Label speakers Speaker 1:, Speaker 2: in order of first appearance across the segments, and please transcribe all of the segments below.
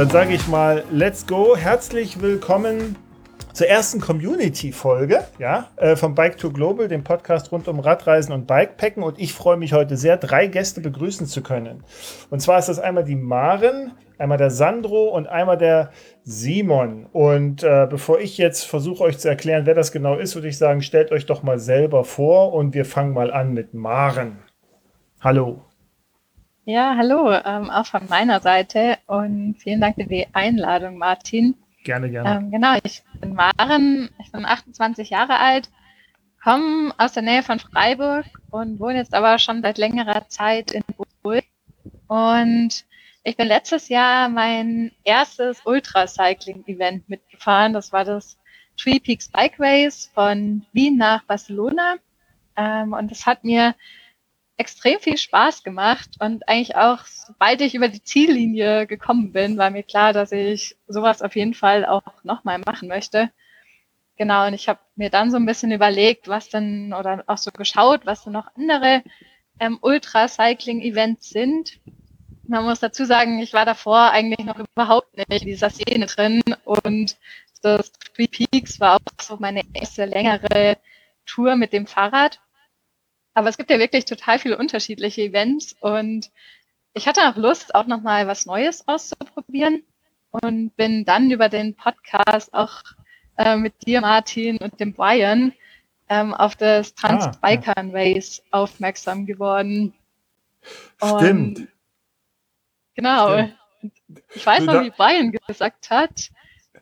Speaker 1: Dann sage ich mal, let's go. Herzlich willkommen zur ersten Community-Folge ja, äh, vom Bike to Global, dem Podcast rund um Radreisen und Bikepacken. Und ich freue mich heute sehr, drei Gäste begrüßen zu können. Und zwar ist das einmal die Maren, einmal der Sandro und einmal der Simon. Und äh, bevor ich jetzt versuche euch zu erklären, wer das genau ist, würde ich sagen, stellt euch doch mal selber vor und wir fangen mal an mit Maren. Hallo.
Speaker 2: Ja, hallo, ähm, auch von meiner Seite und vielen Dank für die Einladung, Martin.
Speaker 1: Gerne, gerne.
Speaker 2: Ähm, genau, ich bin Maren, ich bin 28 Jahre alt, komme aus der Nähe von Freiburg und wohne jetzt aber schon seit längerer Zeit in Ulm. Und ich bin letztes Jahr mein erstes Ultracycling-Event mitgefahren. Das war das Three Peaks Bike Race von Wien nach Barcelona. Ähm, und das hat mir extrem viel Spaß gemacht und eigentlich auch, sobald ich über die Ziellinie gekommen bin, war mir klar, dass ich sowas auf jeden Fall auch nochmal machen möchte. Genau, und ich habe mir dann so ein bisschen überlegt, was denn, oder auch so geschaut, was denn noch andere ähm, Ultra-Cycling-Events sind. Man muss dazu sagen, ich war davor eigentlich noch überhaupt nicht in dieser Szene drin und das Three Peaks war auch so meine erste längere Tour mit dem Fahrrad. Aber es gibt ja wirklich total viele unterschiedliche Events und ich hatte auch Lust, auch nochmal was Neues auszuprobieren und bin dann über den Podcast auch äh, mit dir, Martin, und dem Brian ähm, auf das ah, Race aufmerksam geworden.
Speaker 1: Stimmt. Und,
Speaker 2: genau. Stimmt. Ich weiß noch, wie Brian gesagt hat,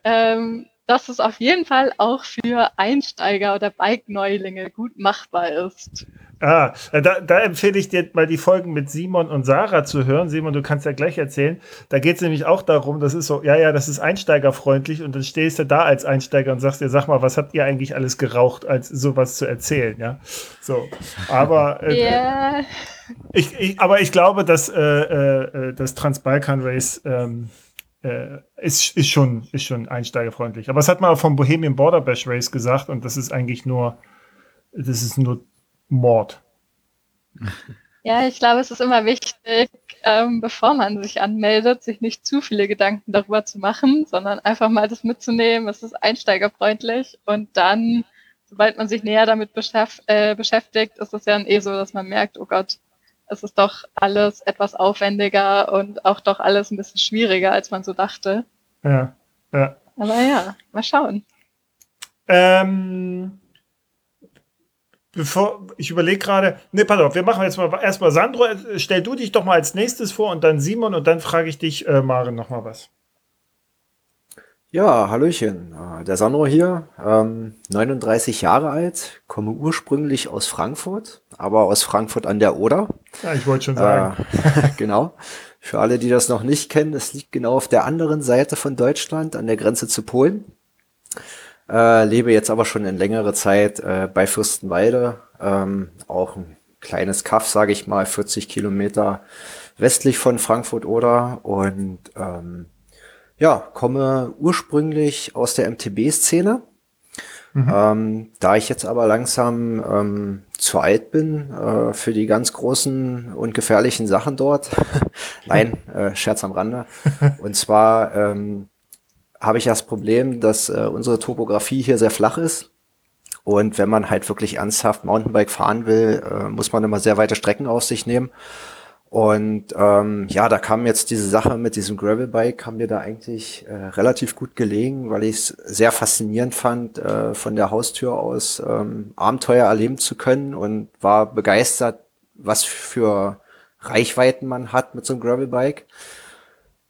Speaker 2: ähm, dass es auf jeden Fall auch für Einsteiger oder Bike-Neulinge gut machbar ist.
Speaker 1: Ah, da, da empfehle ich dir mal die Folgen mit Simon und Sarah zu hören. Simon, du kannst ja gleich erzählen. Da geht es nämlich auch darum, das ist so, ja, ja, das ist einsteigerfreundlich und dann stehst du da als Einsteiger und sagst dir, sag mal, was habt ihr eigentlich alles geraucht, als sowas zu erzählen, ja? So, aber äh, yeah. ich, ich, aber ich glaube, dass äh, äh, das Transbalkan Race ähm, äh, ist, ist, schon, ist schon einsteigerfreundlich. Aber es hat man auch vom Bohemian Border Bash Race gesagt und das ist eigentlich nur, das ist nur Mord.
Speaker 2: Ja, ich glaube, es ist immer wichtig, ähm, bevor man sich anmeldet, sich nicht zu viele Gedanken darüber zu machen, sondern einfach mal das mitzunehmen. Es ist einsteigerfreundlich und dann, sobald man sich näher damit beschäf äh, beschäftigt, ist es ja dann eh so, dass man merkt, oh Gott, es ist doch alles etwas aufwendiger und auch doch alles ein bisschen schwieriger, als man so dachte.
Speaker 1: Ja, ja.
Speaker 2: Aber ja, mal schauen.
Speaker 1: Ähm, bevor ich überlege gerade, ne, pass auf, wir machen jetzt mal erstmal Sandro, stell du dich doch mal als nächstes vor und dann Simon und dann frage ich dich, äh, Maren, noch mal was.
Speaker 3: Ja, Hallöchen, äh, der Sandro hier, ähm, 39 Jahre alt, komme ursprünglich aus Frankfurt, aber aus Frankfurt an der Oder.
Speaker 1: Ja, ich wollte schon sagen.
Speaker 3: Äh, genau. Für alle, die das noch nicht kennen, es liegt genau auf der anderen Seite von Deutschland, an der Grenze zu Polen. Äh, lebe jetzt aber schon in längere Zeit äh, bei Fürstenwalde, ähm, auch ein kleines Kaff, sage ich mal, 40 Kilometer westlich von Frankfurt oder und ähm, ja, komme ursprünglich aus der MTB-Szene. Mhm. Ähm, da ich jetzt aber langsam ähm, zu alt bin äh, für die ganz großen und gefährlichen Sachen dort. Nein, äh, Scherz am Rande. Und zwar ähm, habe ich das Problem, dass äh, unsere Topografie hier sehr flach ist. Und wenn man halt wirklich ernsthaft Mountainbike fahren will, äh, muss man immer sehr weite Strecken auf sich nehmen. Und ähm, ja, da kam jetzt diese Sache mit diesem Gravelbike, kam mir da eigentlich äh, relativ gut gelegen, weil ich es sehr faszinierend fand, äh, von der Haustür aus ähm, Abenteuer erleben zu können und war begeistert, was für Reichweiten man hat mit so einem Gravelbike.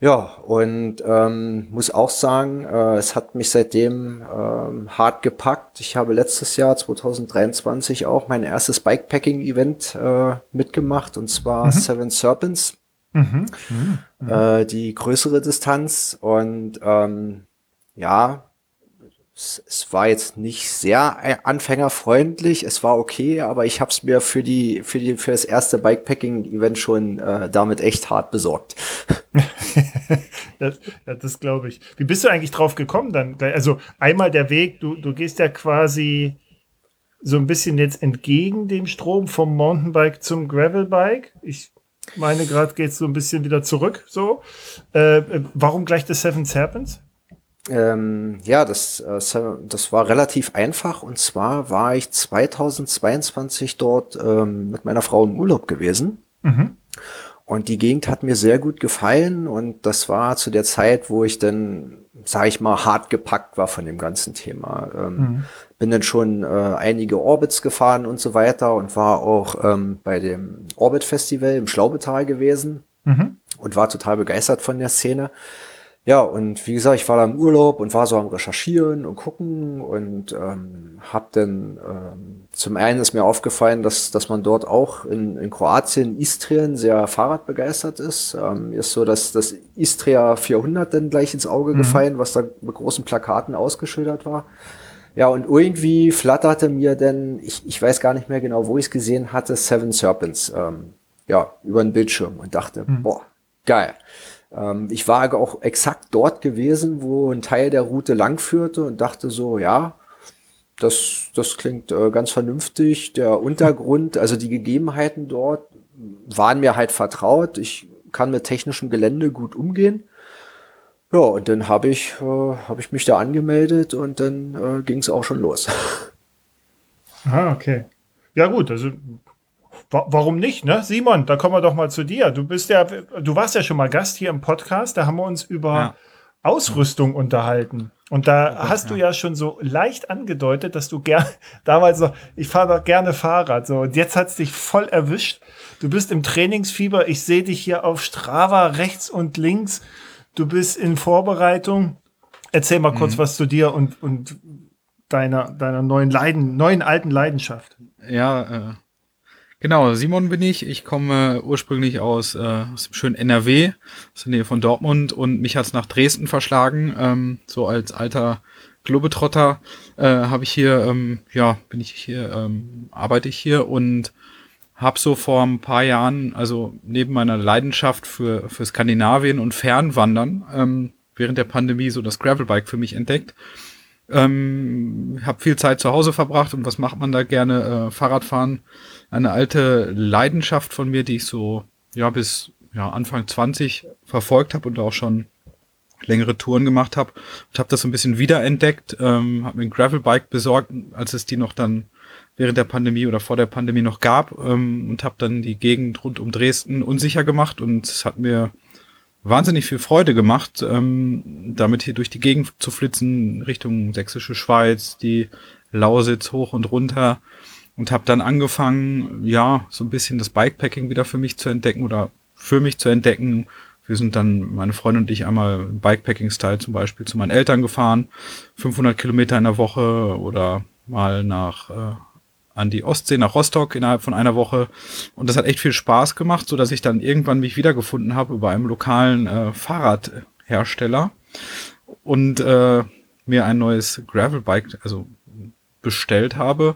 Speaker 3: Ja, und ähm, muss auch sagen, äh, es hat mich seitdem ähm, hart gepackt. Ich habe letztes Jahr, 2023, auch mein erstes Bikepacking-Event äh, mitgemacht, und zwar mhm. Seven Serpents. Mhm. Mhm. Äh, die größere Distanz. Und ähm, ja, es, war jetzt nicht sehr äh, anfängerfreundlich, es war okay, aber ich habe es mir für die für die für das erste Bikepacking-Event schon äh, damit echt hart besorgt.
Speaker 1: das, das glaube ich. Wie bist du eigentlich drauf gekommen dann? Also einmal der Weg, du, du gehst ja quasi so ein bisschen jetzt entgegen dem Strom vom Mountainbike zum Gravelbike. Ich meine gerade geht es so ein bisschen wieder zurück. So, äh, warum gleich The Seven Serpents?
Speaker 3: Ähm, ja, das, äh, das war relativ einfach. Und zwar war ich 2022 dort ähm, mit meiner Frau im Urlaub gewesen. Mhm. Und die Gegend hat mir sehr gut gefallen. Und das war zu der Zeit, wo ich dann, sag ich mal, hart gepackt war von dem ganzen Thema. Ähm, mhm. Bin dann schon äh, einige Orbits gefahren und so weiter und war auch ähm, bei dem Orbit Festival im Schlaubetal gewesen mhm. und war total begeistert von der Szene. Ja, und wie gesagt, ich war da im Urlaub und war so am Recherchieren und gucken und ähm, hab dann ähm, zum einen ist mir aufgefallen, dass, dass man dort auch in, in Kroatien, Istrien sehr Fahrradbegeistert ist. Ähm, ist so, dass das Istria 400 dann gleich ins Auge mhm. gefallen, was da mit großen Plakaten ausgeschildert war. Ja, und irgendwie flatterte mir denn, ich, ich weiß gar nicht mehr genau, wo ich es gesehen hatte, Seven Serpents, ähm, ja, über den Bildschirm und dachte, mhm. boah, geil. Ähm, ich war auch exakt dort gewesen, wo ein Teil der Route langführte und dachte so, ja, das, das klingt äh, ganz vernünftig. Der Untergrund, also die Gegebenheiten dort waren mir halt vertraut. Ich kann mit technischem Gelände gut umgehen. Ja, und dann habe ich, äh, hab ich mich da angemeldet und dann äh, ging es auch schon los.
Speaker 1: Ah, okay. Ja, gut, also Warum nicht, ne? Simon, da kommen wir doch mal zu dir. Du bist ja, du warst ja schon mal Gast hier im Podcast, da haben wir uns über ja. Ausrüstung unterhalten. Und da oh, hast du ja schon so leicht angedeutet, dass du gern damals so, ich fahre doch gerne Fahrrad. So, und jetzt hat's dich voll erwischt. Du bist im Trainingsfieber. Ich sehe dich hier auf Strava rechts und links. Du bist in Vorbereitung. Erzähl mal kurz mhm. was zu dir und, und deiner, deiner neuen Leiden, neuen alten Leidenschaft.
Speaker 4: Ja, äh, Genau, Simon bin ich. Ich komme ursprünglich aus, äh, aus dem schönen NRW, aus der Nähe von Dortmund und mich hat's nach Dresden verschlagen. Ähm, so als alter Globetrotter äh, habe ich hier, ähm, ja, bin ich hier, ähm, arbeite ich hier und habe so vor ein paar Jahren, also neben meiner Leidenschaft für, für Skandinavien und Fernwandern, ähm, während der Pandemie so das Gravelbike für mich entdeckt. Ähm, habe viel Zeit zu Hause verbracht und was macht man da gerne? Äh, Fahrradfahren eine alte Leidenschaft von mir, die ich so ja bis ja, Anfang 20 verfolgt habe und auch schon längere Touren gemacht habe und habe das so ein bisschen wiederentdeckt, ähm, habe mir ein Gravelbike besorgt, als es die noch dann während der Pandemie oder vor der Pandemie noch gab ähm, und habe dann die Gegend rund um Dresden unsicher gemacht und es hat mir wahnsinnig viel Freude gemacht, ähm, damit hier durch die Gegend zu flitzen, Richtung Sächsische Schweiz, die Lausitz hoch und runter und habe dann angefangen, ja, so ein bisschen das Bikepacking wieder für mich zu entdecken oder für mich zu entdecken. Wir sind dann, meine Freundin und ich, einmal Bikepacking-Style zum Beispiel zu meinen Eltern gefahren, 500 Kilometer in der Woche oder mal nach äh, an die Ostsee, nach Rostock innerhalb von einer Woche. Und das hat echt viel Spaß gemacht, so dass ich dann irgendwann mich wiedergefunden habe über einem lokalen äh, Fahrradhersteller und äh, mir ein neues Gravelbike, also bestellt habe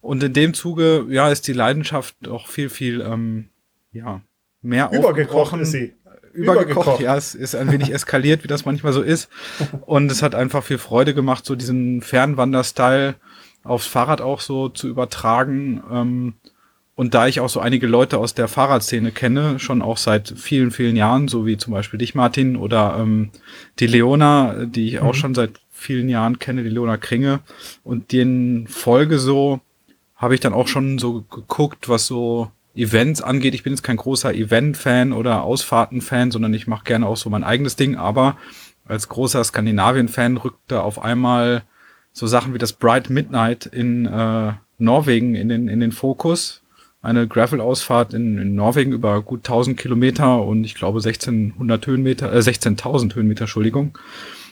Speaker 4: und in dem Zuge, ja, ist die Leidenschaft auch viel, viel, ähm, ja, mehr
Speaker 1: Übergekocht ist sie.
Speaker 4: Übergekocht, Übergekocht, ja, es ist ein wenig eskaliert, wie das manchmal so ist. Und es hat einfach viel Freude gemacht, so diesen Fernwanderstyle aufs Fahrrad auch so zu übertragen. Ähm, und da ich auch so einige Leute aus der Fahrradszene kenne, schon auch seit vielen, vielen Jahren, so wie zum Beispiel dich, Martin, oder ähm, die Leona, die ich auch mhm. schon seit vielen Jahren kenne, die Leona Kringe, und den Folge so, habe ich dann auch schon so geguckt, was so Events angeht. Ich bin jetzt kein großer Event-Fan oder Ausfahrten-Fan, sondern ich mache gerne auch so mein eigenes Ding. Aber als großer Skandinavien-Fan rückte auf einmal so Sachen wie das Bright Midnight in äh, Norwegen in den, in den Fokus. Eine Gravel-Ausfahrt in, in Norwegen über gut 1000 Kilometer und ich glaube 1600 Höhenmeter, äh, 16.000 Höhenmeter, Entschuldigung.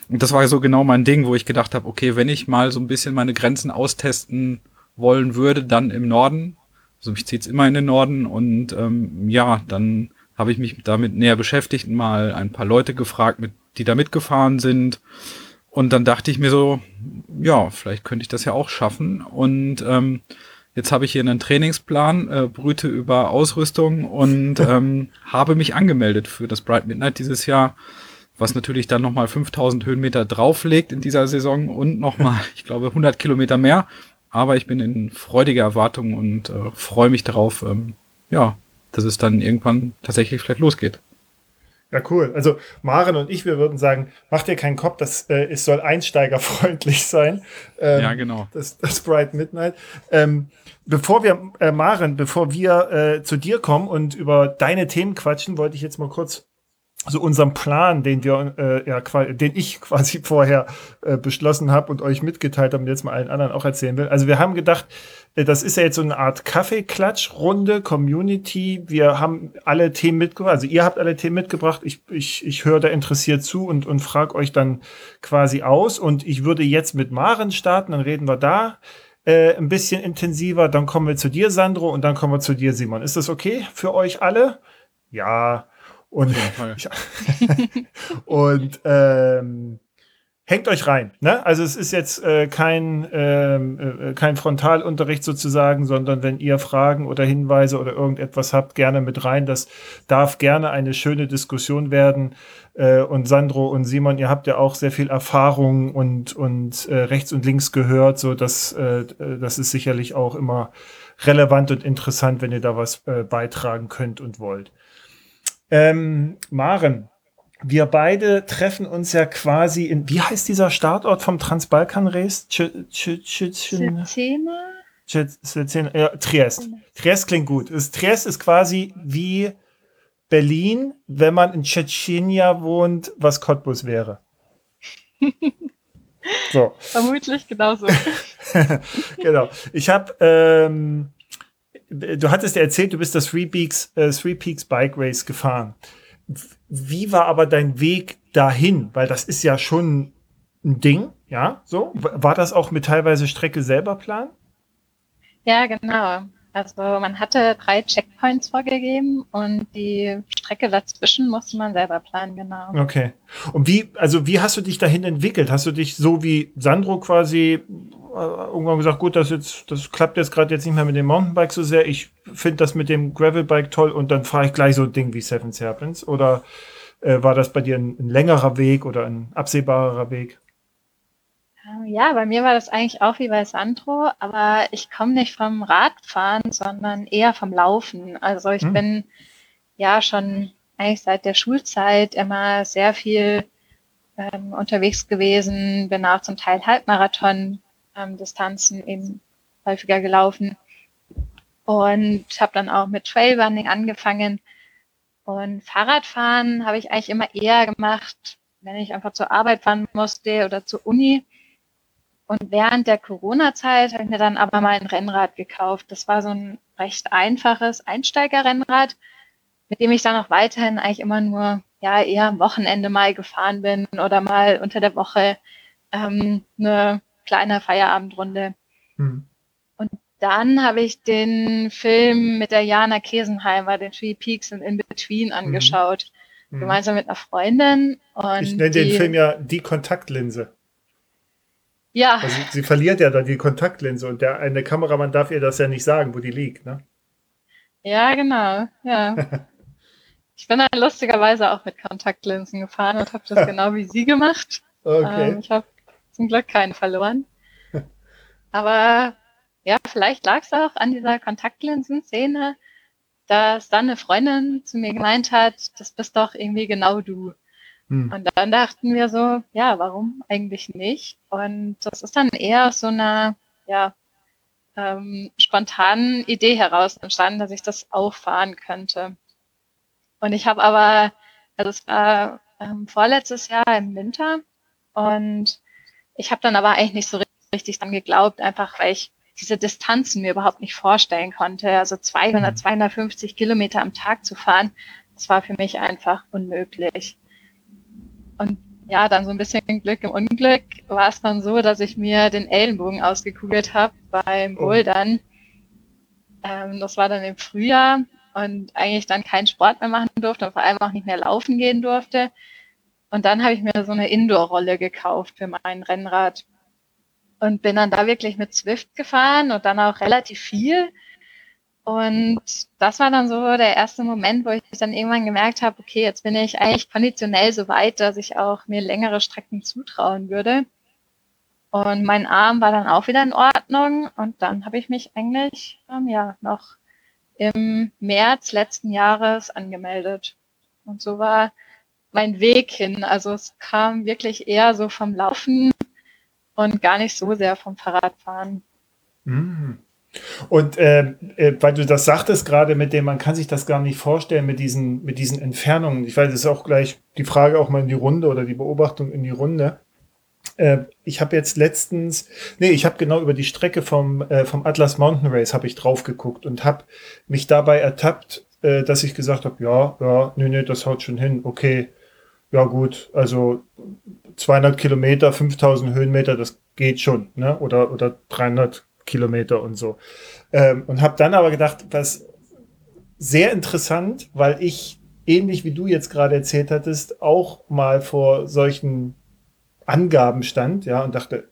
Speaker 4: Und das war so genau mein Ding, wo ich gedacht habe, okay, wenn ich mal so ein bisschen meine Grenzen austesten wollen würde, dann im Norden. Also mich zieht's immer in den Norden und ähm, ja, dann habe ich mich damit näher beschäftigt, mal ein paar Leute gefragt, mit, die da mitgefahren sind. Und dann dachte ich mir so, ja, vielleicht könnte ich das ja auch schaffen. Und ähm, jetzt habe ich hier einen Trainingsplan, äh, brüte über Ausrüstung und ähm, habe mich angemeldet für das Bright Midnight dieses Jahr, was natürlich dann nochmal 5000 Höhenmeter drauflegt in dieser Saison und nochmal, ich glaube, 100 Kilometer mehr. Aber ich bin in freudiger Erwartung und äh, freue mich darauf, ähm, ja, dass es dann irgendwann tatsächlich vielleicht losgeht.
Speaker 1: Ja, cool. Also Maren und ich, wir würden sagen, mach dir keinen Kopf, das äh, es soll einsteigerfreundlich sein.
Speaker 4: Ähm, ja, genau.
Speaker 1: Das, das Bright Midnight. Ähm, bevor wir, äh, Maren, bevor wir äh, zu dir kommen und über deine Themen quatschen, wollte ich jetzt mal kurz so unserem Plan, den wir, äh, ja, den ich quasi vorher äh, beschlossen habe und euch mitgeteilt habe und jetzt mal allen anderen auch erzählen will. Also wir haben gedacht, äh, das ist ja jetzt so eine Art Kaffeeklatsch-Runde, Community. Wir haben alle Themen mitgebracht, also ihr habt alle Themen mitgebracht. Ich, ich, ich höre da interessiert zu und, und frage euch dann quasi aus. Und ich würde jetzt mit Maren starten, dann reden wir da äh, ein bisschen intensiver. Dann kommen wir zu dir, Sandro, und dann kommen wir zu dir, Simon. Ist das okay für euch alle? Ja. Und, und ähm, hängt euch rein. Ne? Also es ist jetzt äh, kein, ähm, äh, kein Frontalunterricht sozusagen, sondern wenn ihr Fragen oder Hinweise oder irgendetwas habt, gerne mit rein. Das darf gerne eine schöne Diskussion werden. Äh, und Sandro und Simon, ihr habt ja auch sehr viel Erfahrung und, und äh, rechts und links gehört, so dass äh, das ist sicherlich auch immer relevant und interessant, wenn ihr da was äh, beitragen könnt und wollt. Ähm, Maren, wir beide treffen uns ja quasi in, wie heißt dieser Startort vom Transbalkan-Race? Ja, Triest. Triest klingt gut. Triest ist quasi wie Berlin, wenn man in Tschetschenia wohnt, was Cottbus wäre.
Speaker 2: so. Vermutlich genauso.
Speaker 1: genau. Ich habe ähm, du hattest ja erzählt, du bist das Three Peaks, äh, Three Peaks Bike Race gefahren. Wie war aber dein Weg dahin? Weil das ist ja schon ein Ding, ja, so. War das auch mit teilweise Strecke selber plan?
Speaker 2: Ja, genau. Also man hatte drei Checkpoints vorgegeben und die Strecke dazwischen musste man selber planen, genau.
Speaker 1: Okay. Und wie, also wie hast du dich dahin entwickelt? Hast du dich so wie Sandro quasi irgendwann gesagt, gut, das jetzt, das klappt jetzt gerade jetzt nicht mehr mit dem Mountainbike so sehr. Ich finde das mit dem Gravelbike toll und dann fahre ich gleich so ein Ding wie Seven Serpents. Oder äh, war das bei dir ein, ein längerer Weg oder ein absehbarer Weg?
Speaker 2: Ähm, ja, bei mir war das eigentlich auch wie bei Sandro, aber ich komme nicht vom Radfahren, sondern eher vom Laufen. Also ich hm. bin ja schon eigentlich seit der Schulzeit immer sehr viel ähm, unterwegs gewesen, bin auch zum Teil Halbmarathon ähm, Distanzen eben häufiger gelaufen und habe dann auch mit Trailrunning angefangen. Und Fahrradfahren habe ich eigentlich immer eher gemacht, wenn ich einfach zur Arbeit fahren musste oder zur Uni. Und während der Corona-Zeit habe ich mir dann aber mal ein Rennrad gekauft. Das war so ein recht einfaches Einsteigerrennrad, mit dem ich dann auch weiterhin eigentlich immer nur ja eher am Wochenende mal gefahren bin oder mal unter der Woche ähm, eine kleine Feierabendrunde. Hm. Und dann habe ich den Film mit der Jana Kesenheimer, den Three Peaks and In Between, angeschaut. Mhm. Gemeinsam mit einer Freundin. Und
Speaker 1: ich nenne den Film ja die Kontaktlinse.
Speaker 2: Ja.
Speaker 1: Also sie verliert ja dann die Kontaktlinse und der eine Kameramann darf ihr das ja nicht sagen, wo die liegt, ne?
Speaker 2: Ja, genau. Ja. ich bin dann lustigerweise auch mit Kontaktlinsen gefahren und habe das genau wie sie gemacht. Okay. Ähm, ich habe zum Glück keine verloren. Aber ja, vielleicht lag es auch an dieser Kontaktlinsen-Szene, dass dann eine Freundin zu mir gemeint hat, das bist doch irgendwie genau du. Hm. Und dann dachten wir so, ja, warum eigentlich nicht? Und das ist dann eher so eine, ja, ähm, spontanen Idee heraus entstanden, dass ich das auch fahren könnte. Und ich habe aber, also es war ähm, vorletztes Jahr im Winter und ich habe dann aber eigentlich nicht so richtig dran geglaubt, einfach weil ich diese Distanzen mir überhaupt nicht vorstellen konnte. Also 200, 250 hm. Kilometer am Tag zu fahren, das war für mich einfach unmöglich. Und ja, dann so ein bisschen Glück im Unglück war es dann so, dass ich mir den Ellenbogen ausgekugelt habe beim oh. Bouldern. Oh. Ähm, das war dann im Frühjahr und eigentlich dann keinen Sport mehr machen durfte und vor allem auch nicht mehr laufen gehen durfte. Und dann habe ich mir so eine Indoor-Rolle gekauft für mein Rennrad und bin dann da wirklich mit Swift gefahren und dann auch relativ viel. Und das war dann so der erste Moment, wo ich dann irgendwann gemerkt habe, okay, jetzt bin ich eigentlich konditionell so weit, dass ich auch mir längere Strecken zutrauen würde. Und mein Arm war dann auch wieder in Ordnung und dann habe ich mich eigentlich ähm, ja noch im März letzten Jahres angemeldet. Und so war mein Weg hin. Also es kam wirklich eher so vom Laufen und gar nicht so sehr vom Fahrradfahren.
Speaker 1: Mhm. Und äh, äh, weil du das sagtest gerade mit dem, man kann sich das gar nicht vorstellen mit diesen, mit diesen Entfernungen. Ich weiß, das ist auch gleich die Frage auch mal in die Runde oder die Beobachtung in die Runde. Äh, ich habe jetzt letztens, nee, ich habe genau über die Strecke vom, äh, vom Atlas Mountain Race habe ich drauf geguckt und habe mich dabei ertappt, äh, dass ich gesagt habe, ja, ja, nee, nee, das haut schon hin, okay, ja gut, also 200 Kilometer, 5000 Höhenmeter, das geht schon, ne? Oder, oder 300 Kilometer und so. Ähm, und habe dann aber gedacht, was sehr interessant, weil ich ähnlich wie du jetzt gerade erzählt hattest, auch mal vor solchen Angaben stand, ja, und dachte,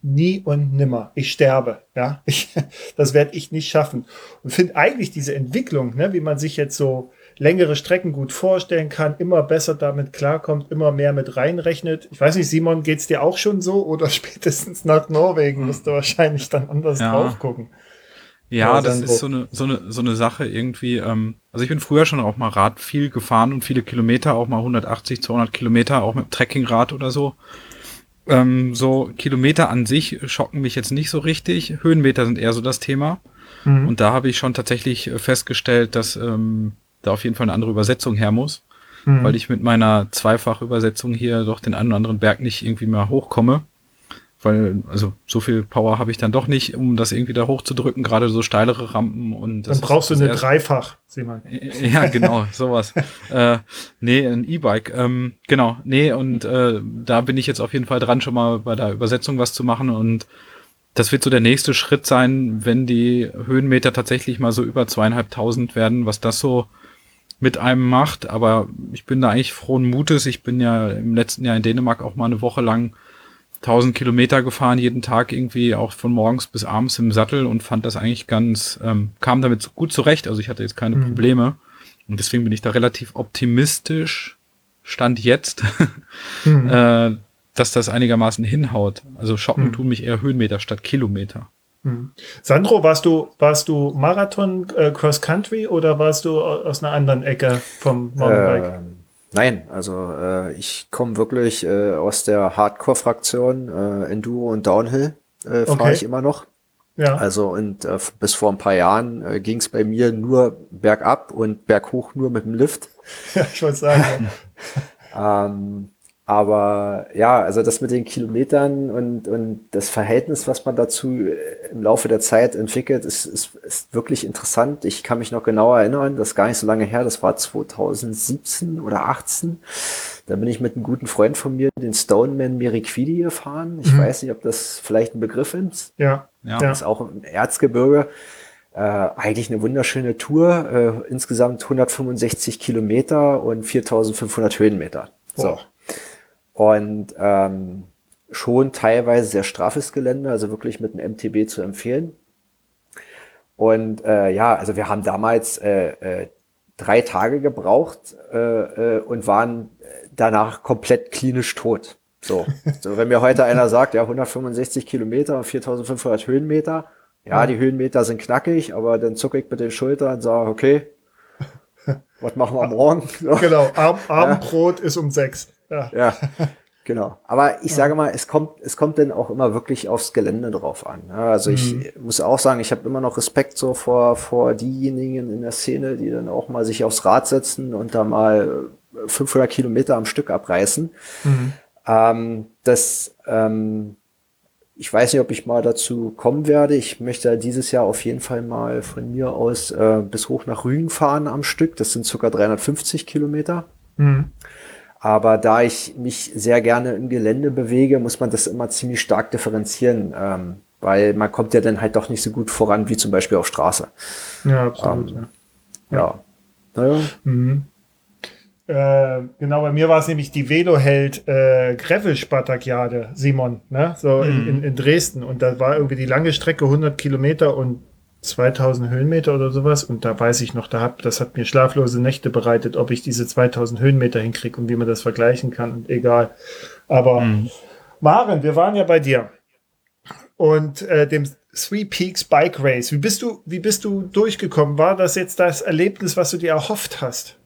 Speaker 1: nie und nimmer, ich sterbe, ja, ich, das werde ich nicht schaffen. Und finde eigentlich diese Entwicklung, ne, wie man sich jetzt so längere Strecken gut vorstellen kann, immer besser damit klarkommt, immer mehr mit reinrechnet. Ich weiß nicht, Simon, geht's dir auch schon so oder spätestens nach Norwegen musst du wahrscheinlich dann anders ja. drauf gucken.
Speaker 4: Ja, das ist so eine, so eine, so eine Sache irgendwie. Ähm, also ich bin früher schon auch mal Rad viel gefahren und viele Kilometer, auch mal 180, 200 Kilometer, auch mit Trekkingrad oder so. Ähm, so Kilometer an sich schocken mich jetzt nicht so richtig. Höhenmeter sind eher so das Thema. Mhm. Und da habe ich schon tatsächlich festgestellt, dass ähm, da auf jeden Fall eine andere Übersetzung her muss, mhm. weil ich mit meiner Zweifachübersetzung hier doch den einen oder anderen Berg nicht irgendwie mehr hochkomme. Weil, also so viel Power habe ich dann doch nicht, um das irgendwie da hochzudrücken, gerade so steilere Rampen und
Speaker 1: Dann brauchst du eine Dreifach, Simon.
Speaker 4: Ja, genau, sowas. äh, nee, ein E-Bike. Ähm, genau, nee, und äh, da bin ich jetzt auf jeden Fall dran, schon mal bei der Übersetzung was zu machen und das wird so der nächste Schritt sein, wenn die Höhenmeter tatsächlich mal so über zweieinhalbtausend werden, was das so mit einem macht. Aber ich bin da eigentlich frohen Mutes. Ich bin ja im letzten Jahr in Dänemark auch mal eine Woche lang 1000 Kilometer gefahren, jeden Tag irgendwie auch von morgens bis abends im Sattel und fand das eigentlich ganz, ähm, kam damit gut zurecht. Also ich hatte jetzt keine mhm. Probleme. Und deswegen bin ich da relativ optimistisch, stand jetzt, mhm. äh, dass das einigermaßen hinhaut. Also Schocken mhm. tun mich eher Höhenmeter statt Kilometer.
Speaker 1: Hm. Sandro, warst du, warst du Marathon äh, Cross Country oder warst du aus einer anderen Ecke vom Mountainbike?
Speaker 3: Äh, nein, also äh, ich komme wirklich äh, aus der Hardcore-Fraktion äh, Enduro und Downhill äh, fahre okay. ich immer noch. Ja. Also und äh, bis vor ein paar Jahren ging es bei mir nur bergab und berghoch nur mit dem Lift.
Speaker 1: Ja, ich wollte sagen.
Speaker 3: ähm, aber ja, also das mit den Kilometern und, und das Verhältnis, was man dazu äh, im Laufe der Zeit entwickelt, ist, ist, ist wirklich interessant. Ich kann mich noch genauer erinnern, das ist gar nicht so lange her, das war 2017 oder 18. Da bin ich mit einem guten Freund von mir, den Stoneman Miriquidi, gefahren. Ich mhm. weiß nicht, ob das vielleicht ein Begriff ist.
Speaker 1: Ja.
Speaker 3: ja. Das ist auch im Erzgebirge. Äh, eigentlich eine wunderschöne Tour. Äh, insgesamt 165 Kilometer und 4500 Höhenmeter. So. Boah. Und ähm, schon teilweise sehr straffes Gelände, also wirklich mit einem MTB zu empfehlen. Und äh, ja, also wir haben damals äh, äh, drei Tage gebraucht äh, äh, und waren danach komplett klinisch tot. So, so wenn mir heute einer sagt, ja 165 Kilometer, 4.500 Höhenmeter, ja, die Höhenmeter sind knackig, aber dann zucke ich mit den Schultern und sage, okay, was machen wir morgen?
Speaker 1: So. Genau, Ab Abendbrot ja. ist um sechs.
Speaker 3: Ja. ja. Genau. Aber ich sage mal, es kommt, es kommt dann auch immer wirklich aufs Gelände drauf an. Also mhm. ich muss auch sagen, ich habe immer noch Respekt so vor, vor diejenigen in der Szene, die dann auch mal sich aufs Rad setzen und da mal 500 Kilometer am Stück abreißen. Mhm. Ähm, das, ähm, ich weiß nicht, ob ich mal dazu kommen werde. Ich möchte dieses Jahr auf jeden Fall mal von mir aus äh, bis hoch nach Rügen fahren am Stück. Das sind circa 350 Kilometer. Mhm. Aber da ich mich sehr gerne im Gelände bewege, muss man das immer ziemlich stark differenzieren, ähm, weil man kommt ja dann halt doch nicht so gut voran wie zum Beispiel auf Straße.
Speaker 1: Ja, absolut.
Speaker 3: Ähm, ja. ja. Naja.
Speaker 1: Mhm. Äh, genau, bei mir war es nämlich die Veloheld äh, Gravel-Spartakiade, Simon, ne? so mhm. in, in, in Dresden. Und da war irgendwie die lange Strecke 100 Kilometer und 2000 Höhenmeter oder sowas. Und da weiß ich noch, da hat, das hat mir schlaflose Nächte bereitet, ob ich diese 2000 Höhenmeter hinkriege und wie man das vergleichen kann. Und egal. Aber mhm. Maren, wir waren ja bei dir. Und äh, dem Three Peaks Bike Race. Wie bist du, wie bist du durchgekommen? War das jetzt das Erlebnis, was du dir erhofft hast?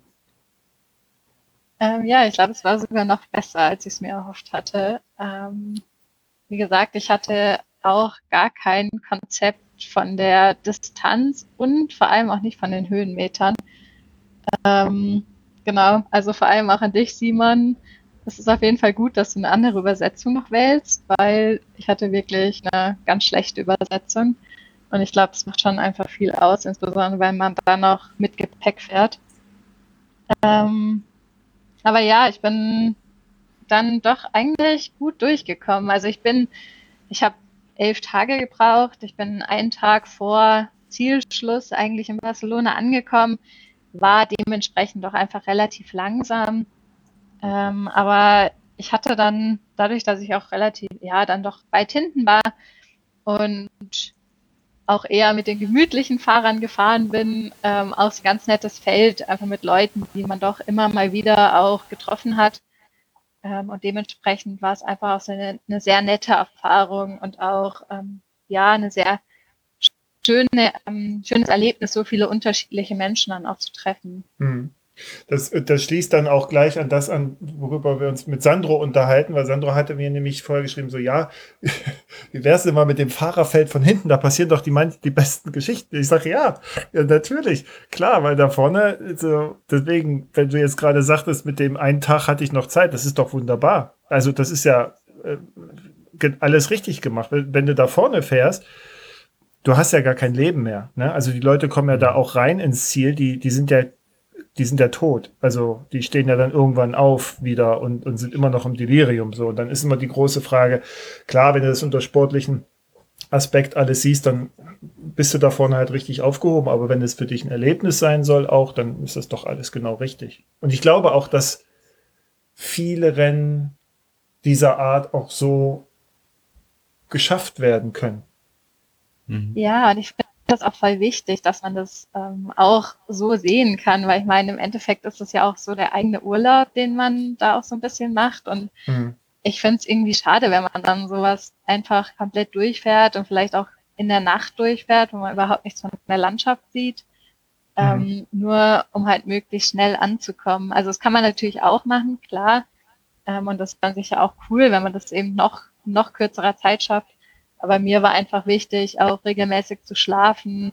Speaker 2: Ähm, ja, ich glaube, es war sogar noch besser, als ich es mir erhofft hatte. Ähm, wie gesagt, ich hatte auch gar kein Konzept von der Distanz und vor allem auch nicht von den Höhenmetern. Ähm, genau, also vor allem auch an dich, Simon. Es ist auf jeden Fall gut, dass du eine andere Übersetzung noch wählst, weil ich hatte wirklich eine ganz schlechte Übersetzung. Und ich glaube, es macht schon einfach viel aus, insbesondere wenn man da noch mit Gepäck fährt. Ähm, aber ja, ich bin dann doch eigentlich gut durchgekommen. Also ich bin, ich habe elf Tage gebraucht. Ich bin einen Tag vor Zielschluss eigentlich in Barcelona angekommen, war dementsprechend doch einfach relativ langsam. Ähm, aber ich hatte dann, dadurch, dass ich auch relativ, ja, dann doch weit hinten war und auch eher mit den gemütlichen Fahrern gefahren bin, ähm, auch ein ganz nettes Feld, einfach mit Leuten, die man doch immer mal wieder auch getroffen hat. Ähm, und dementsprechend war es einfach auch so eine, eine sehr nette Erfahrung und auch ähm, ja eine sehr schöne, ähm, schönes Erlebnis, so viele unterschiedliche Menschen dann auch zu treffen.
Speaker 1: Mhm. Das, das schließt dann auch gleich an das an, worüber wir uns mit Sandro unterhalten, weil Sandro hatte mir nämlich vorher geschrieben, so ja, wie wär's denn mal mit dem Fahrerfeld von hinten? Da passieren doch die, die besten Geschichten. Ich sage ja, ja, natürlich, klar, weil da vorne, so, deswegen, wenn du jetzt gerade sagtest, mit dem einen Tag hatte ich noch Zeit, das ist doch wunderbar. Also das ist ja äh, alles richtig gemacht. Wenn, wenn du da vorne fährst, du hast ja gar kein Leben mehr. Ne? Also die Leute kommen ja da auch rein ins Ziel, die, die sind ja die sind ja tot. Also die stehen ja dann irgendwann auf wieder und, und sind immer noch im Delirium. So, und dann ist immer die große Frage, klar, wenn du das unter sportlichen Aspekt alles siehst, dann bist du da vorne halt richtig aufgehoben. Aber wenn es für dich ein Erlebnis sein soll, auch, dann ist das doch alles genau richtig. Und ich glaube auch, dass viele Rennen dieser Art auch so geschafft werden können.
Speaker 2: Mhm. Ja, und ich finde das auch voll wichtig, dass man das ähm, auch so sehen kann, weil ich meine, im Endeffekt ist es ja auch so der eigene Urlaub, den man da auch so ein bisschen macht. Und mhm. ich finde es irgendwie schade, wenn man dann sowas einfach komplett durchfährt und vielleicht auch in der Nacht durchfährt, wo man überhaupt nichts von der Landschaft sieht. Mhm. Ähm, nur um halt möglichst schnell anzukommen. Also das kann man natürlich auch machen, klar. Ähm, und das ist dann sicher auch cool, wenn man das eben noch, noch kürzerer Zeit schafft. Aber mir war einfach wichtig, auch regelmäßig zu schlafen,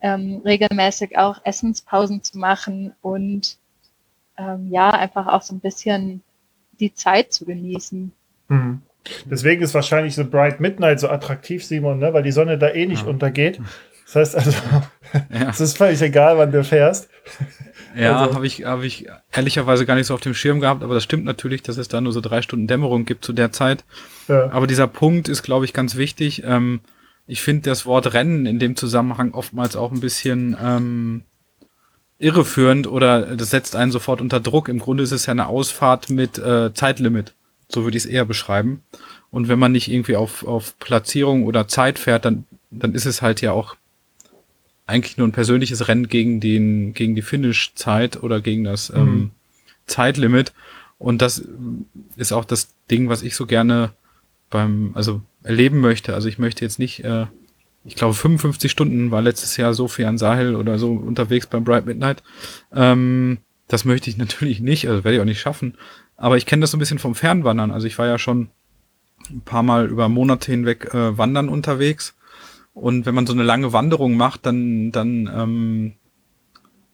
Speaker 2: ähm, regelmäßig auch Essenspausen zu machen und ähm, ja, einfach auch so ein bisschen die Zeit zu genießen.
Speaker 1: Mhm. Deswegen ist wahrscheinlich so Bright Midnight so attraktiv, Simon, ne? weil die Sonne da eh nicht ja. untergeht. Das heißt also, ja. es ist völlig egal, wann du fährst.
Speaker 4: Ja, also. habe ich, hab ich ehrlicherweise gar nicht so auf dem Schirm gehabt, aber das stimmt natürlich, dass es da nur so drei Stunden Dämmerung gibt zu der Zeit. Ja. Aber dieser Punkt ist, glaube ich, ganz wichtig. Ähm, ich finde das Wort Rennen in dem Zusammenhang oftmals auch ein bisschen ähm, irreführend oder das setzt einen sofort unter Druck. Im Grunde ist es ja eine Ausfahrt mit äh, Zeitlimit. So würde ich es eher beschreiben. Und wenn man nicht irgendwie auf, auf Platzierung oder Zeit fährt, dann, dann ist es halt ja auch eigentlich nur ein persönliches Rennen gegen den, gegen die Finish-Zeit oder gegen das ähm, mhm. Zeitlimit. Und das ist auch das Ding, was ich so gerne beim, also erleben möchte. Also ich möchte jetzt nicht, äh, ich glaube 55 Stunden war letztes Jahr Sophie an Sahel oder so unterwegs beim Bright Midnight. Ähm, das möchte ich natürlich nicht, also werde ich auch nicht schaffen. Aber ich kenne das so ein bisschen vom Fernwandern. Also ich war ja schon ein paar Mal über Monate hinweg äh, wandern unterwegs und wenn man so eine lange Wanderung macht, dann, dann, ähm,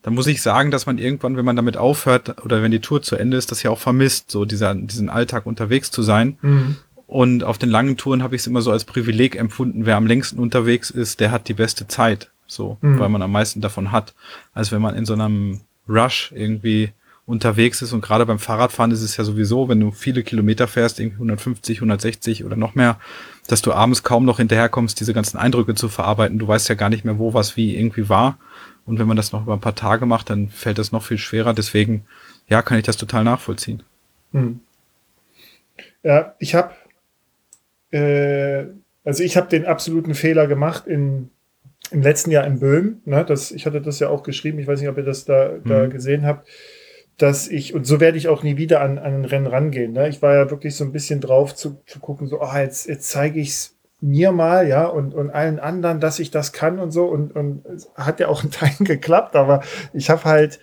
Speaker 4: dann muss ich sagen, dass man irgendwann, wenn man damit aufhört oder wenn die Tour zu Ende ist, das ja auch vermisst, so dieser, diesen Alltag unterwegs zu sein. Mhm. Und auf den langen Touren habe ich es immer so als Privileg empfunden, wer am längsten unterwegs ist, der hat die beste Zeit, so, mhm. weil man am meisten davon hat, als wenn man in so einem Rush irgendwie unterwegs ist. Und gerade beim Fahrradfahren ist es ja sowieso, wenn du viele Kilometer fährst, irgendwie 150, 160 oder noch mehr, dass du abends kaum noch hinterherkommst, diese ganzen Eindrücke zu verarbeiten. Du weißt ja gar nicht mehr, wo was wie irgendwie war. Und wenn man das noch über ein paar Tage macht, dann fällt das noch viel schwerer. Deswegen, ja, kann ich das total nachvollziehen. Hm.
Speaker 1: Ja, ich habe, äh, also ich habe den absoluten Fehler gemacht in, im letzten Jahr in Böhm. Ne, das, ich hatte das ja auch geschrieben. Ich weiß nicht, ob ihr das da, da hm. gesehen habt dass ich, und so werde ich auch nie wieder an, an ein Rennen rangehen. Ne? Ich war ja wirklich so ein bisschen drauf zu, zu gucken, so, oh, jetzt, jetzt zeige ich es mir mal, ja, und, und allen anderen, dass ich das kann und so. Und, und hat ja auch in Teilen geklappt, aber ich habe halt,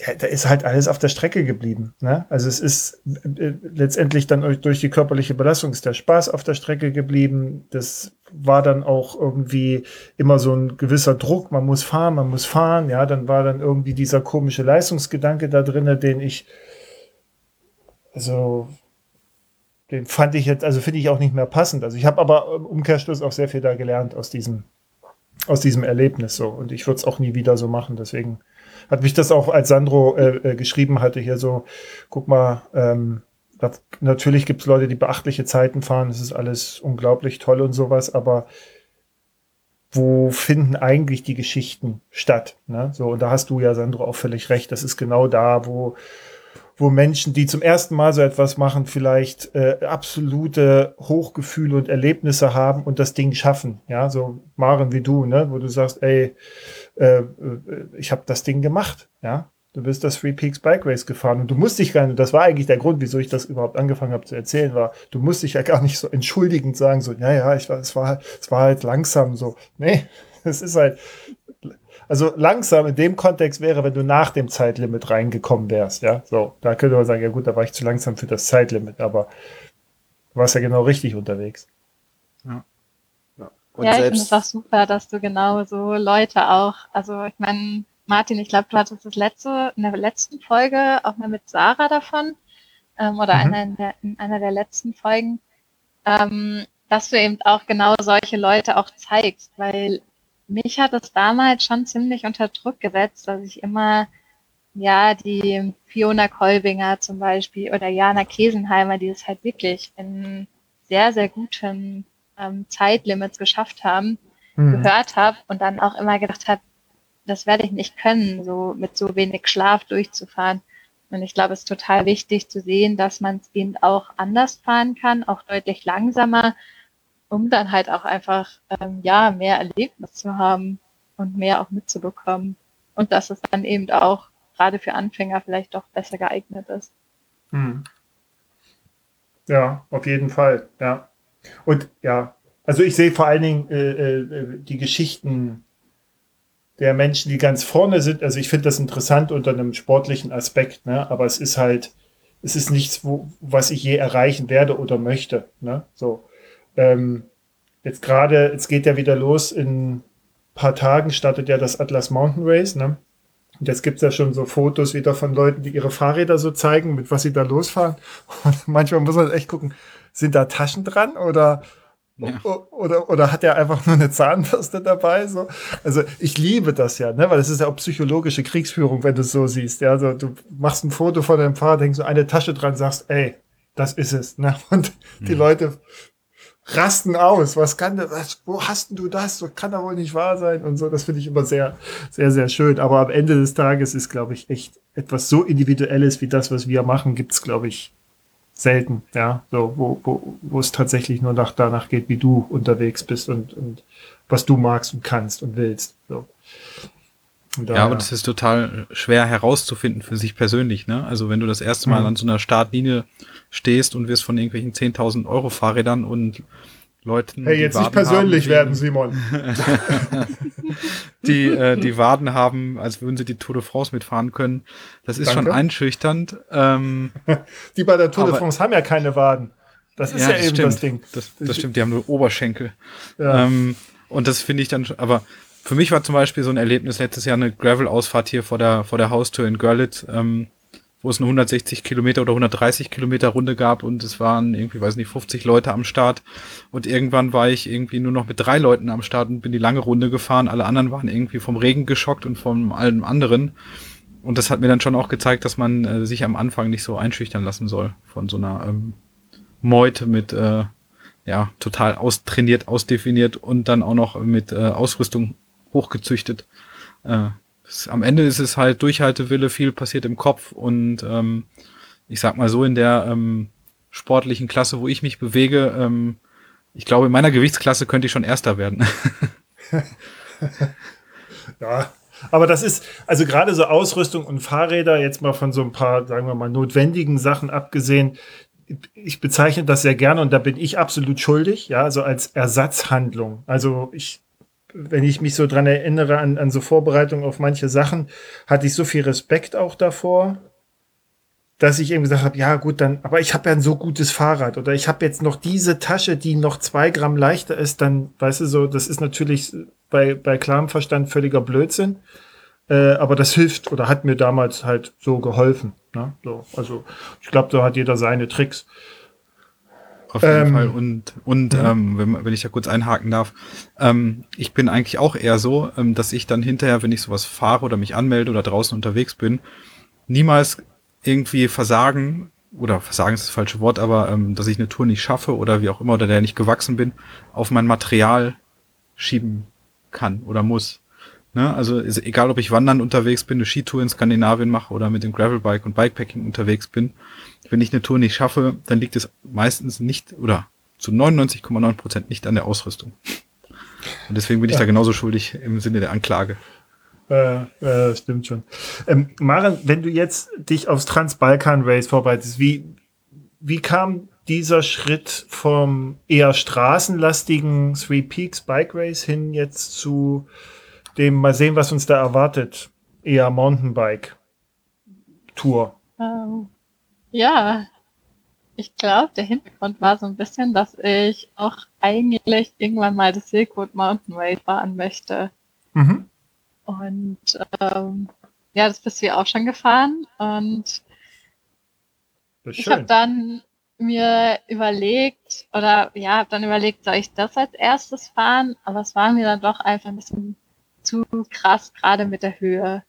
Speaker 1: ja, da ist halt alles auf der Strecke geblieben. Ne? Also es ist äh, letztendlich dann durch die körperliche Belastung ist der Spaß auf der Strecke geblieben. Das war dann auch irgendwie immer so ein gewisser Druck. Man muss fahren, man muss fahren. Ja, dann war dann irgendwie dieser komische Leistungsgedanke da drinne, den ich also den fand ich jetzt, also finde ich auch nicht mehr passend. Also ich habe aber im Umkehrschluss auch sehr viel da gelernt aus diesem, aus diesem Erlebnis so. Und ich würde es auch nie wieder so machen. Deswegen hat mich das auch, als Sandro äh, äh, geschrieben hatte, hier so, guck mal, ähm, natürlich gibt es Leute, die beachtliche Zeiten fahren, das ist alles unglaublich toll und sowas, aber wo finden eigentlich die Geschichten statt? Ne? So, und da hast du ja, Sandro, auch völlig recht. Das ist genau da, wo wo Menschen, die zum ersten Mal so etwas machen, vielleicht äh, absolute Hochgefühle und Erlebnisse haben und das Ding schaffen. Ja, so Maren wie du, ne, wo du sagst, ey, äh, äh ich habe das Ding gemacht. Ja, du bist das Three Peaks Bike Race gefahren und du musst dich gar nicht, das war eigentlich der Grund, wieso ich das überhaupt angefangen habe zu erzählen, war, du musst dich ja gar nicht so entschuldigend sagen, so, ja, ja, ich war, es war, es war halt langsam so. Nee, es ist halt, also langsam in dem Kontext wäre, wenn du nach dem Zeitlimit reingekommen wärst, ja. So, da könnte man sagen, ja gut, da war ich zu langsam für das Zeitlimit, aber du warst ja genau richtig unterwegs.
Speaker 2: Ja. Ja, ja ich finde es auch super, dass du genau so Leute auch, also ich meine, Martin, ich glaube, du hattest das letzte, in der letzten Folge auch mal mit Sarah davon, ähm, oder mhm. einer in, der, in einer der letzten Folgen, ähm, dass du eben auch genau solche Leute auch zeigst, weil mich hat es damals schon ziemlich unter Druck gesetzt, dass ich immer, ja, die Fiona Kolbinger zum Beispiel oder Jana Kesenheimer, die es halt wirklich in sehr, sehr guten ähm, Zeitlimits geschafft haben, mhm. gehört habe und dann auch immer gedacht habe, das werde ich nicht können, so mit so wenig Schlaf durchzufahren. Und ich glaube, es ist total wichtig zu sehen, dass man es eben auch anders fahren kann, auch deutlich langsamer, um dann halt auch einfach ähm, ja mehr Erlebnis zu haben und mehr auch mitzubekommen und dass es dann eben auch gerade für Anfänger vielleicht doch besser geeignet ist. Hm.
Speaker 1: Ja, auf jeden Fall, ja. Und ja, also ich sehe vor allen Dingen äh, äh, die Geschichten der Menschen, die ganz vorne sind. Also ich finde das interessant unter einem sportlichen Aspekt, ne? aber es ist halt, es ist nichts, wo, was ich je erreichen werde oder möchte. Ne? So. Ähm, jetzt gerade, jetzt geht ja wieder los, in ein paar Tagen startet ja das Atlas Mountain Race, ne? Und jetzt gibt's ja schon so Fotos wieder von Leuten, die ihre Fahrräder so zeigen, mit was sie da losfahren. Und manchmal muss man echt gucken, sind da Taschen dran oder, ja. oder, oder hat er einfach nur eine Zahnbürste dabei? So? Also ich liebe das ja, ne? weil das ist ja auch psychologische Kriegsführung, wenn du es so siehst. Ja? Also, du machst ein Foto von deinem Fahrrad, denkst so eine Tasche dran, sagst, ey, das ist es. Ne? Und die mhm. Leute rasten aus. Was kann was, wo hast du das? So kann da wohl nicht wahr sein und so. Das finde ich immer sehr, sehr, sehr schön. Aber am Ende des Tages ist, glaube ich, echt etwas so Individuelles wie das, was wir machen, gibt's glaube ich, selten. Ja, so, wo, wo, wo es tatsächlich nur nach, danach geht, wie du unterwegs bist und, und was du magst und kannst und willst. So.
Speaker 4: Ja, und es ist total schwer herauszufinden für sich persönlich. Ne? Also wenn du das erste Mal mhm. an so einer Startlinie stehst und wirst von irgendwelchen 10.000 Euro Fahrrädern und Leuten.
Speaker 1: Hey, jetzt nicht persönlich haben, werden, Simon.
Speaker 4: die äh, die Waden haben, als würden sie die Tour de France mitfahren können. Das ist Danke. schon einschüchternd. Ähm,
Speaker 1: die bei der Tour de France haben ja keine Waden. Das ist ja, ja das eben
Speaker 4: stimmt.
Speaker 1: das Ding.
Speaker 4: Das, das stimmt, die haben nur Oberschenkel. Ja. Ähm, und das finde ich dann, aber für mich war zum Beispiel so ein Erlebnis letztes Jahr eine Gravel-Ausfahrt hier vor der, vor der Haustür in Görlitz, ähm, wo es eine 160 Kilometer oder 130 Kilometer Runde gab und es waren irgendwie, weiß nicht, 50 Leute am Start. Und irgendwann war ich irgendwie nur noch mit drei Leuten am Start und bin die lange Runde gefahren. Alle anderen waren irgendwie vom Regen geschockt und von allem anderen. Und das hat mir dann schon auch gezeigt, dass man äh, sich am Anfang nicht so einschüchtern lassen soll von so einer ähm, Meute mit äh, ja total austrainiert, ausdefiniert und dann auch noch mit äh, Ausrüstung hochgezüchtet. Äh, am Ende ist es halt Durchhaltewille, viel passiert im Kopf und ähm, ich sag mal so in der ähm, sportlichen Klasse, wo ich mich bewege, ähm, ich glaube, in meiner Gewichtsklasse könnte ich schon Erster werden.
Speaker 1: ja, aber das ist, also gerade so Ausrüstung und Fahrräder, jetzt mal von so ein paar, sagen wir mal, notwendigen Sachen abgesehen, ich bezeichne das sehr gerne und da bin ich absolut schuldig, ja, also als Ersatzhandlung. Also ich, wenn ich mich so dran erinnere an, an so Vorbereitungen auf manche Sachen, hatte ich so viel Respekt auch davor, dass ich eben gesagt habe, ja gut, dann, aber ich habe ja ein so gutes Fahrrad oder ich habe jetzt noch diese Tasche, die noch zwei Gramm leichter ist, dann, weißt du so, das ist natürlich bei, bei klarem Verstand völliger Blödsinn. Äh, aber das hilft oder hat mir damals halt so geholfen. Ne? So, also ich glaube, da hat jeder seine Tricks.
Speaker 4: Auf jeden ähm, Fall. Und, und ja. ähm, wenn, wenn ich da kurz einhaken darf, ähm, ich bin eigentlich auch eher so, ähm, dass ich dann hinterher, wenn ich sowas fahre oder mich anmelde oder draußen unterwegs bin, niemals irgendwie versagen, oder versagen ist das falsche Wort, aber ähm, dass ich eine Tour nicht schaffe oder wie auch immer, oder der nicht gewachsen bin, auf mein Material schieben kann oder muss. Ne? Also egal, ob ich wandern unterwegs bin, eine Skitour in Skandinavien mache oder mit dem Gravelbike und Bikepacking unterwegs bin, wenn ich eine Tour nicht schaffe, dann liegt es meistens nicht oder zu 99,9 Prozent nicht an der Ausrüstung. Und deswegen bin ich ja. da genauso schuldig im Sinne der Anklage.
Speaker 1: Äh, äh, stimmt schon. Ähm, Maren, wenn du jetzt dich aufs Trans-Balkan Race vorbereitest, wie, wie kam dieser Schritt vom eher straßenlastigen Three Peaks Bike Race hin jetzt zu dem, mal sehen, was uns da erwartet, eher Mountainbike Tour?
Speaker 2: Ähm, ja, ich glaube, der Hintergrund war so ein bisschen, dass ich auch eigentlich irgendwann mal das Silkwood Mountain Race fahren möchte. Mhm. Und ähm, ja, das bist du ja auch schon gefahren. Und ich habe dann mir überlegt, oder ja, habe dann überlegt, soll ich das als erstes fahren? Aber es war mir dann doch einfach ein bisschen zu krass, gerade mit der Höhe.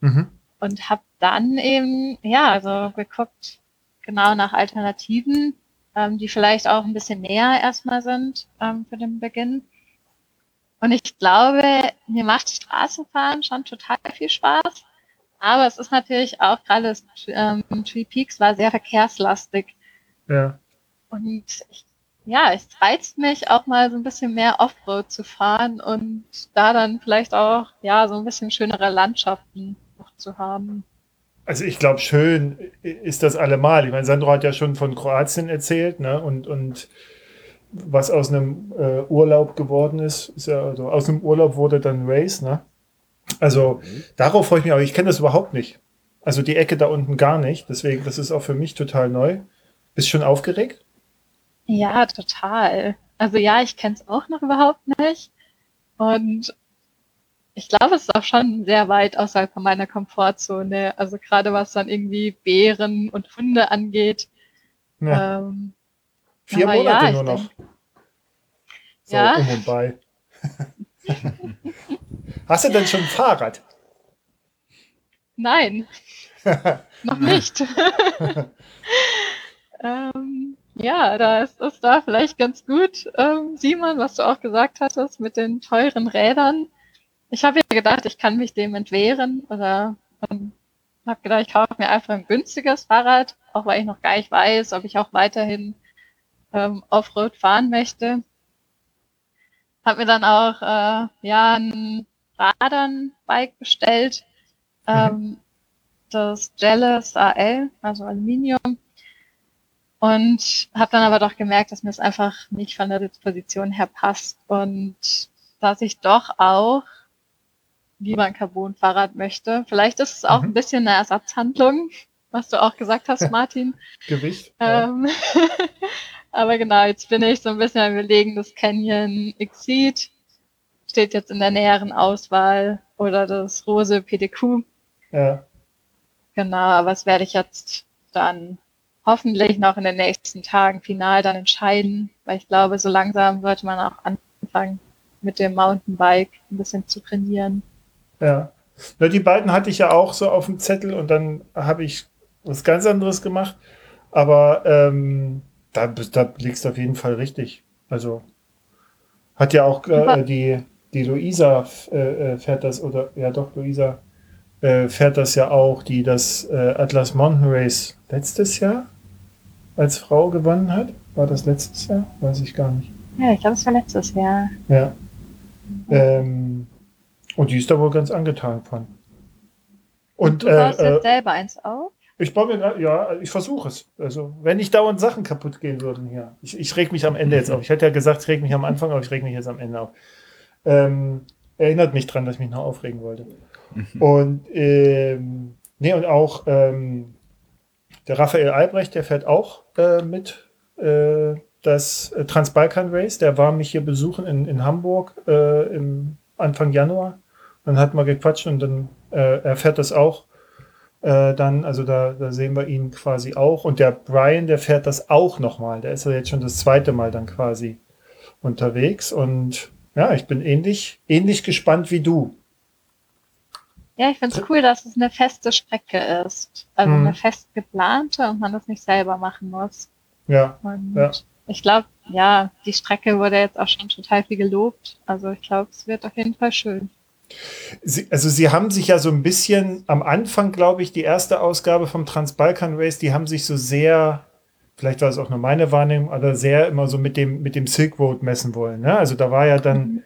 Speaker 2: Mhm. Und habe dann eben, ja, also geguckt, genau nach Alternativen, ähm, die vielleicht auch ein bisschen näher erstmal sind ähm, für den Beginn. Und ich glaube, mir macht Straßenfahren schon total viel Spaß. Aber es ist natürlich auch gerade das ähm, Tree Peaks war sehr verkehrslastig.
Speaker 1: Ja.
Speaker 2: Und ich, ja, es reizt mich auch mal so ein bisschen mehr Offroad zu fahren und da dann vielleicht auch, ja, so ein bisschen schönere Landschaften noch zu haben.
Speaker 1: Also ich glaube, schön ist das allemal. Ich meine, Sandro hat ja schon von Kroatien erzählt, ne? Und, und was aus einem äh, Urlaub geworden ist, ist ja, also aus einem Urlaub wurde dann Race, ne? Also mhm. darauf freue ich mich, aber ich kenne das überhaupt nicht. Also die Ecke da unten gar nicht. Deswegen, das ist auch für mich total neu. Bist du schon aufgeregt?
Speaker 2: Ja, total. Also ja, ich kenne es auch noch überhaupt nicht. Und ich glaube, es ist auch schon sehr weit außerhalb von meiner Komfortzone. Also gerade was dann irgendwie Bären und Hunde angeht. Ja. Ähm,
Speaker 1: Vier Monate ja, nur noch. Denk, so, ja. um und bei. Hast du denn schon ein Fahrrad?
Speaker 2: Nein, noch nicht. ähm, ja, da ist es da vielleicht ganz gut, ähm, Simon, was du auch gesagt hattest mit den teuren Rädern. Ich habe ja gedacht, ich kann mich dem entwehren oder ähm, habe gedacht, ich kaufe mir einfach ein günstiges Fahrrad, auch weil ich noch gar nicht weiß, ob ich auch weiterhin ähm, Offroad fahren möchte. Hab mir dann auch äh, ja ein Radern-Bike bestellt, mhm. ähm, das Jealous AL, also Aluminium. Und habe dann aber doch gemerkt, dass mir es einfach nicht von der Disposition her passt und dass ich doch auch lieber ein Carbon-Fahrrad möchte. Vielleicht ist es auch mhm. ein bisschen eine Ersatzhandlung, was du auch gesagt hast, Martin.
Speaker 1: Gewicht.
Speaker 2: Ähm. Aber genau, jetzt bin ich so ein bisschen am überlegen, das Canyon Exceed steht jetzt in der näheren Auswahl oder das Rose PDQ.
Speaker 1: Ja.
Speaker 2: Genau, aber das werde ich jetzt dann hoffentlich noch in den nächsten Tagen final dann entscheiden, weil ich glaube, so langsam sollte man auch anfangen, mit dem Mountainbike ein bisschen zu trainieren.
Speaker 1: Ja. Na, die beiden hatte ich ja auch so auf dem Zettel und dann habe ich was ganz anderes gemacht. Aber ähm, da, da liegst du auf jeden Fall richtig. Also hat ja auch äh, die, die Luisa äh, äh, fährt das, oder ja doch, Luisa äh, fährt das ja auch, die das äh, Atlas Mountain Race letztes Jahr als Frau gewonnen hat. War das letztes Jahr? Weiß ich gar nicht.
Speaker 2: Ja, ich glaube, es war letztes Jahr.
Speaker 1: Ja. Ähm, und die ist da wohl ganz angetan von.
Speaker 2: Und, und du baust äh, jetzt selber eins auf?
Speaker 1: Ich baue mir ja, ich versuche es. Also, wenn nicht dauernd Sachen kaputt gehen würden hier. Ich, ich reg mich am Ende jetzt auf. Ich hätte ja gesagt, ich reg mich am Anfang, aber ich reg mich jetzt am Ende auf. Ähm, erinnert mich dran, dass ich mich noch aufregen wollte. Und ähm, nee, und auch ähm, der Raphael Albrecht, der fährt auch äh, mit äh, das äh, Transbalkan Race. Der war mich hier besuchen in, in Hamburg äh, im Anfang Januar. Dann hat man gequatscht und dann äh, er fährt das auch. Äh, dann, also da, da sehen wir ihn quasi auch. Und der Brian, der fährt das auch nochmal. Der ist ja jetzt schon das zweite Mal dann quasi unterwegs. Und ja, ich bin ähnlich, ähnlich gespannt wie du.
Speaker 2: Ja, ich finde es cool, dass es eine feste Strecke ist. Also
Speaker 1: Mhm.
Speaker 2: eine fest geplante und man das nicht selber machen muss.
Speaker 1: Ja,
Speaker 2: Und
Speaker 1: Ja.
Speaker 2: ich glaube, ja, die Strecke wurde jetzt auch schon total viel gelobt. Also ich glaube, es wird auf jeden Fall schön.
Speaker 1: Sie, also sie haben sich ja so ein bisschen am Anfang, glaube ich, die erste Ausgabe vom Transbalkan Race, die haben sich so sehr, vielleicht war es auch nur meine Wahrnehmung, aber sehr immer so mit dem, mit dem Silk Road messen wollen. Ne? Also da war ja dann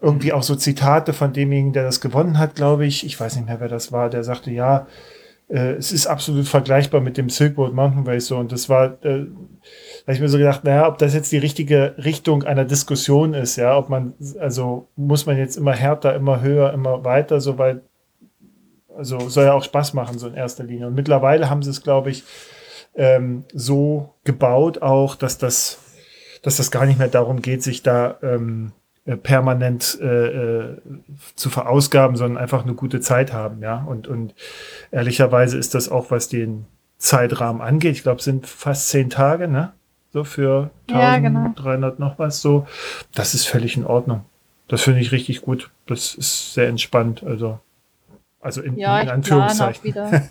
Speaker 1: irgendwie auch so Zitate von demjenigen, der das gewonnen hat, glaube ich. Ich weiß nicht mehr, wer das war, der sagte, ja, äh, es ist absolut vergleichbar mit dem Silk Road Mountain Race so. Und das war, äh, da habe ich mir so gedacht, naja, ob das jetzt die richtige Richtung einer Diskussion ist, ja, ob man, also muss man jetzt immer härter, immer höher, immer weiter, so weit, also soll ja auch Spaß machen, so in erster Linie. Und mittlerweile haben sie es, glaube ich, ähm, so gebaut auch, dass das, dass das gar nicht mehr darum geht, sich da ähm, äh, permanent äh, äh, zu verausgaben, sondern einfach eine gute Zeit haben, ja. Und, und ehrlicherweise ist das auch, was den Zeitrahmen angeht. Ich glaube, es sind fast zehn Tage, ne? So für
Speaker 2: Ja, genau.
Speaker 1: 1300 noch was so. Das ist völlig in Ordnung. Das finde ich richtig gut. Das ist sehr entspannt. Also, also in,
Speaker 2: Ja,
Speaker 1: in
Speaker 2: ich plane auch
Speaker 1: Anführungszeichen.
Speaker 2: wieder.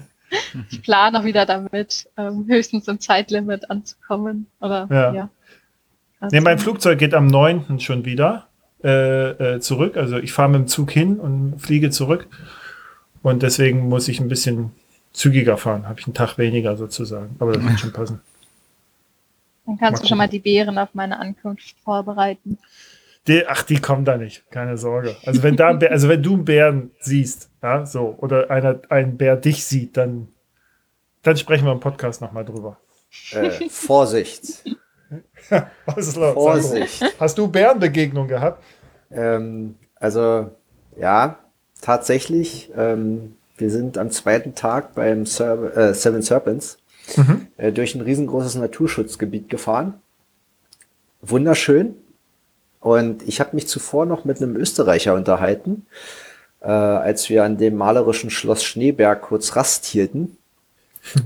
Speaker 2: ich plane auch wieder damit, ähm, höchstens im Zeitlimit anzukommen. Oder
Speaker 1: Ja.
Speaker 2: ja. Also,
Speaker 1: Nee, mein Flugzeug geht am 9. schon wieder äh, äh, zurück. Also ich fahre mit dem Zug hin und fliege zurück. Und deswegen muss ich ein bisschen zügiger fahren. Habe ich einen Tag weniger sozusagen. Aber das wird schon passen.
Speaker 2: Dann kannst
Speaker 1: Mal
Speaker 2: du schon mal die Beeren auf meine Ankunft vorbereiten.
Speaker 1: Die, ach, die kommen da nicht. Keine Sorge. Also wenn da, ein Bär, also wenn du einen Bären siehst, ja, so, oder einer, ein Bär dich sieht, dann, dann sprechen wir im Podcast nochmal drüber.
Speaker 3: Äh, Vorsicht.
Speaker 1: Was ist los?
Speaker 3: Vorsicht.
Speaker 1: Sandro? Hast du Bärenbegegnung gehabt?
Speaker 3: Ähm, also, ja, tatsächlich. Ähm, wir sind am zweiten Tag beim Ser äh, Seven Serpents
Speaker 1: Mhm.
Speaker 3: äh, durch ein riesengroßes Naturschutzgebiet gefahren. Wunderschön. Und ich habe mich zuvor noch mit einem Österreicher unterhalten, äh, als wir an dem malerischen Schloss Schneeberg kurz Rast hielten.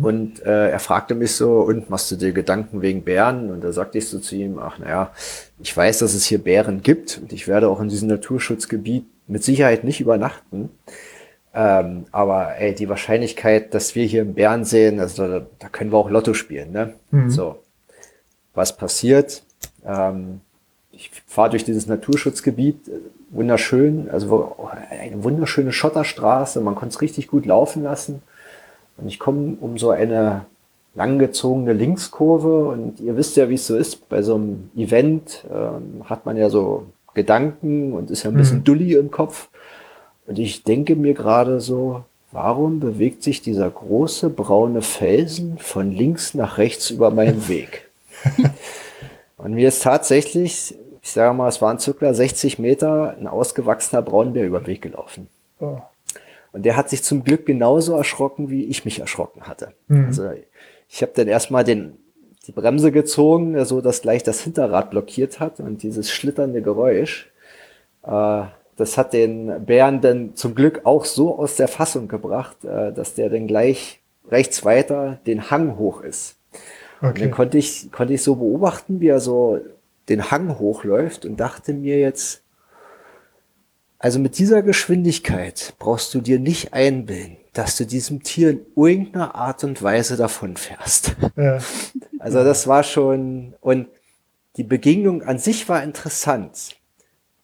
Speaker 3: Und äh, er fragte mich so, und machst du dir Gedanken wegen Bären? Und da sagte ich so zu ihm, ach naja, ich weiß, dass es hier Bären gibt und ich werde auch in diesem Naturschutzgebiet mit Sicherheit nicht übernachten. Ähm, aber ey, die Wahrscheinlichkeit, dass wir hier einen Bären sehen, also da, da können wir auch Lotto spielen, ne?
Speaker 1: Mhm.
Speaker 3: So. Was passiert? Ähm, ich fahre durch dieses Naturschutzgebiet, äh, wunderschön, also eine wunderschöne Schotterstraße, man konnte es richtig gut laufen lassen. Und ich komme um so eine langgezogene Linkskurve und ihr wisst ja, wie es so ist. Bei so einem Event ähm, hat man ja so Gedanken und ist ja ein bisschen
Speaker 1: Mhm.
Speaker 3: dulli im Kopf. Und ich denke mir gerade so, warum bewegt sich dieser große braune Felsen von links nach rechts über meinen Weg? Und mir ist tatsächlich, ich sage mal, es waren circa 60 Meter, ein ausgewachsener Braunbär über den Weg gelaufen.
Speaker 1: Oh.
Speaker 3: Und der hat sich zum Glück genauso erschrocken, wie ich mich erschrocken hatte.
Speaker 1: Mhm.
Speaker 3: Also ich habe dann erstmal den, die Bremse gezogen, so dass gleich das Hinterrad blockiert hat und dieses schlitternde Geräusch, äh, das hat den Bären dann zum Glück auch so aus der Fassung gebracht, äh, dass der dann gleich rechts weiter den Hang hoch ist. Und dann
Speaker 1: Okay.
Speaker 3: konnte ich, konnte ich so beobachten, wie er so den Hang hochläuft und dachte mir jetzt, also mit dieser Geschwindigkeit brauchst du dir nicht einbilden, dass du diesem Tier in irgendeiner Art und Weise davonfährst.
Speaker 1: Ja.
Speaker 3: Also das war schon, und die Begegnung an sich war interessant.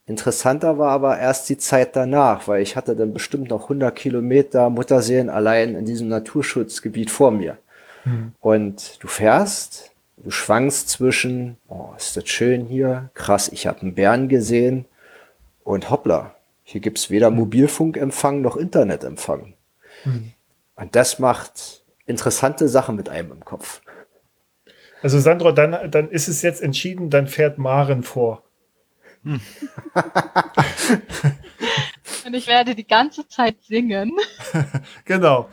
Speaker 3: Interessanter war aber erst die Zeit danach, weil ich hatte dann bestimmt noch 100 Kilometer Mutterseelen allein in diesem Naturschutzgebiet vor mir.
Speaker 1: Hm.
Speaker 3: Und du fährst, du schwankst zwischen, oh, ist das schön hier, krass, ich habe einen Bären gesehen und hoppla, hier gibt's weder Mobilfunkempfang noch Internetempfang.
Speaker 1: Hm.
Speaker 3: Und das macht interessante Sachen mit einem im Kopf.
Speaker 1: Also Sandro, dann, dann ist es jetzt entschieden, dann fährt Maren vor.
Speaker 2: Und ich werde die ganze Zeit singen.
Speaker 1: genau.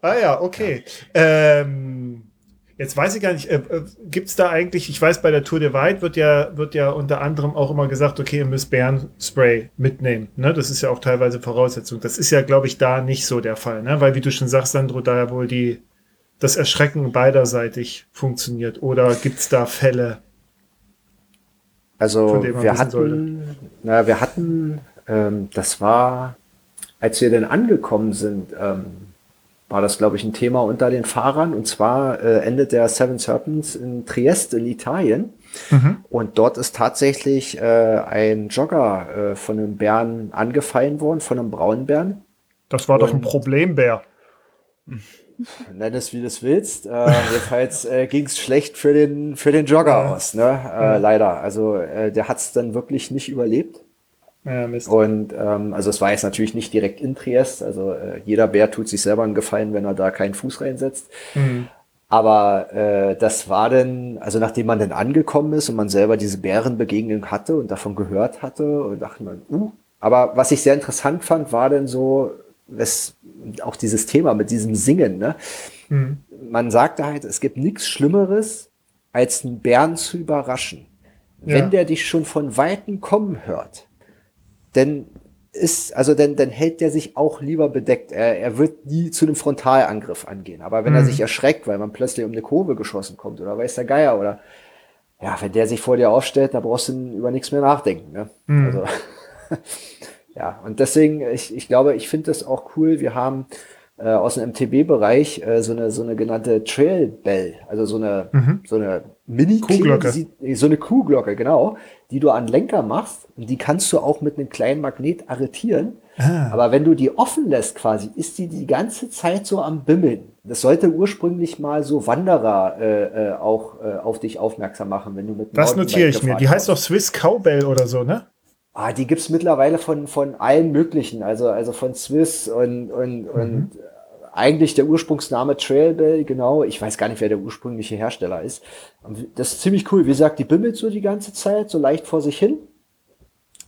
Speaker 1: Ah ja, okay. Ähm, jetzt weiß ich gar nicht, äh, äh, gibt es da eigentlich, ich weiß, bei der Tour de White wird ja, wird ja unter anderem auch immer gesagt, okay, ihr müsst Bärenspray mitnehmen. Ne? Das ist ja auch teilweise Voraussetzung. Das ist ja, glaube ich, da nicht so der Fall, ne? weil wie du schon sagst, Sandro, da ja wohl die, das Erschrecken beiderseitig funktioniert. Oder gibt es da Fälle?
Speaker 3: Also wir hatten, na, wir hatten, ähm, das war, als wir denn angekommen sind, ähm, war das, glaube ich, ein Thema unter den Fahrern. Und zwar äh, endet der Seven Serpents in Trieste in Italien. Mhm. Und dort ist tatsächlich äh, ein Jogger äh, von einem Bären angefallen worden, von einem braunen Bären.
Speaker 1: Das war Und, doch ein Problembär.
Speaker 3: Nenn es wie du es willst. Äh, jedenfalls äh, ging es schlecht für den, für den Jogger ja. aus, ne? Äh, leider. Also äh, der hat es dann wirklich nicht überlebt. Ja, Mist. Und ähm, also es war jetzt natürlich nicht direkt in Triest. Also äh, jeder Bär tut sich selber einen Gefallen, wenn er da keinen Fuß reinsetzt. Mhm. Aber äh, das war dann, also nachdem man dann angekommen ist und man selber diese Bärenbegegnung hatte und davon gehört hatte und dachte man, uh. Aber was ich sehr interessant fand, war dann so, was, auch dieses Thema mit diesem Singen. Ne? Mhm. Man sagte halt, es gibt nichts Schlimmeres, als einen Bären zu überraschen. Ja. Wenn der dich schon von Weitem kommen hört, denn ist, also dann, dann hält der sich auch lieber bedeckt. Er, er wird nie zu einem Frontalangriff angehen. Aber wenn mhm. er sich erschreckt, weil man plötzlich um eine Kurve geschossen kommt oder weiß der Geier oder ja, wenn der sich vor dir aufstellt, da brauchst du über nichts mehr nachdenken. Ne? Mhm. Also, ja, und deswegen, ich, ich glaube, ich finde das auch cool. Wir haben äh, aus dem MTB-Bereich äh, so eine so eine genannte Trail Bell, also so eine mhm. so eine Mini Kuhglocke, so eine Kuhglocke, genau, die du an Lenker machst und die kannst du auch mit einem kleinen Magnet arretieren. Ah. Aber wenn du die offen lässt quasi, ist die die ganze Zeit so am Bimmeln. Das sollte ursprünglich mal so Wanderer äh, äh, auch äh, auf dich aufmerksam machen, wenn du mit
Speaker 1: Das notiere ich mir. Die heißt doch Swiss Cowbell oder so, ne?
Speaker 3: Ah, die gibt's mittlerweile von, von allen möglichen, also, also von Swiss und, und, mhm. und eigentlich der Ursprungsname Trailbell, genau. Ich weiß gar nicht, wer der ursprüngliche Hersteller ist. Das ist ziemlich cool. Wie gesagt, die bimmelt so die ganze Zeit, so leicht vor sich hin.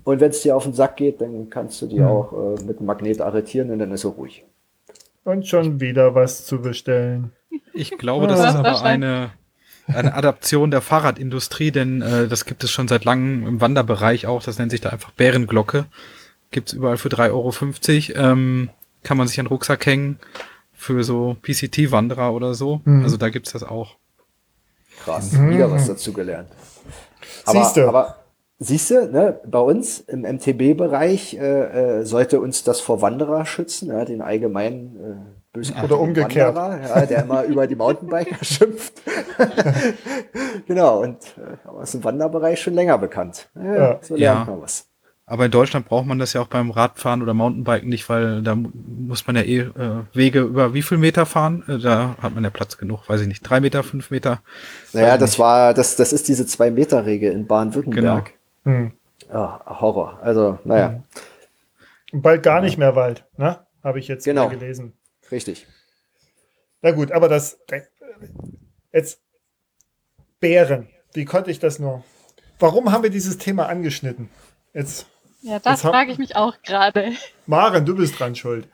Speaker 3: Und wenn es dir auf den Sack geht, dann kannst du die mhm. auch äh, mit dem Magnet arretieren und dann ist er ruhig.
Speaker 1: Und schon wieder was zu bestellen.
Speaker 4: Ich glaube, das ist aber eine, eine Adaption der Fahrradindustrie, denn äh, das gibt es schon seit langem im Wanderbereich auch. Das nennt sich da einfach Bärenglocke. Gibt's überall für 3,50 Euro. Ähm, kann man sich an den Rucksack hängen für so PCT-Wanderer oder so. Mhm. Also da gibt's das auch.
Speaker 3: Krass, mhm. wieder was dazu gelernt. Aber, siehst du. Aber siehst du, ne, bei uns im MTB-Bereich äh, äh, sollte uns das vor Wanderer schützen, ja, den allgemeinen äh,
Speaker 1: Oder umgekehrt. Wanderer,
Speaker 3: ja, der immer über die Mountainbiker schimpft. genau, und äh, aus dem Wanderbereich schon länger bekannt. Ja, ja. So lernt
Speaker 4: ja. man was. Aber in Deutschland braucht man das ja auch beim Radfahren oder Mountainbiken nicht, weil da muss man ja eh äh, Wege über wie viel Meter fahren? Äh, da hat man ja Platz genug, weiß ich nicht, drei Meter, fünf Meter.
Speaker 3: Naja, das nicht. war, das, das ist diese Zwei-Meter-Regel in Baden-Württemberg. Genau. Hm. Ja, Horror. Also, naja.
Speaker 1: Hm. Bald gar nicht mehr Wald, ne? Habe ich jetzt genau. gelesen.
Speaker 3: Richtig.
Speaker 1: Na gut, aber das jetzt Bären. Wie konnte ich das nur? Warum haben wir dieses Thema angeschnitten? Jetzt
Speaker 2: ja, das frage ich mich auch gerade.
Speaker 1: Maren, du bist dran schuld.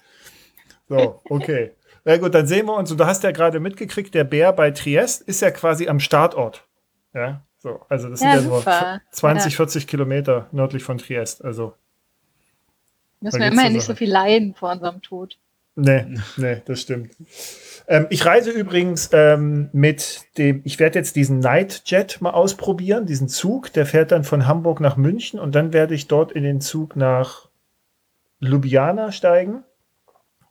Speaker 1: So, okay. Na gut, dann sehen wir uns. Und du hast ja gerade mitgekriegt, der Bär bei Triest ist ja quasi am Startort. Ja, so. Also, das ja, sind ja super. so 20, ja. 40 Kilometer nördlich von Triest. Also.
Speaker 2: Müssen wir immerhin nicht so viel leiden vor unserem Tod.
Speaker 1: Nee, nee, das stimmt. Ähm, ich reise übrigens ähm, mit dem, ich werde jetzt diesen Nightjet mal ausprobieren, diesen Zug, der fährt dann von Hamburg nach München und dann werde ich dort in den Zug nach Ljubljana steigen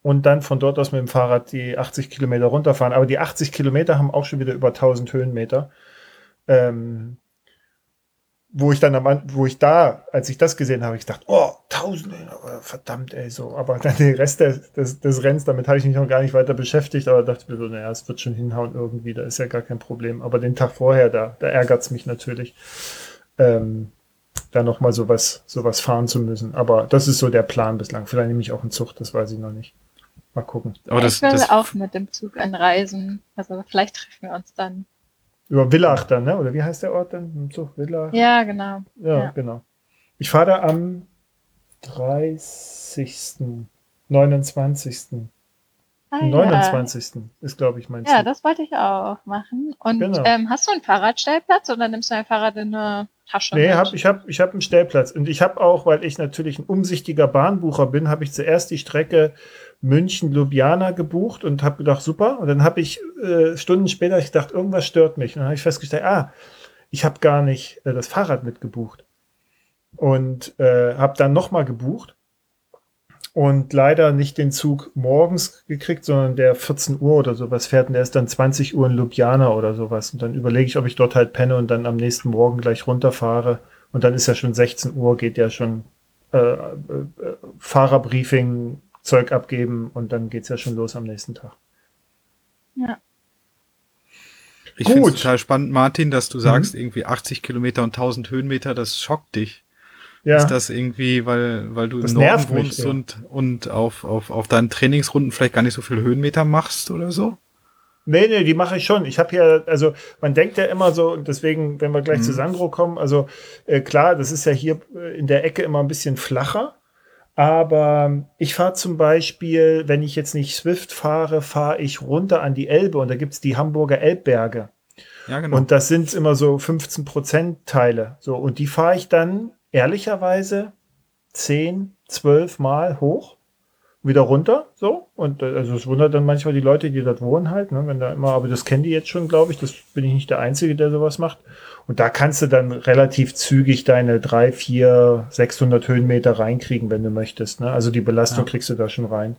Speaker 1: und dann von dort aus mit dem Fahrrad die 80 Kilometer runterfahren. Aber die 80 Kilometer haben auch schon wieder über 1000 Höhenmeter. Ähm, wo ich dann am, wo ich da, als ich das gesehen habe, ich dachte, oh, tausende, verdammt, ey, so. Aber dann den Rest des, des, des Renns, damit habe ich mich noch gar nicht weiter beschäftigt, aber dachte mir so, naja, es wird schon hinhauen irgendwie, da ist ja gar kein Problem. Aber den Tag vorher, da, da ärgert es mich natürlich, ähm, da nochmal sowas, sowas fahren zu müssen. Aber das ist so der Plan bislang. Vielleicht nehme ich auch einen Zug, das weiß ich noch nicht. Mal gucken.
Speaker 4: Aber das,
Speaker 2: ich will
Speaker 4: das,
Speaker 2: auch mit dem Zug anreisen. Also vielleicht treffen wir uns dann.
Speaker 1: Über Villach dann, ne? Oder wie heißt der Ort dann? Im Zug Villach?
Speaker 2: Ja, genau.
Speaker 1: Ja,
Speaker 2: Ja.
Speaker 1: genau. Ich fahre da am 30. 29.
Speaker 2: Ah,
Speaker 1: 29. ist, glaube ich, mein
Speaker 2: Ja. ja, das wollte ich auch machen. Und
Speaker 1: Genau.
Speaker 2: ähm, hast du einen Fahrradstellplatz oder nimmst du dein Fahrrad in eine Tasche?
Speaker 1: Nee, hab, ich habe ich hab einen Stellplatz. Und ich habe auch, weil ich natürlich ein umsichtiger Bahnbucher bin, habe ich zuerst die Strecke München-Ljubljana gebucht und habe gedacht, super. Und dann habe ich äh, Stunden später ich gedacht, irgendwas stört mich. Und dann habe ich festgestellt, ah, ich habe gar nicht äh, das Fahrrad mitgebucht. Und äh, habe dann nochmal gebucht und leider nicht den Zug morgens gekriegt, sondern der 14 Uhr oder sowas fährt und der ist dann 20 Uhr in Ljubljana oder sowas. Und dann überlege ich, ob ich dort halt penne und dann am nächsten Morgen gleich runterfahre. Und dann ist ja schon 16 Uhr, geht ja schon äh, äh, äh, Fahrerbriefing, Zeug abgeben und dann geht's ja schon los am nächsten Tag.
Speaker 4: ich finde es total spannend, Martin, dass du sagst, irgendwie 80 Kilometer und 1000 Höhenmeter, das schockt dich.
Speaker 1: Ja,
Speaker 4: Ist das irgendwie, weil, weil du
Speaker 1: Das
Speaker 4: im Norden
Speaker 1: nervt mich,
Speaker 4: wohnst
Speaker 1: ja.
Speaker 4: und, und auf, auf, auf deinen Trainingsrunden vielleicht gar nicht so viel Höhenmeter machst oder so?
Speaker 1: Nee, nee, die mache ich schon. Ich habe ja, also man denkt ja immer so, und deswegen, wenn wir gleich
Speaker 4: Mhm.
Speaker 1: zu Sandro kommen, also äh, klar, das ist ja hier äh, in der Ecke immer ein bisschen flacher. Aber ich fahre zum Beispiel, wenn ich jetzt nicht Swift fahre, fahre ich runter an die Elbe und da gibt's die Hamburger Elbberge.
Speaker 4: Ja, genau.
Speaker 1: Und das sind immer so 15 Prozent Teile. So, und die fahre ich dann ehrlicherweise 10, 12 Mal hoch, wieder runter. So. Und äh, also es wundert dann manchmal die Leute, die dort wohnen halt, ne, wenn da immer, aber das kennen die jetzt schon, glaube ich. Das bin ich nicht der Einzige, der sowas macht. Und da kannst du dann relativ zügig deine 3, 4, 600 Höhenmeter reinkriegen, wenn du möchtest. Ne? Also die Belastung
Speaker 4: Ja.
Speaker 1: kriegst du da schon rein.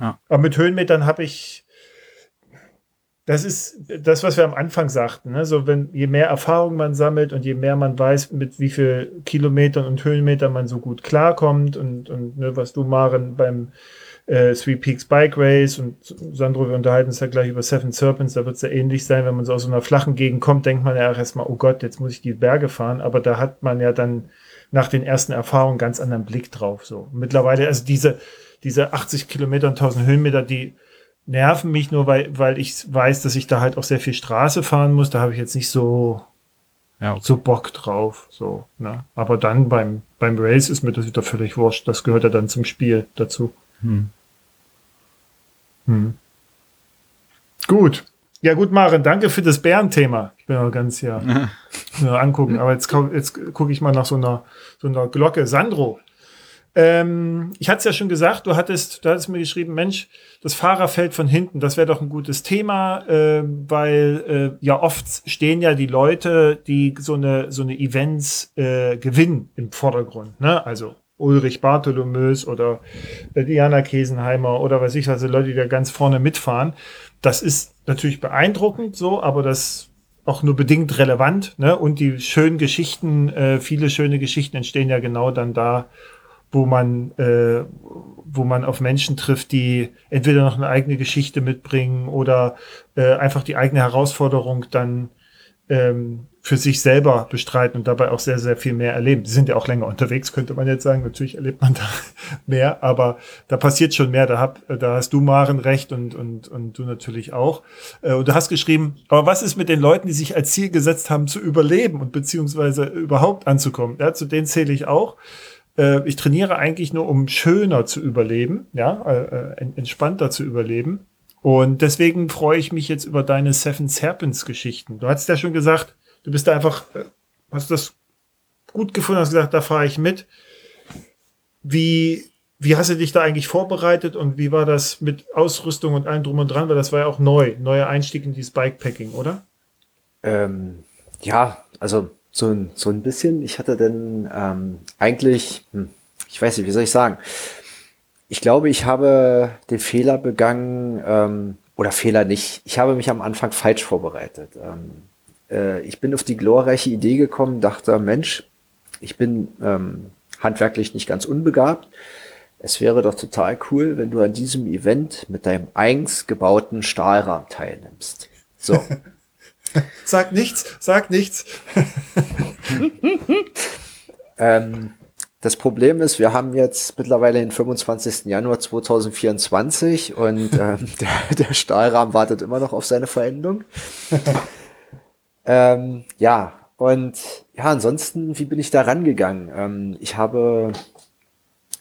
Speaker 4: Ja.
Speaker 1: Aber mit Höhenmetern habe ich das ist das, was wir am Anfang sagten. Ne? So, wenn je mehr Erfahrung man sammelt und je mehr man weiß, mit wie viel Kilometern und Höhenmetern man so gut klarkommt und, und ne, was du, Maren, beim äh, Three Peaks Bike Race und Sandro, wir unterhalten uns ja gleich über Seven Serpents, da wird es ja ähnlich sein, wenn man so aus so einer flachen Gegend kommt, denkt man ja auch erstmal, oh Gott, jetzt muss ich die Berge fahren, aber da hat man ja dann nach den ersten Erfahrungen ganz anderen Blick drauf. So mittlerweile, also diese, diese 80 Kilometer und 1000 Höhenmeter, die nerven mich nur, weil, weil ich weiß, dass ich da halt auch sehr viel Straße fahren muss. Da habe ich jetzt nicht so,
Speaker 4: ja, okay.
Speaker 1: so Bock drauf. So, ne? Aber dann beim, beim Race ist mir das wieder völlig wurscht. Das gehört ja dann zum Spiel dazu.
Speaker 4: Hm.
Speaker 1: Hm. Gut. Ja, gut, Maren, danke für das Bärenthema. Ich bin aber ganz ja, ja angucken. Aber jetzt, jetzt gucke ich mal nach so einer, so einer Glocke. Sandro, ähm, ich hatte es ja schon gesagt, du hattest, du hattest mir geschrieben, Mensch, das Fahrerfeld von hinten, das wäre doch ein gutes Thema, ähm, weil äh, ja oft stehen ja die Leute, die so eine, so eine Events äh, gewinnen im Vordergrund. Ne? Also Ulrich Bartholomäus oder äh, Diana Kesenheimer oder weiß ich also Leute, die da ganz vorne mitfahren. Das ist natürlich beeindruckend so, aber das auch nur bedingt relevant. Ne? Und die schönen Geschichten, äh, viele schöne Geschichten entstehen ja genau dann da, wo man, äh, wo man auf Menschen trifft, die entweder noch eine eigene Geschichte mitbringen oder äh, einfach die eigene Herausforderung dann ähm, für sich selber bestreiten und dabei auch sehr, sehr viel mehr erleben. Sie sind ja auch länger unterwegs, könnte man jetzt sagen. Natürlich erlebt man da mehr, aber da passiert schon mehr. Da, hab, da hast du, Maren, recht und, und, und du natürlich auch. Äh, Und du hast geschrieben, aber was ist mit den Leuten, die sich als Ziel gesetzt haben, zu überleben und beziehungsweise überhaupt anzukommen? Ja, zu denen zähle ich auch. Äh, Ich trainiere eigentlich nur, um schöner zu überleben, ja, äh, äh, entspannter zu überleben. Und deswegen freue ich mich jetzt über deine Seven Serpents Geschichten. Du hast ja schon gesagt, du bist da einfach, äh, hast das gut gefunden, hast gesagt, da fahre ich mit. Wie, wie hast du dich da eigentlich vorbereitet und wie war das mit Ausrüstung und allem drum und dran? Weil das war ja auch neu, neuer Einstieg in dieses Bikepacking, oder?
Speaker 3: Ähm, ja, also so ein, so ein bisschen. Ich hatte dann ähm, eigentlich, hm, ich weiß nicht, wie soll ich sagen? Ich glaube, ich habe den Fehler begangen, ähm, oder Fehler nicht. Ich habe mich am Anfang falsch vorbereitet. Ähm, äh, ich bin auf die glorreiche Idee gekommen, dachte, Mensch, ich bin ähm, handwerklich nicht ganz unbegabt. Es wäre doch total cool, wenn du an diesem Event mit deinem eigens gebauten Stahlrahmen teilnimmst. So.
Speaker 1: Sag nichts, sag nichts.
Speaker 3: Ähm, Das Problem ist, wir haben jetzt mittlerweile den 25. Januar 2024 und äh, der, der Stahlrahmen wartet immer noch auf seine Verendung. ähm, ja, und ja, ansonsten, wie bin ich da rangegangen? Ähm, ich habe,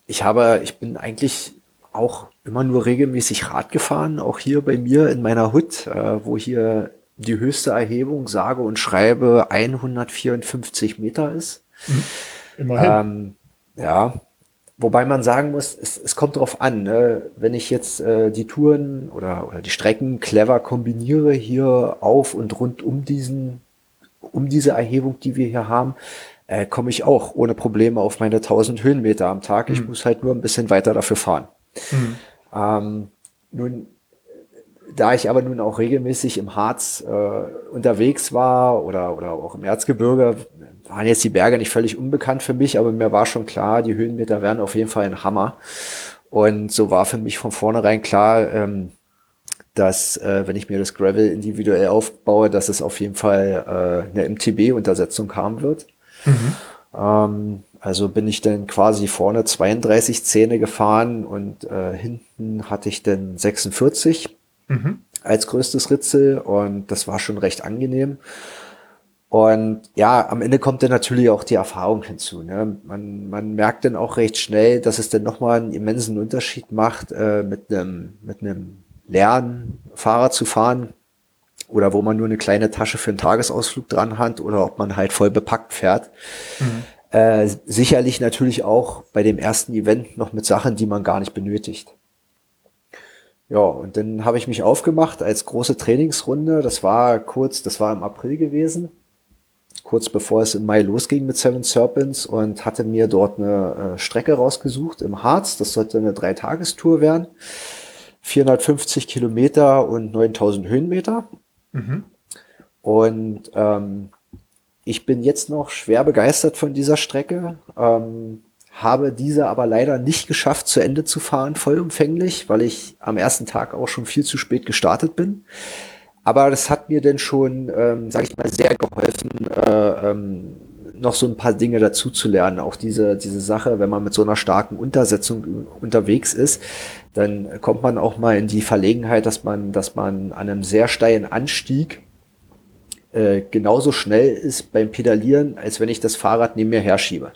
Speaker 3: ich habe, ich bin eigentlich auch immer nur regelmäßig Rad gefahren, auch hier bei mir in meiner Hut, äh, wo hier die höchste Erhebung, sage und schreibe, 154 Meter ist. Mhm. Immerhin. Ähm, ja, wobei man sagen muss, es, es kommt darauf an, ne? wenn ich jetzt äh, die Touren oder, oder die Strecken clever kombiniere hier auf und rund um diesen, um diese Erhebung, die wir hier haben, äh, komme ich auch ohne Probleme auf meine 1000 Höhenmeter am Tag. Mhm. Ich muss halt nur ein bisschen weiter dafür fahren. Mhm. Ähm, nun da ich aber nun auch regelmäßig im Harz äh, unterwegs war oder, oder auch im Erzgebirge, waren jetzt die Berge nicht völlig unbekannt für mich, aber mir war schon klar, die Höhenmeter werden auf jeden Fall ein Hammer. Und so war für mich von vornherein klar, ähm, dass äh, wenn ich mir das Gravel individuell aufbaue, dass es auf jeden Fall äh, eine MTB-Untersetzung haben wird. Mhm. Ähm, also bin ich dann quasi vorne 32 Zähne gefahren und äh, hinten hatte ich dann 46 mhm. als größtes Ritzel und das war schon recht angenehm. Und ja, am Ende kommt dann natürlich auch die Erfahrung hinzu. Ne? Man, man merkt dann auch recht schnell, dass es dann nochmal einen immensen Unterschied macht, äh, mit einem mit einem leeren Fahrer zu fahren oder wo man nur eine kleine Tasche für einen Tagesausflug dran hat oder ob man halt voll bepackt fährt. Mhm. Äh, sicherlich natürlich auch bei dem ersten Event noch mit Sachen, die man gar nicht benötigt. Ja, und dann habe ich mich aufgemacht als große Trainingsrunde. Das war kurz, das war im April gewesen, kurz bevor es im Mai losging mit Seven Serpents und hatte mir dort eine äh, Strecke rausgesucht im Harz. Das sollte eine Dreitagestour werden. 450 Kilometer und 9000 Höhenmeter. Mhm. Und ähm, ich bin jetzt noch schwer begeistert von dieser Strecke. Ähm, habe diese aber leider nicht geschafft, zu Ende zu fahren, vollumfänglich, weil ich am ersten Tag auch schon viel zu spät gestartet bin. Aber das hat mir denn schon, ähm, sage ich mal, sehr geholfen, äh, ähm, noch so ein paar Dinge dazu zu lernen. Auch diese, diese Sache, wenn man mit so einer starken Untersetzung unterwegs ist, dann kommt man auch mal in die Verlegenheit, dass man, dass man an einem sehr steilen Anstieg äh, genauso schnell ist beim Pedalieren, als wenn ich das Fahrrad neben mir herschiebe.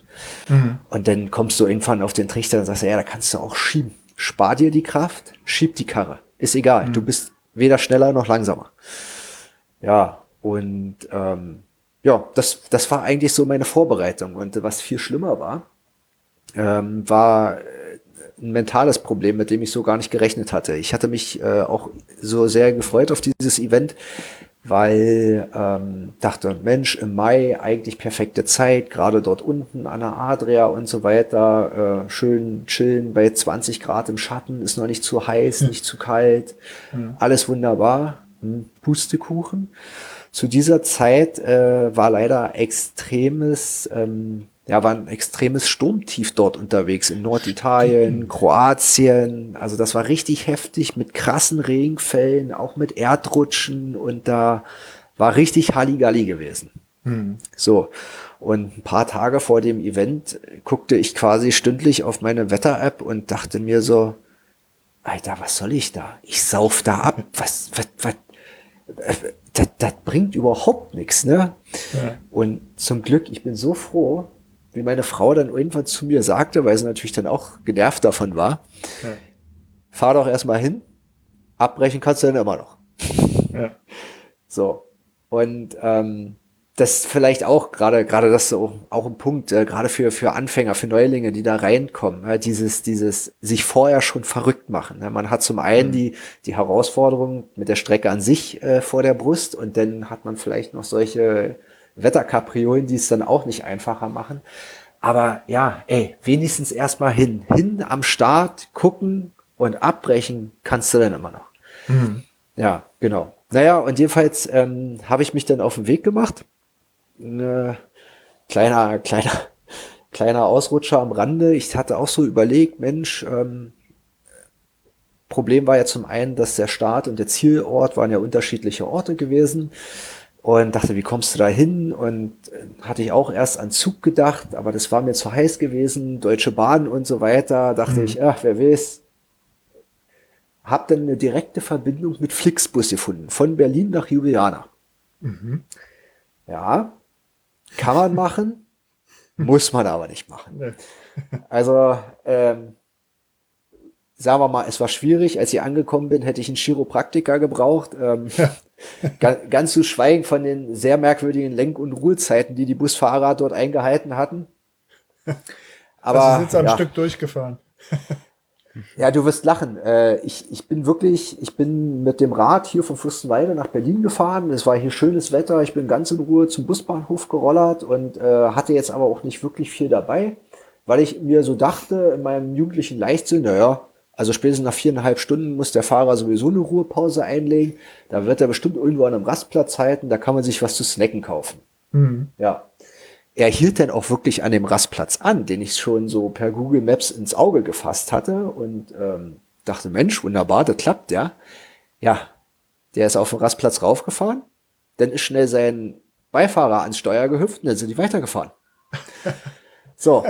Speaker 3: Mhm. Und dann kommst du irgendwann auf den Trichter und sagst, ja, da kannst du auch schieben. Spar dir die Kraft, schieb die Karre. Ist egal, mhm. du bist weder schneller noch langsamer. Ja, und ähm, ja, das, das war eigentlich so meine Vorbereitung. Und was viel schlimmer war, ähm, war äh, ein mentales Problem, mit dem ich so gar nicht gerechnet hatte. Ich hatte mich äh, auch so sehr gefreut auf dieses Event, weil ähm, dachte, Mensch, im Mai eigentlich perfekte Zeit, gerade dort unten an der Adria und so weiter, äh, schön chillen bei 20 Grad im Schatten, ist noch nicht zu heiß, hm. nicht zu kalt, hm. alles wunderbar, hm, Pustekuchen. Zu dieser Zeit äh, war leider extremes ähm, ja, war ein extremes Sturmtief dort unterwegs in Norditalien, Kroatien. Also das war richtig heftig mit krassen Regenfällen, auch mit Erdrutschen und da war richtig Halligalli gewesen. Hm. So. Und ein paar Tage vor dem Event guckte ich quasi stündlich auf meine Wetter-App und dachte mir so, Alter, was soll ich da? Ich sauf da ab. Was, was, was, das, das bringt überhaupt nichts, ne? Ja. Und zum Glück, ich bin so froh, wie meine Frau dann irgendwann zu mir sagte, weil sie natürlich dann auch genervt davon war, ja. fahr doch erstmal hin, abbrechen kannst du dann immer noch. Ja. So. Und ähm, das vielleicht auch gerade gerade das so auch ein Punkt äh, gerade für für Anfänger für Neulinge die da reinkommen ja, dieses dieses sich vorher schon verrückt machen ja, man hat zum einen mhm. die die Herausforderung mit der Strecke an sich äh, vor der Brust und dann hat man vielleicht noch solche Wetterkapriolen, die es dann auch nicht einfacher machen. Aber ja, ey, wenigstens erstmal hin. Hin am Start, gucken und abbrechen kannst du dann immer noch. Mhm. Ja, genau. Naja, und jedenfalls ähm, habe ich mich dann auf den Weg gemacht. Äh, kleiner, kleiner, kleiner Ausrutscher am Rande. Ich hatte auch so überlegt, Mensch, ähm, Problem war ja zum einen, dass der Start und der Zielort waren ja unterschiedliche Orte gewesen. Und dachte, wie kommst du da hin? Und äh, hatte ich auch erst an Zug gedacht, aber das war mir zu heiß gewesen, Deutsche Bahn und so weiter. Dachte
Speaker 1: Mhm.
Speaker 3: ich, ach, wer weiß. Hab dann eine direkte Verbindung mit Flixbus gefunden, von Berlin nach Ljubljana.
Speaker 1: Mhm.
Speaker 3: Ja, kann man machen, muss man aber nicht machen. Also, ähm, sagen wir mal, es war schwierig. Als ich angekommen bin, hätte ich einen Chiropraktiker gebraucht. Ähm, ga- ganz zu schweigen von den sehr merkwürdigen Lenk- und Ruhezeiten, die die Busfahrer dort eingehalten hatten. Aber
Speaker 1: also sind sie am
Speaker 3: ja,
Speaker 1: Stück durchgefahren.
Speaker 3: ja, du wirst lachen. Äh, ich, ich bin wirklich, ich bin mit dem Rad hier von Fürstenwalde nach Berlin gefahren. Es war hier schönes Wetter. Ich bin ganz in Ruhe zum Busbahnhof gerollert und äh, hatte jetzt aber auch nicht wirklich viel dabei, weil ich mir so dachte, in meinem jugendlichen Leichtsinn, naja, also spätestens nach viereinhalb Stunden muss der Fahrer sowieso eine Ruhepause einlegen. Da wird er bestimmt irgendwo an einem Rastplatz halten. Da kann man sich was zu snacken kaufen.
Speaker 1: Mhm.
Speaker 3: Ja. Er hielt dann auch wirklich an dem Rastplatz an, den ich schon so per Google Maps ins Auge gefasst hatte und ähm, dachte, Mensch, wunderbar, das klappt, ja. Ja, der ist auf den Rastplatz raufgefahren, dann ist schnell sein Beifahrer ans Steuer gehüpft und dann sind die weitergefahren. So.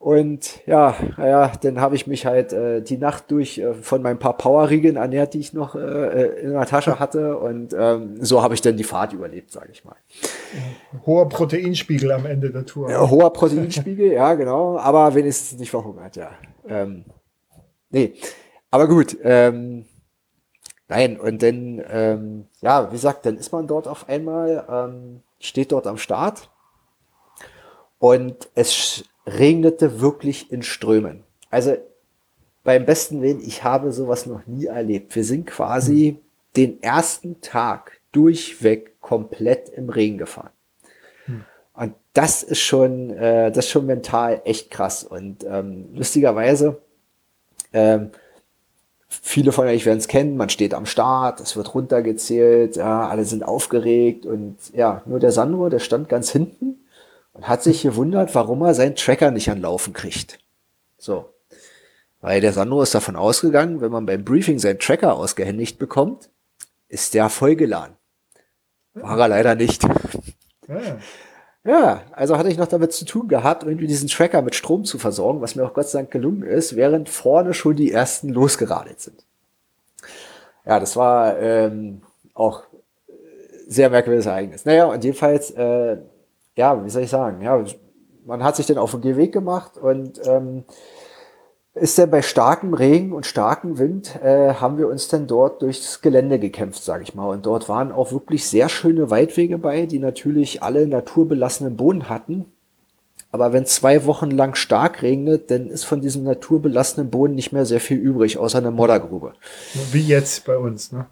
Speaker 3: Und ja, ja, dann habe ich mich halt äh, die Nacht durch äh, von meinen paar Powerriegeln ernährt, die ich noch äh, in der Tasche hatte. Und ähm, so habe ich dann die Fahrt überlebt, sage ich mal.
Speaker 1: Hoher Proteinspiegel am Ende der Tour.
Speaker 3: Ja, hoher Proteinspiegel, ja, genau, aber wenigstens nicht verhungert, ja. Ähm, nee, aber gut, ähm, nein, und dann, ähm, ja, wie gesagt, dann ist man dort auf einmal, ähm, steht dort am Start und es regnete wirklich in Strömen. Also beim besten Willen, ich habe sowas noch nie erlebt. Wir sind quasi den ersten Tag durchweg komplett im Regen gefahren. Und das ist schon, äh, das ist schon mental echt krass. Und ähm, lustigerweise, ähm, viele von euch werden es kennen, man steht am Start, es wird runtergezählt, ja, alle sind aufgeregt und ja, nur der Sandro, der stand ganz hinten und hat sich gewundert, warum er seinen Tracker nicht an Laufen kriegt. So. Weil der Sandro ist davon ausgegangen, wenn man beim Briefing seinen Tracker ausgehändigt bekommt, ist der vollgeladen. War er leider nicht.
Speaker 1: Ja.
Speaker 3: Ja, also hatte ich noch damit zu tun gehabt, irgendwie diesen Tracker mit Strom zu versorgen, was mir auch Gott sei Dank gelungen ist, während vorne schon die ersten losgeradelt sind. Ja, das war ähm, auch äh, sehr merkwürdiges Ereignis. Naja, und jedenfalls, äh, ja, wie soll ich sagen, ja, man hat sich dann auf den Gehweg gemacht und ähm, ist dann bei starkem Regen und starkem Wind, äh, haben wir uns dann dort durchs Gelände gekämpft, sage ich mal. Und dort waren auch wirklich sehr schöne Waldwege bei, die natürlich alle naturbelassenen Boden hatten. Aber wenn zwei Wochen lang stark regnet, dann ist von diesem naturbelassenen Boden nicht mehr sehr viel übrig, außer einer Moddergrube.
Speaker 1: Wie jetzt bei uns, ne?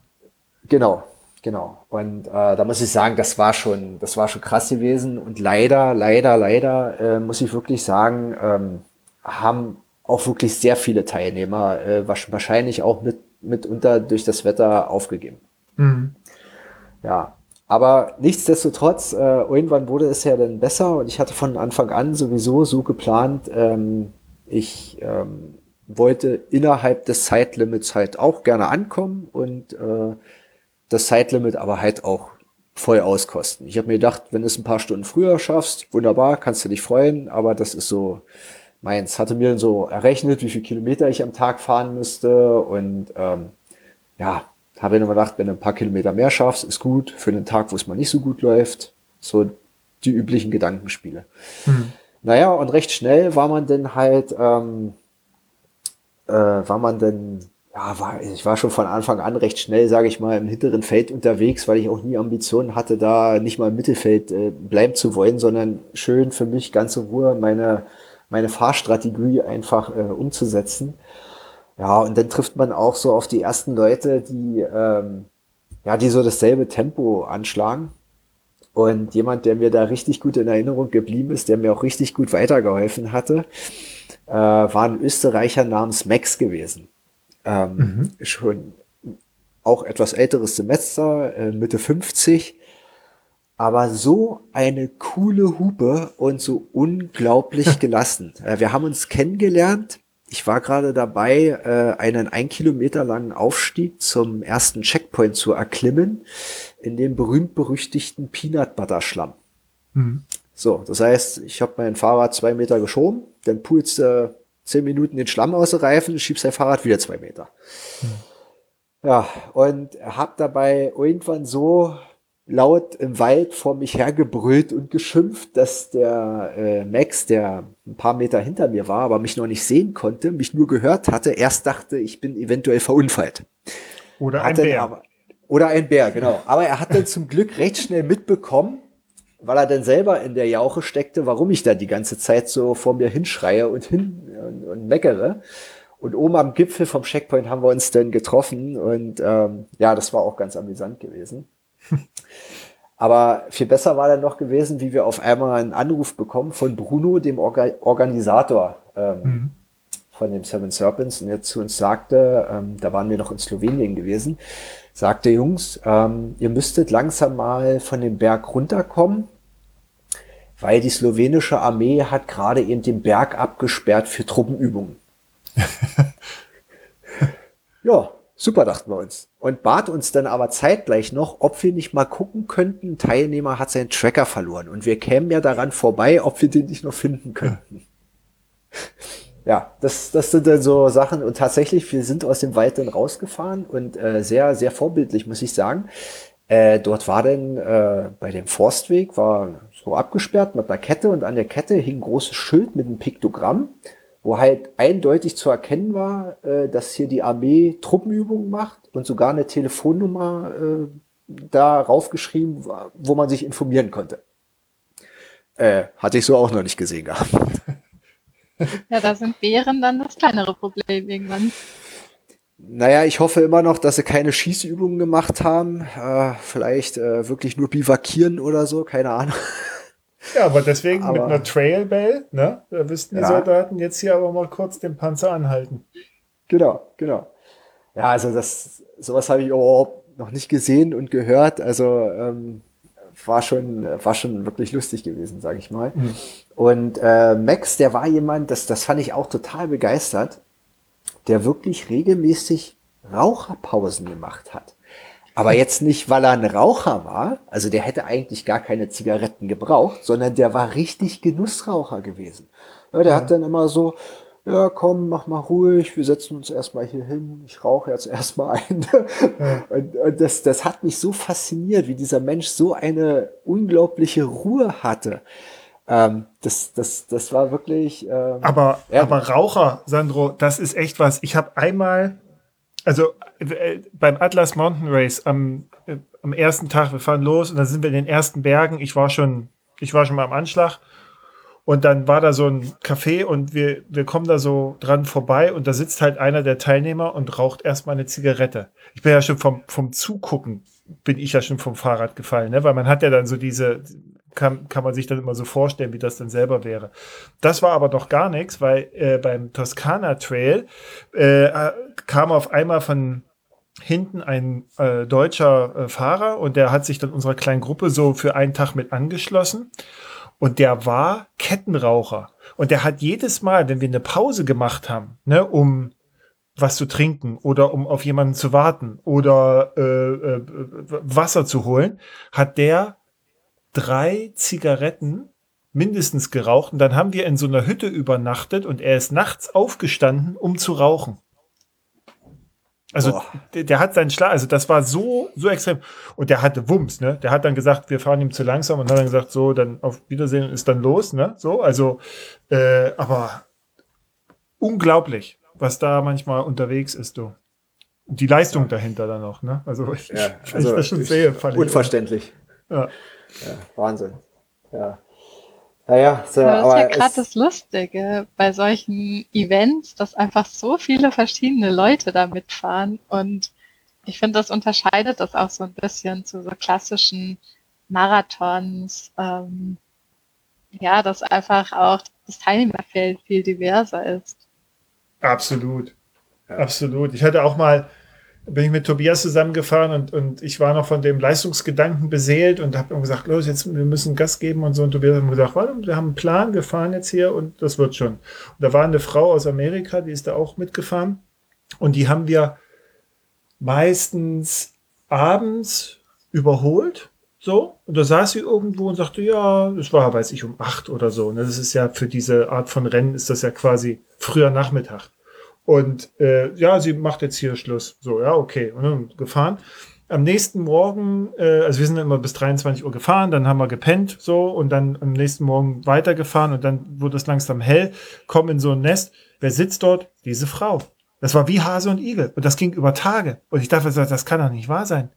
Speaker 3: Genau, genau. Und äh, da muss ich sagen, das war schon, das war schon krass gewesen. Und leider, leider, leider äh, muss ich wirklich sagen, ähm, haben auch wirklich sehr viele Teilnehmer äh, wahrscheinlich auch mit mitunter durch das Wetter aufgegeben.
Speaker 1: Mhm.
Speaker 3: Ja, aber nichtsdestotrotz, äh, irgendwann wurde es ja dann besser und ich hatte von Anfang an sowieso so geplant, ähm, ich ähm, wollte innerhalb des Zeitlimits halt auch gerne ankommen und äh, das Zeitlimit aber halt auch voll auskosten. Ich habe mir gedacht, wenn du es ein paar Stunden früher schaffst, wunderbar, kannst du dich freuen, aber das ist so meins. Hatte mir so errechnet, wie viel Kilometer ich am Tag fahren müsste und ähm, ja, habe ich nur gedacht, wenn du ein paar Kilometer mehr schaffst, ist gut. Für einen Tag, wo es mal nicht so gut läuft, so die üblichen Gedankenspiele.
Speaker 1: Mhm.
Speaker 3: Naja, und recht schnell war man dann halt, ähm, äh, war man dann, ja, war, ich war schon von Anfang an recht schnell, sage ich mal, im hinteren Feld unterwegs, weil ich auch nie Ambitionen hatte, da nicht mal im Mittelfeld äh, bleiben zu wollen, sondern schön für mich ganz in Ruhe meine, meine Fahrstrategie einfach äh, umzusetzen. Ja, und dann trifft man auch so auf die ersten Leute, die, ähm, ja, die so dasselbe Tempo anschlagen. Und jemand, der mir da richtig gut in Erinnerung geblieben ist, der mir auch richtig gut weitergeholfen hatte, äh, war ein Österreicher namens Max gewesen. Ähm, Schon auch etwas älteres Semester, äh, Mitte 50, aber so eine coole Hupe und so unglaublich gelassen. Äh, wir haben uns kennengelernt ich war gerade dabei, äh, einen ein Kilometer langen Aufstieg zum ersten Checkpoint zu erklimmen, in dem berühmt-berüchtigten Peanut Butter Schlamm. Mhm. So, das heißt, ich habe mein Fahrrad zwei Meter geschoben, dann pulst äh, zehn Minuten den Schlamm aus den Reifen, schiebst dein Fahrrad wieder zwei Meter. Mhm. Ja, und hab dabei irgendwann so laut im Wald vor mich hergebrüllt und geschimpft, dass der äh, Max, der ein paar Meter hinter mir war, aber mich noch nicht sehen konnte, mich nur gehört hatte, erst dachte, ich bin eventuell verunfallt.
Speaker 1: Oder ein Bär.
Speaker 3: Aber, oder ein Bär, genau. Aber er hat dann zum Glück recht schnell mitbekommen, weil er dann selber in der Jauche steckte, warum ich da die ganze Zeit so vor mir hinschreie und hin und, und meckere. Und oben am Gipfel vom Checkpoint haben wir uns dann getroffen und ähm, ja, das war auch ganz amüsant gewesen. Aber viel besser war dann noch gewesen, wie wir auf einmal einen Anruf bekommen von Bruno, dem Orga Organisator ähm, mhm. von dem Seven Serpents, und jetzt zu uns sagte, ähm, da waren wir noch in Slowenien gewesen, sagte Jungs, ähm, ihr müsstet langsam mal von dem Berg runterkommen, weil die slowenische Armee hat gerade eben den Berg abgesperrt für Truppenübungen. ja, Super, dachten wir uns. Und bat uns dann aber zeitgleich noch, ob wir nicht mal gucken könnten, ein Teilnehmer hat seinen Tracker verloren und wir kämen ja daran vorbei, ob wir den nicht noch finden könnten. Ja, das, das sind dann so Sachen und tatsächlich, wir sind aus dem Wald dann rausgefahren und äh, sehr, sehr vorbildlich, muss ich sagen. Äh, dort war dann äh, bei dem Forstweg, war so abgesperrt mit einer Kette und an der Kette hing ein großes Schild mit einem Piktogramm wo halt eindeutig zu erkennen war, äh, dass hier die Armee Truppenübungen macht und sogar eine Telefonnummer äh, da raufgeschrieben war, wo man sich informieren konnte. Äh, hatte ich so auch noch nicht gesehen gehabt.
Speaker 2: Ja, da sind Bären dann das kleinere Problem irgendwann.
Speaker 3: Naja, ich hoffe immer noch, dass sie keine Schießübungen gemacht haben. Äh, vielleicht äh, wirklich nur bivakieren oder so, keine Ahnung.
Speaker 1: Ja, aber deswegen aber, mit einer Trailbell, ne? Da wüssten die ja. Soldaten jetzt hier aber mal kurz den Panzer anhalten.
Speaker 3: Genau, genau. Ja, also das, sowas habe ich überhaupt noch nicht gesehen und gehört. Also ähm, war schon, war schon wirklich lustig gewesen, sage ich mal. Mhm. Und äh, Max, der war jemand, das, das fand ich auch total begeistert, der wirklich regelmäßig Raucherpausen gemacht hat. Aber jetzt nicht, weil er ein Raucher war, also der hätte eigentlich gar keine Zigaretten gebraucht, sondern der war richtig Genussraucher gewesen. Ja, der ja. hat dann immer so, ja, komm, mach mal ruhig, wir setzen uns erstmal hier hin, ich rauche jetzt erstmal ein. Ja. Und, und, das, das hat mich so fasziniert, wie dieser Mensch so eine unglaubliche Ruhe hatte. Ähm, das, das, das war wirklich. Ähm,
Speaker 1: aber, aber Raucher, Sandro, das ist echt was. Ich habe einmal also äh, beim Atlas Mountain Race am, äh, am ersten Tag, wir fahren los und dann sind wir in den ersten Bergen. Ich war schon, ich war schon mal am Anschlag. Und dann war da so ein Café und wir, wir kommen da so dran vorbei und da sitzt halt einer der Teilnehmer und raucht erstmal eine Zigarette. Ich bin ja schon vom, vom Zugucken, bin ich ja schon vom Fahrrad gefallen, ne? weil man hat ja dann so diese, kann, kann man sich dann immer so vorstellen, wie das dann selber wäre. Das war aber noch gar nichts, weil äh, beim Toskana Trail äh, kam auf einmal von hinten ein äh, deutscher äh, Fahrer und der hat sich dann unserer kleinen Gruppe so für einen Tag mit angeschlossen. Und der war Kettenraucher. Und der hat jedes Mal, wenn wir eine Pause gemacht haben, ne, um was zu trinken oder um auf jemanden zu warten oder äh, äh, Wasser zu holen, hat der drei Zigaretten mindestens geraucht und dann haben wir in so einer Hütte übernachtet und er ist nachts aufgestanden, um zu rauchen. Also der, der, hat seinen Schlag, also das war so, so extrem. Und der hatte Wumms, ne? Der hat dann gesagt, wir fahren ihm zu langsam und hat dann gesagt, so, dann auf Wiedersehen und ist dann los, ne? So, also, äh, aber unglaublich, was da manchmal unterwegs ist, du. Und die Leistung dahinter dann noch, ne? Also, ich,
Speaker 3: ja, also ich das schon sehe, unverständlich. Ja. Ja, Wahnsinn. Ja.
Speaker 2: Naja, so, aber das ist ja gerade das Lustige bei solchen Events, dass einfach so viele verschiedene Leute da mitfahren und ich finde, das unterscheidet das auch so ein bisschen zu so klassischen Marathons. Ähm, ja, dass einfach auch das Teilnehmerfeld viel diverser ist.
Speaker 1: Absolut. Ja. Absolut. Ich hatte auch mal bin ich mit Tobias zusammengefahren und, und ich war noch von dem Leistungsgedanken beseelt und habe gesagt, los, jetzt wir müssen Gas geben und so. Und Tobias hat gesagt, warte, wir haben einen Plan, wir fahren jetzt hier und das wird schon. Und da war eine Frau aus Amerika, die ist da auch mitgefahren und die haben wir meistens abends überholt. So, und da saß sie irgendwo und sagte, ja, das war, weiß ich, um acht oder so. Und das ist ja für diese Art von Rennen ist das ja quasi früher Nachmittag. Und äh, ja, sie macht jetzt hier Schluss. So, ja, okay. Und dann gefahren. Am nächsten Morgen, äh, also wir sind immer bis 23 Uhr gefahren, dann haben wir gepennt so und dann am nächsten Morgen weitergefahren und dann wurde es langsam hell, kommen in so ein Nest. Wer sitzt dort? Diese Frau. Das war wie Hase und Igel und das ging über Tage. Und ich dachte, das kann doch nicht wahr sein.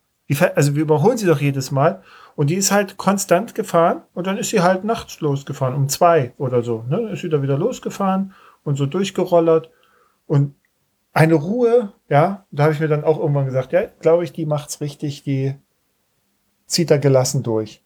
Speaker 1: Also wir überholen sie doch jedes Mal und die ist halt konstant gefahren und dann ist sie halt nachts losgefahren, um zwei oder so. Ne? Ist sie da wieder losgefahren und so durchgerollert und eine Ruhe, ja, da habe ich mir dann auch irgendwann gesagt, ja, glaube ich, die macht's richtig, die zieht da gelassen durch.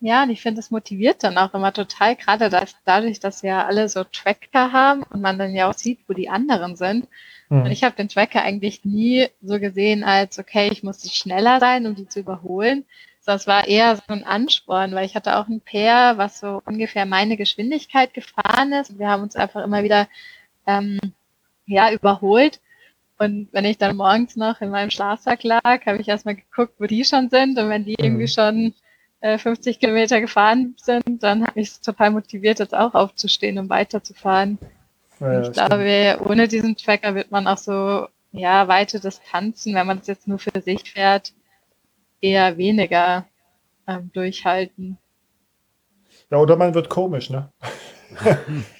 Speaker 2: Ja, und ich finde, das motiviert dann auch immer total, gerade dass, dadurch, dass ja alle so Tracker haben und man dann ja auch sieht, wo die anderen sind. Mhm. Und ich habe den Tracker eigentlich nie so gesehen als, okay, ich muss schneller sein, um die zu überholen. Sondern es war eher so ein Ansporn, weil ich hatte auch ein Pair, was so ungefähr meine Geschwindigkeit gefahren ist. Und wir haben uns einfach immer wieder ähm, ja, überholt. Und wenn ich dann morgens noch in meinem Schlafsack lag, habe ich erstmal geguckt, wo die schon sind. Und wenn die mhm. irgendwie schon äh, 50 Kilometer gefahren sind, dann habe ich es total motiviert, jetzt auch aufzustehen und weiterzufahren. Ja, ich glaube, ohne diesen Tracker wird man auch so, ja, weite Distanzen, wenn man es jetzt nur für sich fährt, eher weniger ähm, durchhalten.
Speaker 1: Ja, oder man wird komisch, ne?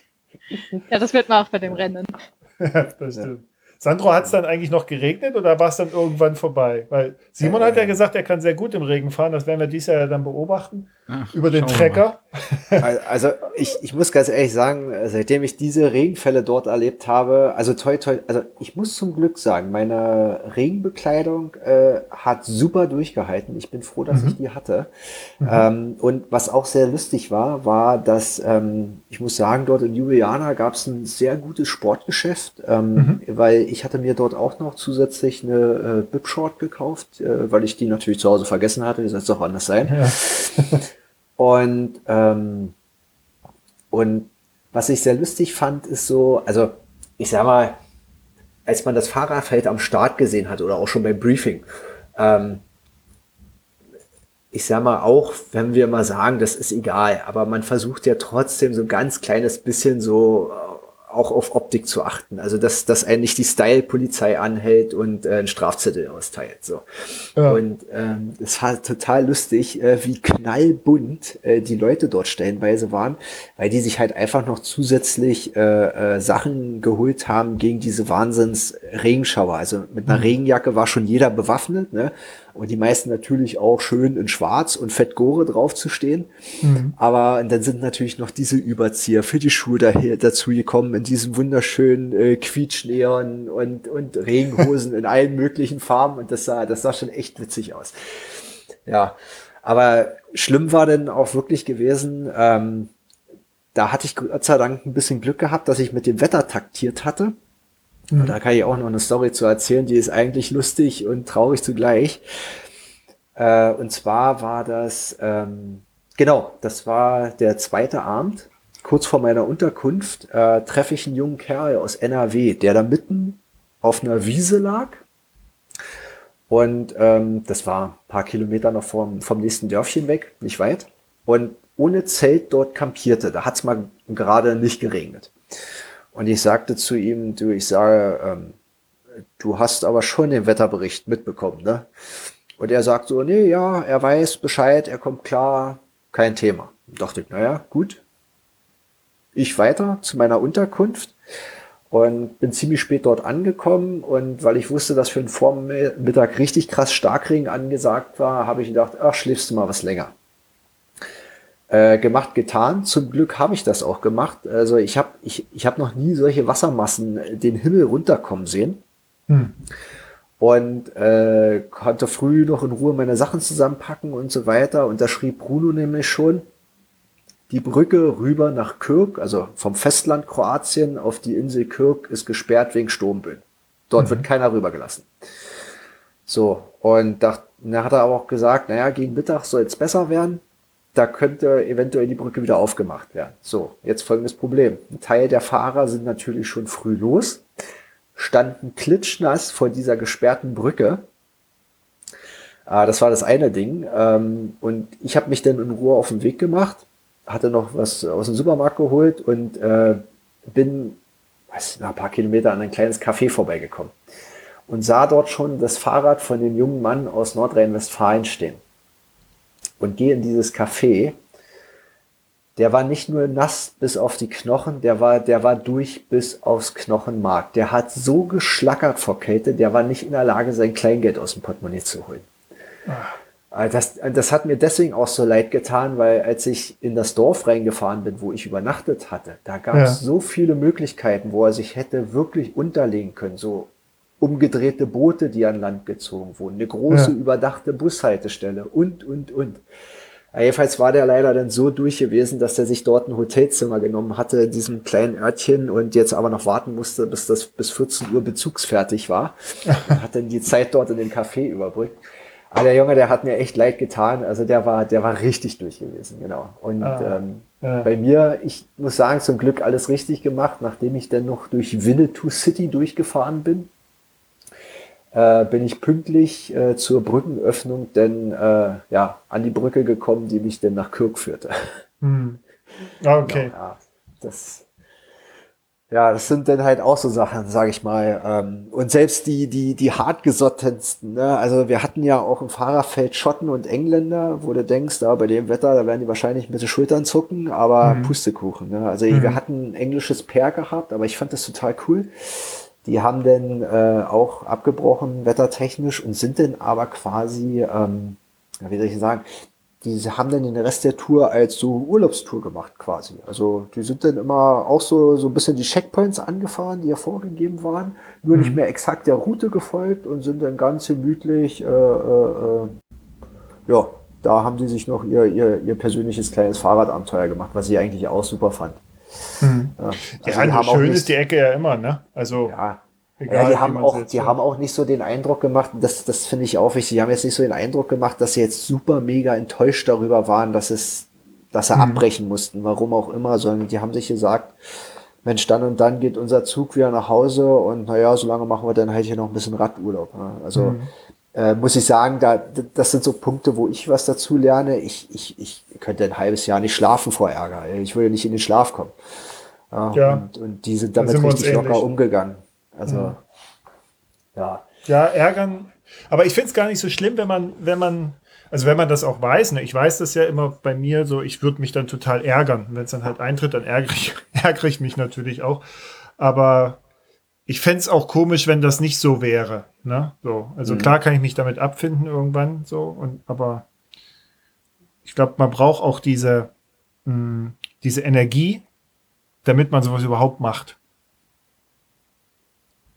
Speaker 2: ja, das wird man auch bei dem Rennen.
Speaker 1: das stimmt. Sandro, hat es dann eigentlich noch geregnet oder war es dann irgendwann vorbei? Weil Simon hat ja gesagt, er kann sehr gut im Regen fahren. Das werden wir dieses Jahr dann beobachten. Ach, über den Trecker.
Speaker 3: Also ich, ich muss ganz ehrlich sagen, seitdem ich diese Regenfälle dort erlebt habe, also toi toi, also ich muss zum Glück sagen, meine Regenbekleidung äh, hat super durchgehalten. Ich bin froh, dass mhm. ich die hatte. Mhm. Ähm, und was auch sehr lustig war, war, dass ähm, ich muss sagen, dort in Ljubljana gab es ein sehr gutes Sportgeschäft, ähm, mhm. weil ich hatte mir dort auch noch zusätzlich eine äh, Bib-Short gekauft, äh, weil ich die natürlich zu Hause vergessen hatte. Wie soll es doch anders sein? Ja. Und, ähm, und was ich sehr lustig fand, ist so, also ich sag mal, als man das Fahrerfeld am Start gesehen hat oder auch schon beim Briefing, ähm, ich sag mal auch, wenn wir mal sagen, das ist egal, aber man versucht ja trotzdem so ein ganz kleines bisschen so auch auf Optik zu achten. Also dass, dass eigentlich die Style-Polizei anhält und äh, einen Strafzettel austeilt. So. Ja. Und ähm, es war total lustig, äh, wie knallbunt äh, die Leute dort stellenweise waren, weil die sich halt einfach noch zusätzlich äh, äh, Sachen geholt haben gegen diese Wahnsinns-Regenschauer. Also mit einer mhm. Regenjacke war schon jeder bewaffnet, ne? Und die meisten natürlich auch schön in Schwarz und Fett Gore drauf zu stehen. Mhm. Aber dann sind natürlich noch diese Überzieher für die Schuhe daher, dazu gekommen in diesem wunderschönen äh, Quietschneon und, und Regenhosen in allen möglichen Farben. Und das sah, das sah schon echt witzig aus. Ja, aber schlimm war denn auch wirklich gewesen, ähm, da hatte ich Gott sei Dank ein bisschen Glück gehabt, dass ich mit dem Wetter taktiert hatte. Mhm. Da kann ich auch noch eine Story zu erzählen, die ist eigentlich lustig und traurig zugleich. Äh, und zwar war das, ähm, genau, das war der zweite Abend. Kurz vor meiner Unterkunft äh, treffe ich einen jungen Kerl aus NRW, der da mitten auf einer Wiese lag. Und ähm, das war ein paar Kilometer noch vom, vom nächsten Dörfchen weg, nicht weit. Und ohne Zelt dort kampierte. Da hat es mal gerade nicht geregnet. Und ich sagte zu ihm, du, ich sage, ähm, du hast aber schon den Wetterbericht mitbekommen, ne? Und er sagt so, nee, ja, er weiß Bescheid, er kommt klar, kein Thema. Und dachte ich, naja, gut. Ich weiter zu meiner Unterkunft und bin ziemlich spät dort angekommen und weil ich wusste, dass für den Vormittag richtig krass Starkregen angesagt war, habe ich gedacht, ach, schläfst du mal was länger. Äh, gemacht, getan. Zum Glück habe ich das auch gemacht. Also ich habe ich, ich hab noch nie solche Wassermassen den Himmel runterkommen sehen. Hm. Und äh, konnte früh noch in Ruhe meine Sachen zusammenpacken und so weiter. Und da schrieb Bruno nämlich schon, die Brücke rüber nach Kürk, also vom Festland Kroatien auf die Insel Kürk, ist gesperrt wegen Sturmböen. Dort mhm. wird keiner rübergelassen. So, und da, da hat er aber auch gesagt, naja, gegen Mittag soll es besser werden. Da könnte eventuell die Brücke wieder aufgemacht werden. So, jetzt folgendes Problem. Ein Teil der Fahrer sind natürlich schon früh los, standen klitschnass vor dieser gesperrten Brücke. Ah, das war das eine Ding. Ähm, und ich habe mich dann in Ruhe auf den Weg gemacht, hatte noch was aus dem Supermarkt geholt und äh, bin weiß, ein paar Kilometer an ein kleines Café vorbeigekommen und sah dort schon das Fahrrad von dem jungen Mann aus Nordrhein-Westfalen stehen. Und gehe in dieses Café. Der war nicht nur nass bis auf die Knochen, der war, der war durch bis aufs Knochenmark. Der hat so geschlackert vor Kälte, der war nicht in der Lage, sein Kleingeld aus dem Portemonnaie zu holen. Ah. Das, das hat mir deswegen auch so leid getan, weil als ich in das Dorf reingefahren bin, wo ich übernachtet hatte, da gab es ja. so viele Möglichkeiten, wo er sich hätte wirklich unterlegen können. So umgedrehte Boote, die an Land gezogen wurden, eine große ja. überdachte Bushaltestelle und, und, und. jedenfalls war der leider dann so durch gewesen, dass er sich dort ein Hotelzimmer genommen hatte in diesem kleinen Örtchen und jetzt aber noch warten musste, bis das bis 14 Uhr bezugsfertig war. und hat dann die Zeit dort in dem Café überbrückt. Aber der Junge, der hat mir echt leid getan. Also der war, der war richtig durch gewesen, genau. Und ah, ähm, ja. bei mir, ich muss sagen, zum Glück alles richtig gemacht, nachdem ich dann noch durch Winnetou City durchgefahren bin äh, bin ich pünktlich äh, zur Brückenöffnung denn äh, ja, an die Brücke gekommen, die mich dann nach Kirk führte.
Speaker 1: Hm. Okay.
Speaker 3: Genau, ja, das, ja, das sind dann halt auch so Sachen, sage ich mal. Ähm, und selbst die, die, die hartgesottensten, ne? also wir hatten ja auch im Fahrerfeld Schotten und Engländer, wo du denkst, da bei dem Wetter, da werden die wahrscheinlich mit den Schultern zucken, aber mhm. Pustekuchen. Ne? Also mhm. wir hatten ein englisches Pair gehabt, aber ich fand das total cool. Die haben dann äh, auch abgebrochen, wettertechnisch, und sind dann aber quasi, ähm, wie soll ich sagen, die haben dann den Rest der Tour als so Urlaubstour gemacht quasi. Also die sind dann immer auch so, so ein bisschen die Checkpoints angefahren, die ja vorgegeben waren, nur mhm. nicht mehr exakt der Route gefolgt und sind dann ganz gemütlich, äh, äh, äh, ja, da haben sie sich noch ihr, ihr, ihr persönliches kleines Fahrradabenteuer gemacht, was ich eigentlich auch super fand.
Speaker 1: Mhm. Ja, also ja schön ist die Ecke ja immer, ne? Also
Speaker 3: ja. Egal, ja, die haben auch, die haben auch nicht so den Eindruck gemacht, das, das finde ich auch wichtig, die haben jetzt nicht so den Eindruck gemacht, dass sie jetzt super mega enttäuscht darüber waren, dass es, dass sie mhm. abbrechen mussten, warum auch immer, sondern die haben sich gesagt, Mensch, dann und dann geht unser Zug wieder nach Hause und naja, solange machen wir dann halt hier noch ein bisschen Radurlaub. Ne? Also mhm. Äh, muss ich sagen, da, das sind so Punkte, wo ich was dazu lerne. Ich, ich, ich könnte ein halbes Jahr nicht schlafen vor Ärger. Ich würde nicht in den Schlaf kommen. Ja, ja. Und, und die sind damit sind richtig locker umgegangen. Also, mhm.
Speaker 1: ja. Ja, ärgern. Aber ich finde es gar nicht so schlimm, wenn man, wenn man, also wenn man das auch weiß, ne? ich weiß das ja immer bei mir so, ich würde mich dann total ärgern. Wenn es dann halt eintritt, dann ärgere ich, ärgere ich mich natürlich auch. Aber ich fände es auch komisch, wenn das nicht so wäre. Ne? So, also mhm. klar kann ich mich damit abfinden irgendwann so, und aber ich glaube, man braucht auch diese, mh, hm, diese Energie, damit man sowas überhaupt macht.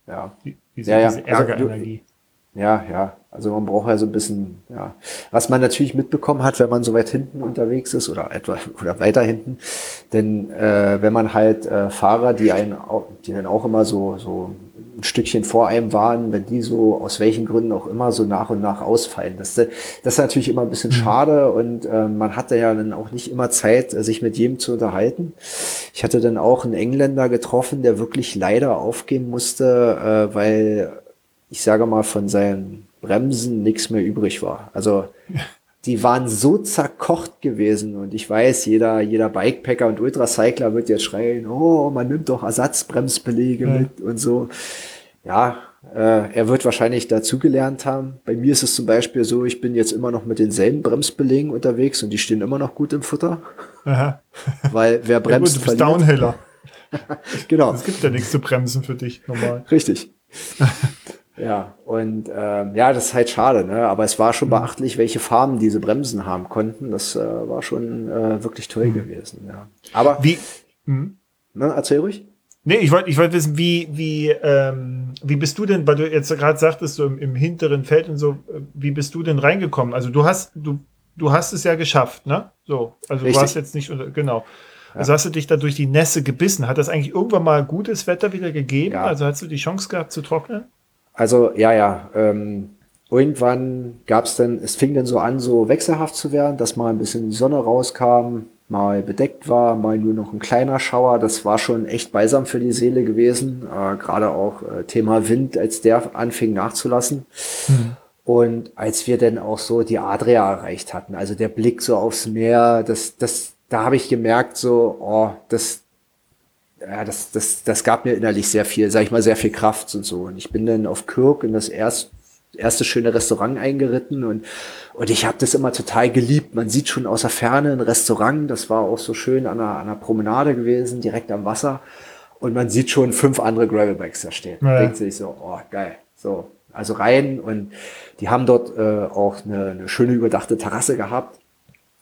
Speaker 3: Ja.
Speaker 1: Diese, ja, ja. diese Ärgerenergie.
Speaker 3: Also, ja, ja. Also man braucht ja so ein bisschen, ja. Was man natürlich mitbekommen hat, wenn man so weit hinten unterwegs ist oder etwa oder weiter hinten, denn äh, wenn man halt äh, Fahrer, die einen, die dann auch immer so so ein Stückchen vor einem waren, wenn die so aus welchen Gründen auch immer so nach und nach ausfallen. Das, das ist natürlich immer ein bisschen mhm. schade und äh, man hatte ja dann auch nicht immer Zeit, sich mit jedem zu unterhalten. Ich hatte dann auch einen Engländer getroffen, der wirklich leider aufgeben musste, äh, weil ich sage mal von seinen Bremsen nichts mehr übrig war. Also die waren so zerkocht gewesen und ich weiß, jeder, jeder Bikepacker und Ultracycler wird jetzt schreien, oh, man nimmt doch Ersatzbremsbelege ja. mit und so. Ja, äh, er wird wahrscheinlich dazugelernt haben. Bei mir ist es zum Beispiel so, ich bin jetzt immer noch mit denselben Bremsbelegen unterwegs und die stehen immer noch gut im Futter. Aha. Weil wer bremst, ja, gut,
Speaker 1: bist Downhiller.
Speaker 3: genau.
Speaker 1: Es gibt ja nichts zu bremsen für dich normal.
Speaker 3: Richtig. Ja, und ähm, ja, das ist halt schade, ne? aber es war schon mhm. beachtlich, welche Farben diese Bremsen haben konnten. Das äh, war schon äh, wirklich toll mhm. gewesen. Ja. Aber
Speaker 1: wie? Mhm.
Speaker 3: Ne, erzähl ruhig.
Speaker 1: Nee, ich wollte ich wollte wissen, wie, wie, ähm, wie bist du denn, weil du jetzt gerade sagtest, so im, im hinteren Feld und so, äh, wie bist du denn reingekommen? Also du hast, du, du hast es ja geschafft, ne? So, also Richtig. du warst jetzt nicht, genau. Ja. Also hast du dich da durch die Nässe gebissen. Hat das eigentlich irgendwann mal gutes Wetter wieder gegeben? Ja. Also hast du die Chance gehabt zu trocknen?
Speaker 3: Also, ja, ja. Ähm, irgendwann gab es dann, es fing dann so an, so wechselhaft zu werden, dass mal ein bisschen die Sonne rauskam, mal bedeckt war, mal nur noch ein kleiner Schauer. Das war schon echt beisam für die Seele gewesen. Äh, Gerade auch äh, Thema Wind, als der anfing nachzulassen. Mhm. Und als wir dann auch so die Adria erreicht hatten, also der Blick so aufs Meer, das, das, da habe ich gemerkt, so, oh, das, ja, das, das, das gab mir innerlich sehr viel, sag ich mal, sehr viel Kraft und so. Und ich bin dann auf Kirk in das erst, erste schöne Restaurant eingeritten und, und ich habe das immer total geliebt. Man sieht schon aus der Ferne ein Restaurant, das war auch so schön an einer, an einer Promenade gewesen, direkt am Wasser. Und man sieht schon fünf andere Gravelbikes da stehen. Ja. Denkt sich so, oh, geil. So, also rein und die haben dort äh, auch eine, eine schöne überdachte Terrasse gehabt.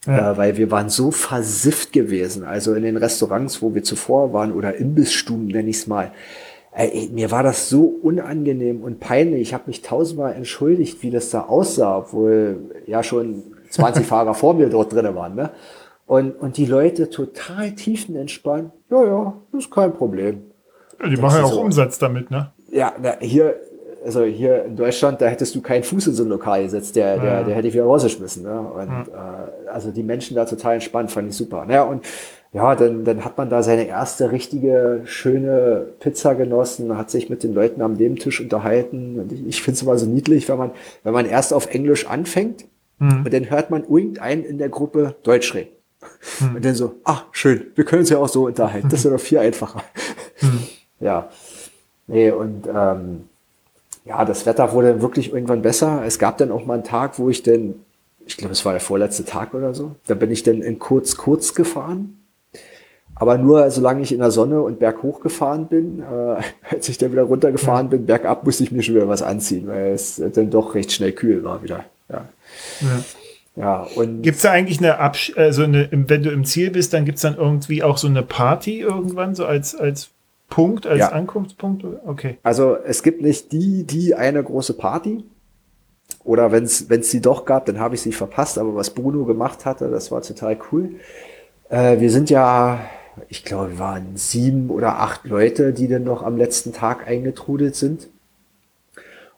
Speaker 3: Ja. Äh, weil wir waren so versifft gewesen, also in den Restaurants, wo wir zuvor waren, oder Imbissstuben, nenne ich es mal. Ey, mir war das so unangenehm und peinlich. Ich habe mich tausendmal entschuldigt, wie das da aussah, obwohl ja schon 20 Fahrer vor mir dort drin waren. Ne? Und, und die Leute total tiefenentspannt. Ja, ja, das ist kein Problem.
Speaker 1: Ja, die machen ja auch so, Umsatz damit, ne?
Speaker 3: Ja, na, hier, also hier in Deutschland, da hättest du keinen Fuß in so ein Lokal gesetzt, der, der, der hätte ich wieder rausgeschmissen. Ne? Und ja. äh, also die Menschen da total entspannt, fand ich super. Naja, und ja, dann, dann hat man da seine erste richtige, schöne Pizza genossen, hat sich mit den Leuten am Nebentisch unterhalten. Und ich, ich finde es immer so niedlich, wenn man, wenn man erst auf Englisch anfängt mhm. und dann hört man irgendeinen in der Gruppe Deutsch reden. Mhm. Und dann so, ah, schön, wir können uns ja auch so unterhalten. Das ist ja doch viel einfacher. Mhm. Ja. Nee, und ähm, ja, das Wetter wurde wirklich irgendwann besser. Es gab dann auch mal einen Tag, wo ich dann, ich glaube, es war der vorletzte Tag oder so, da bin ich dann in kurz, kurz gefahren. Aber nur solange ich in der Sonne und berghoch gefahren bin, äh, als ich dann wieder runtergefahren bin, bergab musste ich mir schon wieder was anziehen, weil es dann doch recht schnell kühl war wieder. Ja.
Speaker 1: ja. Ja, und. Gibt es da eigentlich eine, Absch also eine, wenn du im Ziel bist, dann gibt es dann irgendwie auch so eine Party irgendwann, so als, als Punkt, als ja. Ankunftspunkt? Okay.
Speaker 3: Also es gibt nicht die, die eine große Party. Oder wenn es sie doch gab, dann habe ich sie verpasst. Aber was Bruno gemacht hatte, das war total cool. Äh, wir sind ja, ich glaube, wir waren sieben oder acht Leute, die dann noch am letzten Tag eingetrudelt sind.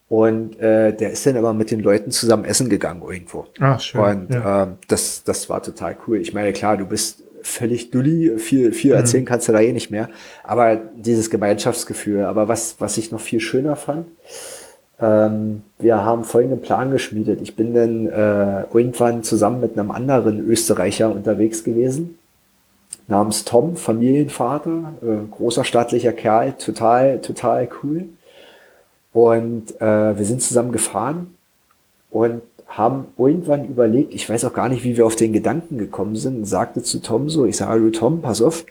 Speaker 3: Und äh, der ist dann aber mit den Leuten zusammen essen gegangen irgendwo.
Speaker 1: Ach, schön.
Speaker 3: Und ja. äh, das, das war total cool. Ich meine, klar, du bist völlig dulli, viel, viel mhm. erzählen kannst du da eh nicht mehr. Aber dieses Gemeinschaftsgefühl. Aber was, was ich noch viel schöner fand, ähm, wir haben folgenden Plan geschmiedet. Ich bin dann äh, irgendwann zusammen mit einem anderen Österreicher unterwegs gewesen, namens Tom, Familienvater, äh, großer staatlicher Kerl, total, total cool. Und äh, wir sind zusammen gefahren und haben irgendwann überlegt, ich weiß auch gar nicht, wie wir auf den Gedanken gekommen sind, sagte zu Tom so, ich sage, du Tom, pass auf,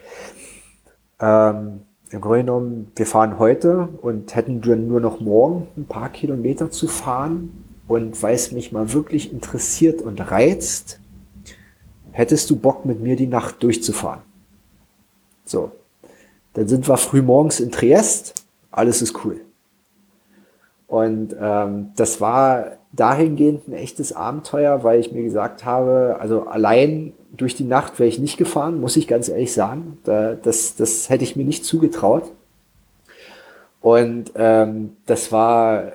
Speaker 3: ähm, im Grunde genommen, wir fahren heute und hätten dann nur noch morgen ein paar Kilometer zu fahren und weil es mich mal wirklich interessiert und reizt, hättest du Bock mit mir die Nacht durchzufahren. So, dann sind wir früh morgens in Triest, alles ist cool. Und ähm, das war dahingehend ein echtes Abenteuer, weil ich mir gesagt habe, also allein durch die Nacht wäre ich nicht gefahren, muss ich ganz ehrlich sagen. das, das hätte ich mir nicht zugetraut. Und ähm, das war,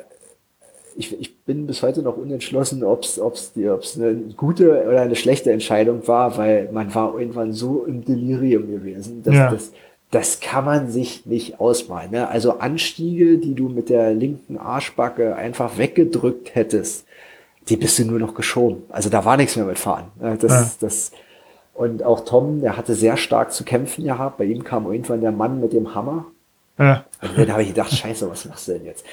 Speaker 3: ich, ich bin bis heute noch unentschlossen, ob es ob's, ob's eine gute oder eine schlechte Entscheidung war, weil man war irgendwann so im Delirium gewesen, dass ja. das das kann man sich nicht ausmalen. Ne? Also Anstiege, die du mit der linken Arschbacke einfach weggedrückt hättest, die bist du nur noch geschoben. Also da war nichts mehr mit Fahren. Ne? Das, ja. das, und auch Tom, der hatte sehr stark zu kämpfen gehabt. Bei ihm kam irgendwann der Mann mit dem Hammer. Ja. Und dann habe ich gedacht, scheiße, was machst du denn jetzt?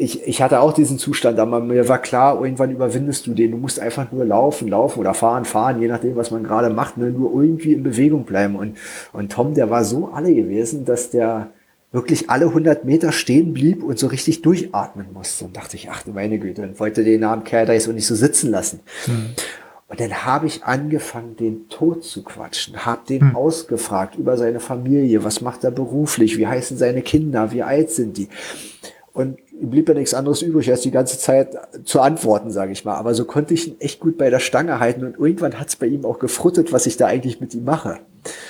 Speaker 3: Ich, ich hatte auch diesen Zustand, aber mir war klar, irgendwann überwindest du den. Du musst einfach nur laufen, laufen oder fahren, fahren, je nachdem, was man gerade macht, ne? nur irgendwie in Bewegung bleiben. Und, und Tom, der war so alle gewesen, dass der wirklich alle 100 Meter stehen blieb und so richtig durchatmen musste. Und dachte ich, ach du meine Güte, und wollte den armen Kerl da jetzt auch nicht so sitzen lassen. Mhm. Und dann habe ich angefangen, den Tod zu quatschen, habe den mhm. ausgefragt über seine Familie, was macht er beruflich, wie heißen seine Kinder, wie alt sind die. Und blieb ja nichts anderes übrig, als die ganze Zeit zu antworten, sage ich mal. Aber so konnte ich ihn echt gut bei der Stange halten und irgendwann hat es bei ihm auch gefruttet, was ich da eigentlich mit ihm mache.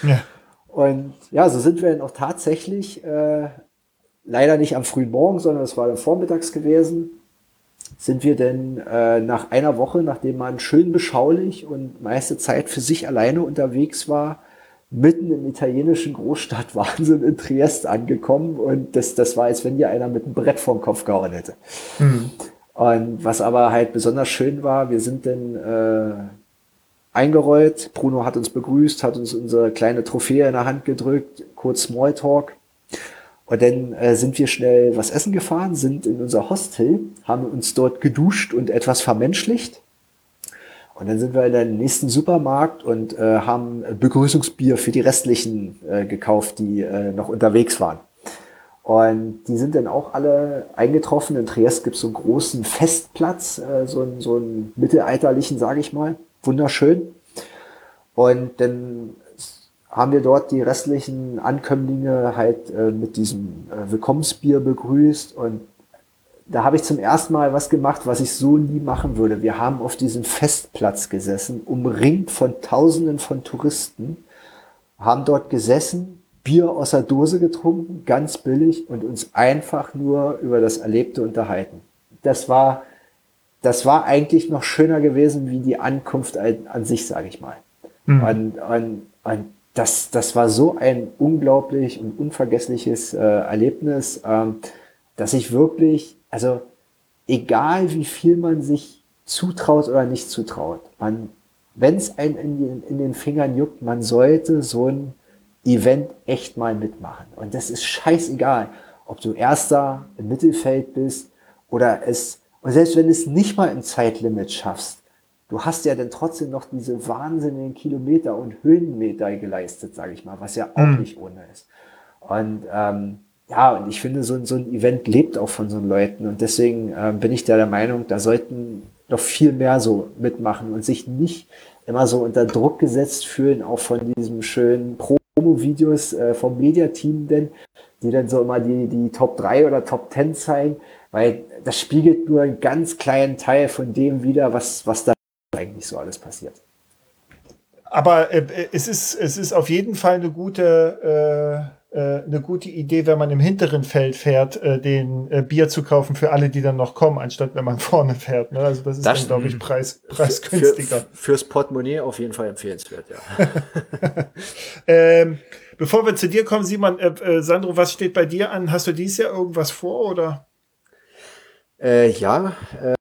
Speaker 3: Ja. Und ja, so sind wir dann auch tatsächlich äh, leider nicht am frühen Morgen, sondern es war dann vormittags gewesen, sind wir denn äh, nach einer Woche, nachdem man schön beschaulich und meiste Zeit für sich alleine unterwegs war, mitten im italienischen Großstadt Wahnsinn in Triest angekommen und das, das war, als wenn dir einer mit einem Brett vorm Kopf gehauen hätte. Mhm. Und was aber halt besonders schön war, wir sind dann äh, eingerollt, Bruno hat uns begrüßt, hat uns unsere kleine Trophäe in der Hand gedrückt, kurz Smalltalk. Und dann äh, sind wir schnell was essen gefahren, sind in unser Hostel, haben uns dort geduscht und etwas vermenschlicht und dann sind wir in den nächsten Supermarkt und äh, haben Begrüßungsbier für die restlichen äh, gekauft, die äh, noch unterwegs waren. Und die sind dann auch alle eingetroffen. In Triest gibt es so einen großen Festplatz, äh, so, einen, so einen mittelalterlichen, sage ich mal. Wunderschön. Und dann haben wir dort die restlichen Ankömmlinge halt äh, mit diesem äh, Willkommensbier begrüßt und da habe ich zum ersten Mal was gemacht, was ich so nie machen würde. Wir haben auf diesem Festplatz gesessen, umringt von Tausenden von Touristen, haben dort gesessen, Bier aus der Dose getrunken, ganz billig und uns einfach nur über das Erlebte unterhalten. Das war, das war eigentlich noch schöner gewesen wie die Ankunft an, an sich, sage ich mal. Mhm. Und, und, und das, das war so ein unglaublich und unvergessliches äh, Erlebnis, ähm, dass ich wirklich also egal wie viel man sich zutraut oder nicht zutraut, man, wenn es einen in den, in den Fingern juckt, man sollte so ein Event echt mal mitmachen. Und das ist scheißegal, ob du Erster im Mittelfeld bist oder es, und selbst wenn du es nicht mal im Zeitlimit schaffst, du hast ja dann trotzdem noch diese wahnsinnigen Kilometer und Höhenmeter geleistet, sage ich mal, was ja auch mhm. nicht ohne ist. Und ähm, ja, und ich finde, so, so ein Event lebt auch von so Leuten. Und deswegen äh, bin ich da der Meinung, da sollten noch viel mehr so mitmachen und sich nicht immer so unter Druck gesetzt fühlen, auch von diesen schönen Promo-Videos äh, vom Mediateam, denn die dann so immer die, die Top 3 oder Top 10 zeigen, weil das spiegelt nur einen ganz kleinen Teil von dem wieder, was, was da eigentlich so alles passiert.
Speaker 1: Aber äh, es, ist, es ist auf jeden Fall eine gute äh eine gute Idee, wenn man im hinteren Feld fährt, äh, den äh, Bier zu kaufen für alle, die dann noch kommen, anstatt wenn man vorne fährt. Ne? Also das ist das, dann, glaube ich, preis, preisgünstiger.
Speaker 3: Für, fürs Portemonnaie auf jeden Fall empfehlenswert,
Speaker 1: ja. ähm, bevor wir zu dir kommen, Simon, äh, äh, Sandro, was steht bei dir an? Hast du dieses Jahr irgendwas vor oder?
Speaker 3: Äh, ja,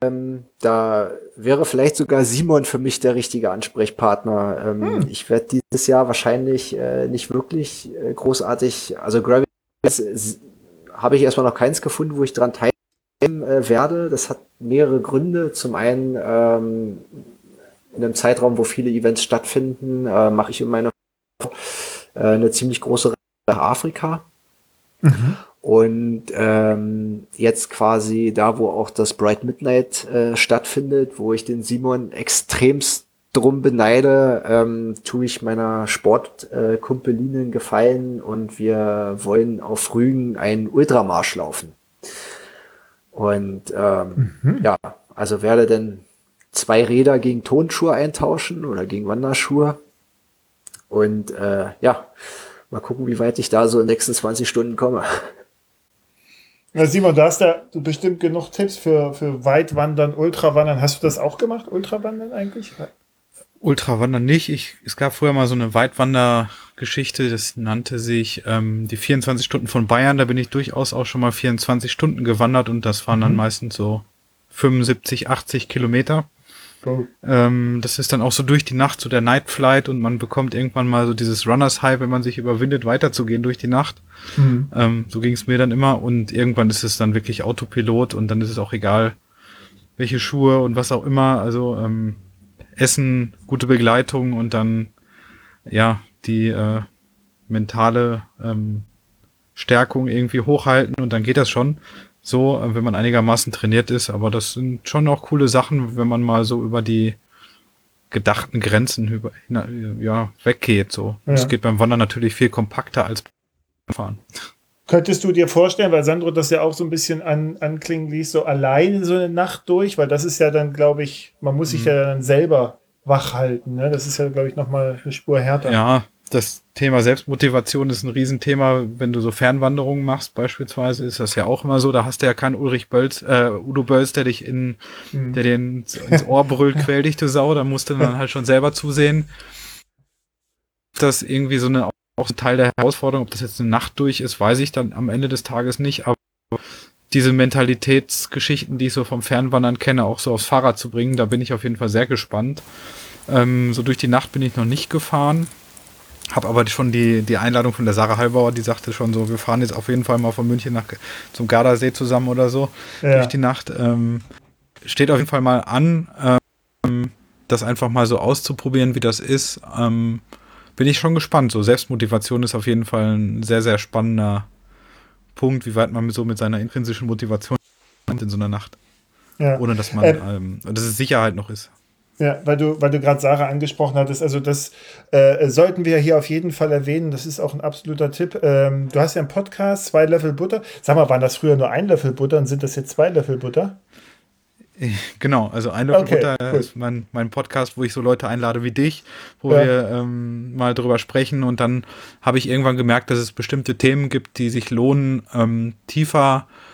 Speaker 3: ähm, da wäre vielleicht sogar Simon für mich der richtige Ansprechpartner. Ähm, hm. Ich werde dieses Jahr wahrscheinlich äh, nicht wirklich äh, großartig, also Gravity habe ich erstmal noch keins gefunden, wo ich dran teilnehmen äh, werde. Das hat mehrere Gründe. Zum einen ähm, in einem Zeitraum, wo viele Events stattfinden, äh, mache ich in meiner äh, eine ziemlich große Reise nach Afrika. Mhm. Und ähm, jetzt quasi da, wo auch das Bright Midnight äh, stattfindet, wo ich den Simon extremst drum beneide, ähm, tue ich meiner Sportkumpelinen äh, gefallen und wir wollen auf Rügen einen Ultramarsch laufen. Und ähm, mhm. ja, also werde dann zwei Räder gegen Tonschuhe eintauschen oder gegen Wanderschuhe. Und äh, ja, mal gucken, wie weit ich da so in 26 Stunden komme.
Speaker 1: Ja, Simon, da hast ja du bestimmt genug Tipps für, für Weitwandern, Ultrawandern. Hast du das auch gemacht, Ultrawandern eigentlich?
Speaker 4: Ultrawandern nicht. Ich, es gab früher mal so eine Weitwandergeschichte, das nannte sich ähm, die 24 Stunden von Bayern. Da bin ich durchaus auch schon mal 24 Stunden gewandert und das waren dann mhm. meistens so 75, 80 Kilometer. Ähm, das ist dann auch so durch die Nacht, so der Night Flight und man bekommt irgendwann mal so dieses Runners High, wenn man sich überwindet, weiterzugehen durch die Nacht. Mhm. Ähm, so ging es mir dann immer und irgendwann ist es dann wirklich Autopilot und dann ist es auch egal, welche Schuhe und was auch immer. Also ähm, Essen, gute Begleitung und dann ja die äh, mentale ähm, Stärkung irgendwie hochhalten und dann geht das schon so, wenn man einigermaßen trainiert ist. Aber das sind schon auch coole Sachen, wenn man mal so über die gedachten Grenzen über, ja, weggeht. So. Ja. Das geht beim Wandern natürlich viel kompakter als beim Fahren.
Speaker 1: Könntest du dir vorstellen, weil Sandro das ja auch so ein bisschen an, anklingen ließ, so alleine so eine Nacht durch, weil das ist ja dann, glaube ich, man muss sich mhm. ja dann selber wach halten. Ne? Das ist ja, glaube ich, nochmal eine Spur härter.
Speaker 4: Ja, das Thema Selbstmotivation ist ein Riesenthema. Wenn du so Fernwanderungen machst, beispielsweise, ist das ja auch immer so. Da hast du ja keinen Ulrich Bölz, äh, Udo Bölz, der dich in, mhm. der den ins Ohr brüllt, quäl dich, du Sau. Da musst du dann halt schon selber zusehen. Das irgendwie so eine, auch ein Teil der Herausforderung, ob das jetzt eine Nacht durch ist, weiß ich dann am Ende des Tages nicht. Aber diese Mentalitätsgeschichten, die ich so vom Fernwandern kenne, auch so aufs Fahrrad zu bringen, da bin ich auf jeden Fall sehr gespannt. Ähm, so durch die Nacht bin ich noch nicht gefahren. Hab aber schon die, die Einladung von der Sarah Halbauer, die sagte schon so, wir fahren jetzt auf jeden Fall mal von München nach zum Gardasee zusammen oder so ja. durch die Nacht. Ähm, steht auf jeden Fall mal an, ähm, das einfach mal so auszuprobieren, wie das ist. Ähm, bin ich schon gespannt. So Selbstmotivation ist auf jeden Fall ein sehr, sehr spannender Punkt, wie weit man so mit seiner intrinsischen Motivation in so einer Nacht. Ja. Ohne dass man, ähm, ähm, dass es Sicherheit noch ist.
Speaker 1: Ja, weil du, weil du gerade Sarah angesprochen hattest, also das äh, sollten wir hier auf jeden Fall erwähnen. Das ist auch ein absoluter Tipp. Ähm, du hast ja einen Podcast, zwei Löffel Butter. Sag mal, waren das früher nur ein Löffel Butter und sind das jetzt zwei Löffel Butter?
Speaker 4: Genau, also ein Löffel okay, Butter cool. ist mein, mein Podcast, wo ich so Leute einlade wie dich, wo ja. wir ähm, mal drüber sprechen. Und dann habe ich irgendwann gemerkt, dass es bestimmte Themen gibt, die sich lohnen, ähm, tiefer äh,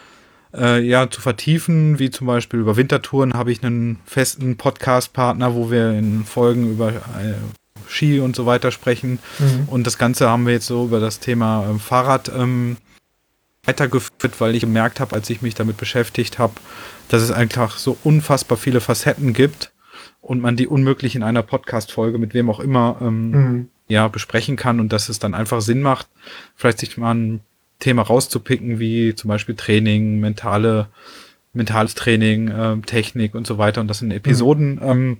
Speaker 4: äh, ja, zu vertiefen, wie zum Beispiel über Wintertouren habe ich einen festen Podcast-Partner, wo wir in Folgen über äh, Ski und so weiter sprechen. Mhm. Und das Ganze haben wir jetzt so über das Thema äh, Fahrrad ähm, weitergeführt, weil ich gemerkt habe, als ich mich damit beschäftigt habe, dass es einfach so unfassbar viele Facetten gibt und man die unmöglich in einer Podcast-Folge mit wem auch immer ähm, mhm. ja, besprechen kann und dass es dann einfach Sinn macht, vielleicht sich mal ein Thema rauszupicken, wie zum Beispiel Training, mentale, mentales Training, äh, Technik und so weiter und das in Episoden mhm. ähm,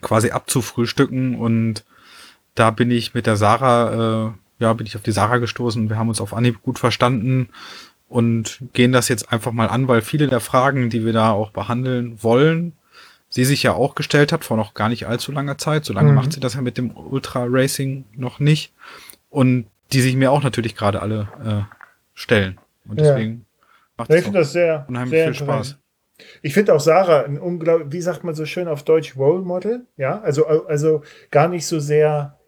Speaker 4: quasi abzufrühstücken und da bin ich mit der Sarah, äh, ja, bin ich auf die Sarah gestoßen. Wir haben uns auf Anhieb gut verstanden und gehen das jetzt einfach mal an, weil viele der Fragen, die wir da auch behandeln wollen, sie sich ja auch gestellt hat vor noch gar nicht allzu langer Zeit. So lange mhm. macht sie das ja mit dem Ultra Racing noch nicht. Und die sich mir auch natürlich gerade alle äh, stellen. Und deswegen ja.
Speaker 1: macht es das sehr, unheimlich sehr viel Spaß. Ich finde auch Sarah ein unglaublich, wie sagt man so schön auf Deutsch, Role Model, ja, also, also gar nicht so sehr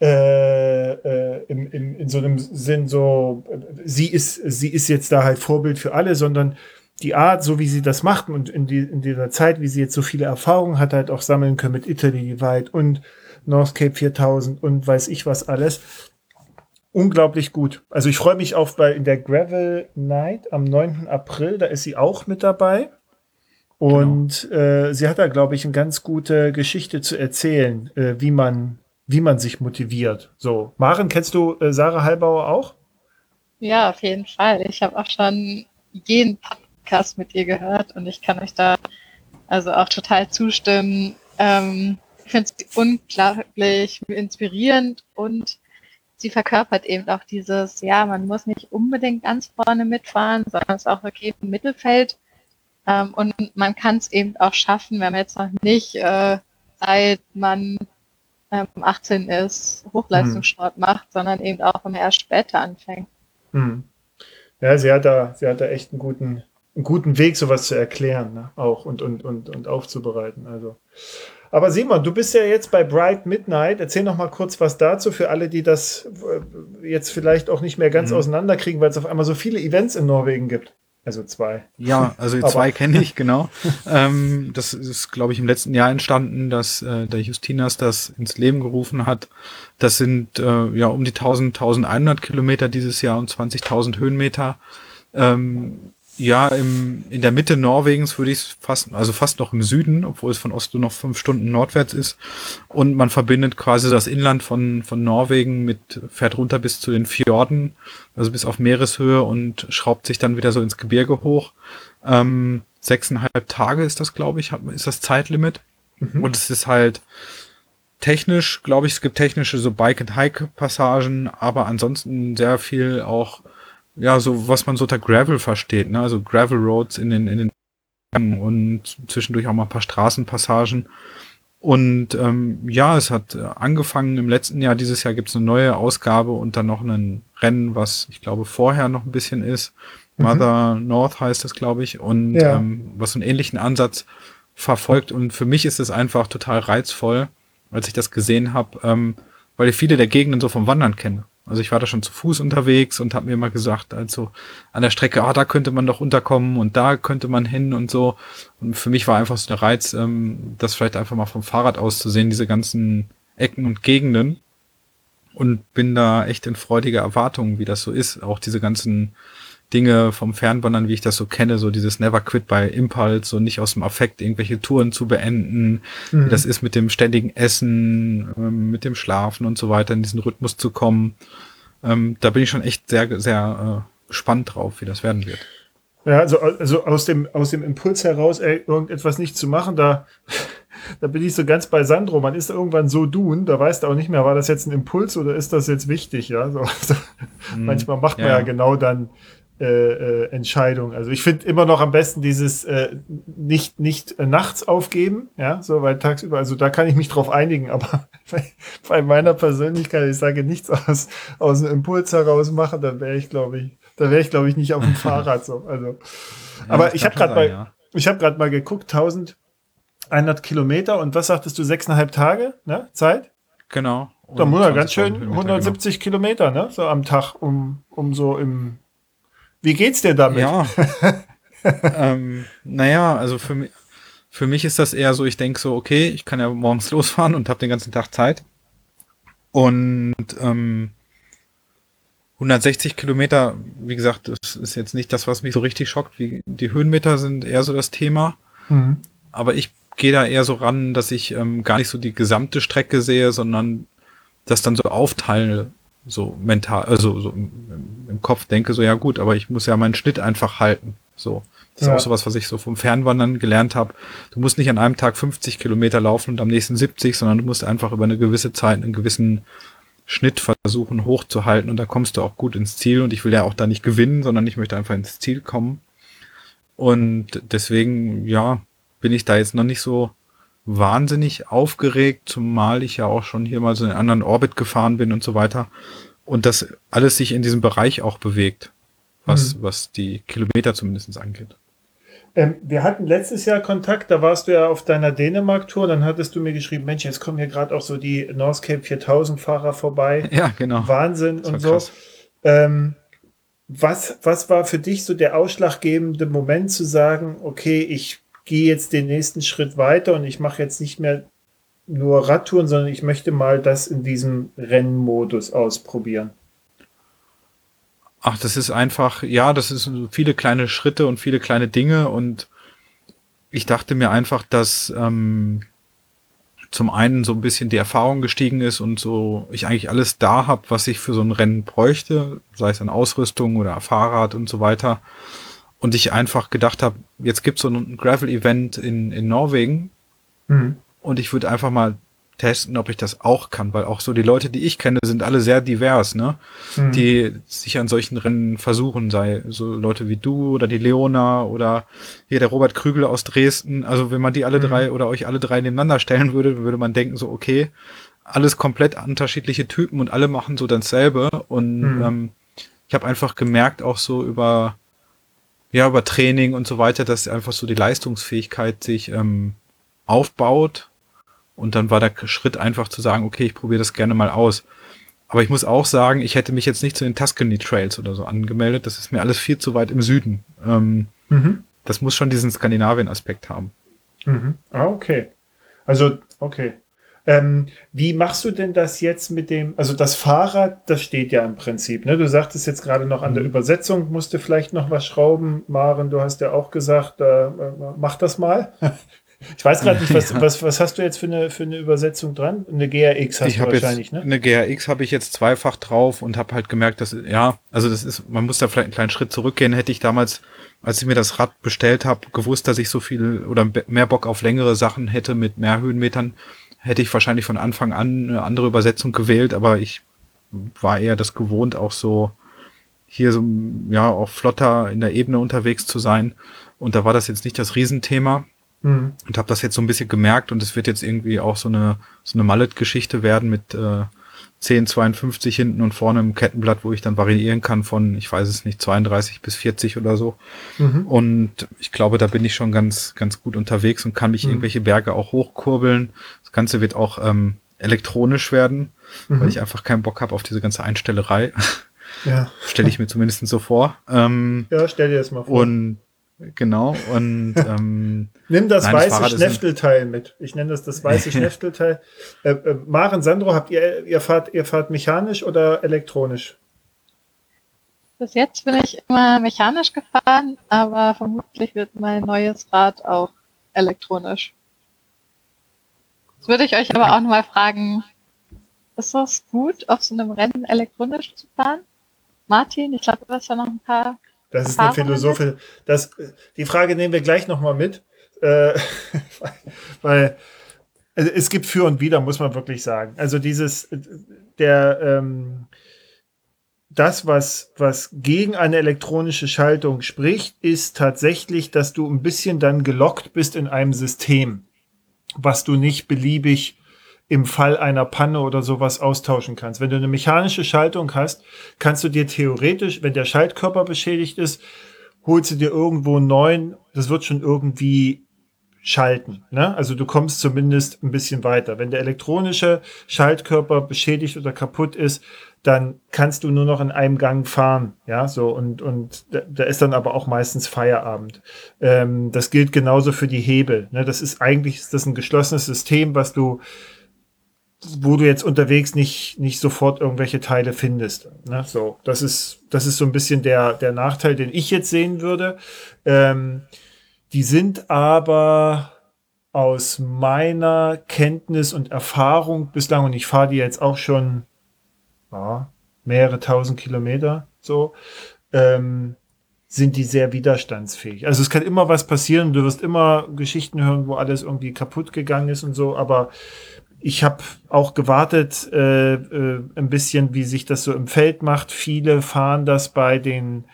Speaker 1: äh, äh, im, im, in so einem Sinn so, sie ist, sie ist jetzt da halt Vorbild für alle, sondern die Art, so wie sie das macht und in, die, in dieser Zeit, wie sie jetzt so viele Erfahrungen hat, halt auch sammeln können mit Italy weit und North Cape 4000 und weiß ich was alles, unglaublich gut. Also ich freue mich auf bei in der Gravel Night am 9. April, da ist sie auch mit dabei. Und genau. äh, sie hat da, glaube ich, eine ganz gute Geschichte zu erzählen, äh, wie man, wie man sich motiviert. So, Maren, kennst du äh, Sarah Halbauer auch?
Speaker 2: Ja, auf jeden Fall. Ich habe auch schon jeden Podcast mit ihr gehört und ich kann euch da also auch total zustimmen. Ähm, ich finde es unglaublich inspirierend und sie verkörpert eben auch dieses, ja, man muss nicht unbedingt ganz vorne mitfahren, sondern es ist auch okay im Mittelfeld. Ähm, und man kann es eben auch schaffen, wenn man jetzt noch nicht, äh, seit man ähm, 18 ist, Hochleistungssport hm. macht, sondern eben auch, wenn man erst später anfängt. Hm.
Speaker 1: Ja, sie hat da, sie hat da echt einen guten, einen guten Weg, sowas zu erklären, ne? auch und, und, und, und aufzubereiten. Also aber Simon, du bist ja jetzt bei Bright Midnight. Erzähl noch mal kurz was dazu für alle, die das äh, jetzt vielleicht auch nicht mehr ganz mhm. auseinanderkriegen, weil es auf einmal so viele Events in Norwegen gibt. Also zwei.
Speaker 4: Ja, also zwei kenne ich, genau. ähm, das ist, glaube ich, im letzten Jahr entstanden, dass äh, der Justinas das ins Leben gerufen hat. Das sind äh, ja um die 1000, 1100 Kilometer dieses Jahr und 20.000 Höhenmeter. Ähm, ja, im, in der Mitte Norwegens würde ich es fast, also fast noch im Süden, obwohl es von Oslo noch fünf Stunden nordwärts ist. Und man verbindet quasi das Inland von, von Norwegen mit, fährt runter bis zu den Fjorden, also bis auf Meereshöhe und schraubt sich dann wieder so ins Gebirge hoch. Ähm, sechseinhalb Tage ist das, glaube ich, ist das Zeitlimit. Mhm. Und es ist halt technisch, glaube ich, es gibt technische so Bike-and-Hike-Passagen, aber ansonsten sehr viel auch ja, so was man so unter Gravel versteht, ne? Also Gravel Roads in den, in den und zwischendurch auch mal ein paar Straßenpassagen. Und ähm, ja, es hat angefangen im letzten Jahr, dieses Jahr gibt es eine neue Ausgabe und dann noch ein Rennen, was ich glaube vorher noch ein bisschen ist. Mhm. Mother North heißt das, glaube ich, und ja. ähm, was einen ähnlichen Ansatz verfolgt. Und für mich ist es einfach total reizvoll, als ich das gesehen habe, ähm, weil ich viele der Gegenden so vom Wandern kenne. Also ich war da schon zu Fuß unterwegs und habe mir immer gesagt, also an der Strecke, ah, da könnte man doch unterkommen und da könnte man hin und so. Und für mich war einfach so der Reiz, ähm, das vielleicht einfach mal vom Fahrrad aus zu sehen, diese ganzen Ecken und Gegenden. Und bin da echt in freudiger Erwartung, wie das so ist. Auch diese ganzen Dinge vom Fernwandern, wie ich das so kenne, so dieses Never Quit bei Impulse, so nicht aus dem Affekt irgendwelche Touren zu beenden, mhm. wie das ist mit dem ständigen Essen, ähm, mit dem Schlafen und so weiter, in diesen Rhythmus zu kommen. Ähm, da bin ich schon echt sehr, sehr äh, gespannt drauf, wie das werden wird.
Speaker 1: Ja, also, also aus dem, aus dem Impuls heraus, ey, irgendetwas nicht zu machen, da, da bin ich so ganz bei Sandro. Man ist irgendwann so dun, da weißt du auch nicht mehr, war das jetzt ein Impuls oder ist das jetzt wichtig, ja? So, also, mm, manchmal macht man ja. ja genau dann äh, äh, Entscheidung. Also ich finde immer noch am besten dieses äh, nicht nicht äh, nachts aufgeben, ja, so weil tagsüber, also da kann ich mich drauf einigen, aber bei, bei meiner Persönlichkeit, ich sage nichts aus aus dem Impuls heraus machen, dann wäre ich glaube ich, da wäre ich glaube ich nicht auf dem Fahrrad so. Also, ja, aber ich habe gerade mal, ja. ich habe gerade mal geguckt, 1100 Kilometer und was sagtest du, sechseinhalb Tage, ne, Zeit?
Speaker 4: Genau.
Speaker 1: Da muss er ganz schön 170 genau. Kilometer, ne, so am Tag, um um so im wie geht's dir damit?
Speaker 4: Ja. ähm, naja, also für mich, für mich ist das eher so, ich denke so, okay, ich kann ja morgens losfahren und habe den ganzen Tag Zeit. Und ähm, 160 Kilometer, wie gesagt, das ist jetzt nicht das, was mich so richtig schockt. Wie, die Höhenmeter sind eher so das Thema. Mhm. Aber ich gehe da eher so ran, dass ich ähm, gar nicht so die gesamte Strecke sehe, sondern das dann so aufteile so mental, also so im, Kopf denke, so ja gut, aber ich muss ja meinen Schnitt einfach halten. So. Das ja. ist auch sowas, was ich so vom Fernwandern gelernt habe. Du musst nicht an einem Tag 50 Kilometer laufen und am nächsten 70, sondern du musst einfach über eine gewisse Zeit einen gewissen Schnitt versuchen hochzuhalten und da kommst du auch gut ins Ziel und ich will ja auch da nicht gewinnen, sondern ich möchte einfach ins Ziel kommen. Und deswegen, ja, bin ich da jetzt noch nicht so wahnsinnig aufgeregt, zumal ich ja auch schon hier mal so in einen anderen Orbit gefahren bin und so weiter. Und das alles sich in diesem Bereich auch bewegt, was, mhm. was die Kilometer zumindest angeht.
Speaker 1: Ähm, wir hatten letztes Jahr Kontakt, da warst du ja auf deiner Dänemark-Tour, dann hattest du mir geschrieben, Mensch, jetzt kommen hier gerade auch so die Northcape 4000 Fahrer vorbei.
Speaker 4: Ja, genau.
Speaker 1: Wahnsinn und so. Ähm, was, was war für dich so der ausschlaggebende Moment zu sagen, okay, ich gehe jetzt den nächsten Schritt weiter und ich mache jetzt nicht mehr nur Radtouren, sondern ich möchte mal das in diesem Rennmodus ausprobieren.
Speaker 4: Ach, das ist einfach, ja, das ist viele kleine Schritte und viele kleine Dinge und ich dachte mir einfach, dass ähm, zum einen so ein bisschen die Erfahrung gestiegen ist und so ich eigentlich alles da habe, was ich für so ein Rennen bräuchte, sei es an Ausrüstung oder Fahrrad und so weiter. Und ich einfach gedacht habe, jetzt gibt es so ein Gravel-Event in, in Norwegen. Mhm. Und ich würde einfach mal testen, ob ich das auch kann, weil auch so die Leute, die ich kenne, sind alle sehr divers, ne? Mhm. Die sich an solchen Rennen versuchen, sei so Leute wie du oder die Leona oder hier der Robert Krügel aus Dresden. Also wenn man die alle mhm. drei oder euch alle drei nebeneinander stellen würde, würde man denken so, okay, alles komplett unterschiedliche Typen und alle machen so dasselbe. Und mhm. ähm, ich habe einfach gemerkt, auch so über ja, über Training und so weiter, dass einfach so die Leistungsfähigkeit sich ähm, aufbaut. Und dann war der Schritt einfach zu sagen, okay, ich probiere das gerne mal aus. Aber ich muss auch sagen, ich hätte mich jetzt nicht zu den Tuscany Trails oder so angemeldet. Das ist mir alles viel zu weit im Süden. Ähm, mhm. Das muss schon diesen Skandinavien-Aspekt haben.
Speaker 1: Mhm. Ah, okay. Also, okay. Ähm, wie machst du denn das jetzt mit dem, also das Fahrrad, das steht ja im Prinzip, ne? Du sagtest jetzt gerade noch an der mhm. Übersetzung, musste vielleicht noch was schrauben. Maren, du hast ja auch gesagt, äh, mach das mal. ich weiß gerade nicht, was, ja. was, was hast du jetzt für eine, für eine Übersetzung dran? Eine GRX
Speaker 4: hast ich du wahrscheinlich, ne? Eine GRX habe ich jetzt zweifach drauf und habe halt gemerkt, dass, ja, also das ist, man muss da vielleicht einen kleinen Schritt zurückgehen, hätte ich damals als ich mir das Rad bestellt habe, gewusst, dass ich so viel oder mehr Bock auf längere Sachen hätte mit mehr Höhenmetern, hätte ich wahrscheinlich von Anfang an eine andere Übersetzung gewählt, aber ich war eher das gewohnt, auch so hier so, ja, auch flotter in der Ebene unterwegs zu sein. Und da war das jetzt nicht das Riesenthema. Mhm. Und habe das jetzt so ein bisschen gemerkt und es wird jetzt irgendwie auch so eine, so eine Mallet-Geschichte werden mit äh, 10,52 hinten und vorne im Kettenblatt, wo ich dann variieren kann von, ich weiß es nicht, 32 bis 40 oder so. Mhm. Und ich glaube, da bin ich schon ganz, ganz gut unterwegs und kann mich mhm. irgendwelche Berge auch hochkurbeln. Das Ganze wird auch ähm, elektronisch werden,
Speaker 1: Mhm.
Speaker 4: weil ich einfach keinen Bock habe auf diese ganze Einstellerei.
Speaker 1: Ja.
Speaker 4: Stelle ich mir zumindest so vor. Ähm,
Speaker 1: ja, stell dir das mal vor.
Speaker 4: und genau, und ähm,
Speaker 1: Nimm das
Speaker 4: Nein, das
Speaker 1: weiße
Speaker 4: ist
Speaker 1: Schneftelteil mit. Ich nenne das das weiße Schneftelteil. Äh, äh, Maren, Sandro, habt ihr, ihr fahrt, ihr fahrt mechanisch oder elektronisch?
Speaker 2: Bis jetzt bin ich immer mechanisch gefahren, aber vermutlich wird mein neues Rad auch elektronisch. Jetzt würde ich euch aber auch nochmal fragen, ist das gut, auf so einem Rennen elektronisch zu fahren? Martin, ich glaube, du hast ja noch ein paar.
Speaker 1: Das ist eine Philosophin. Das, die Frage nehmen wir gleich nochmal mit. Äh, weil also es gibt für und wider, muss man wirklich sagen. Also dieses, der, ähm, das, was, was gegen eine elektronische Schaltung spricht, ist tatsächlich, dass du ein bisschen dann gelockt bist in einem System, was du nicht beliebig im Fall einer Panne oder sowas austauschen kannst. Wenn du eine mechanische Schaltung hast, kannst du dir theoretisch, wenn der Schaltkörper beschädigt ist, holst du dir irgendwo einen neuen, das wird schon irgendwie schalten. Ne? Also du kommst zumindest ein bisschen weiter. Wenn der elektronische Schaltkörper beschädigt oder kaputt ist, dann kannst du nur noch in einem Gang fahren. Ja, so und, und da, ist dann aber auch meistens Feierabend. Ähm, das gilt genauso für die Hebel. Ne? Das ist eigentlich ist das ein geschlossenes System, was du wo du jetzt unterwegs nicht, nicht sofort irgendwelche Teile findest. Ne? So, das ist, das ist so ein bisschen der, der Nachteil, den ich jetzt sehen würde. Ähm, die sind aber aus meiner Kenntnis und Erfahrung bislang, und ich fahre die jetzt auch schon ja, mehrere tausend Kilometer so, ähm, sind die sehr widerstandsfähig. Also es kann immer was passieren, du wirst immer Geschichten hören, wo alles irgendwie kaputt gegangen ist und so, aber ich habe auch gewartet äh, äh, ein bisschen, wie sich das so im Feld macht. Viele fahren das bei den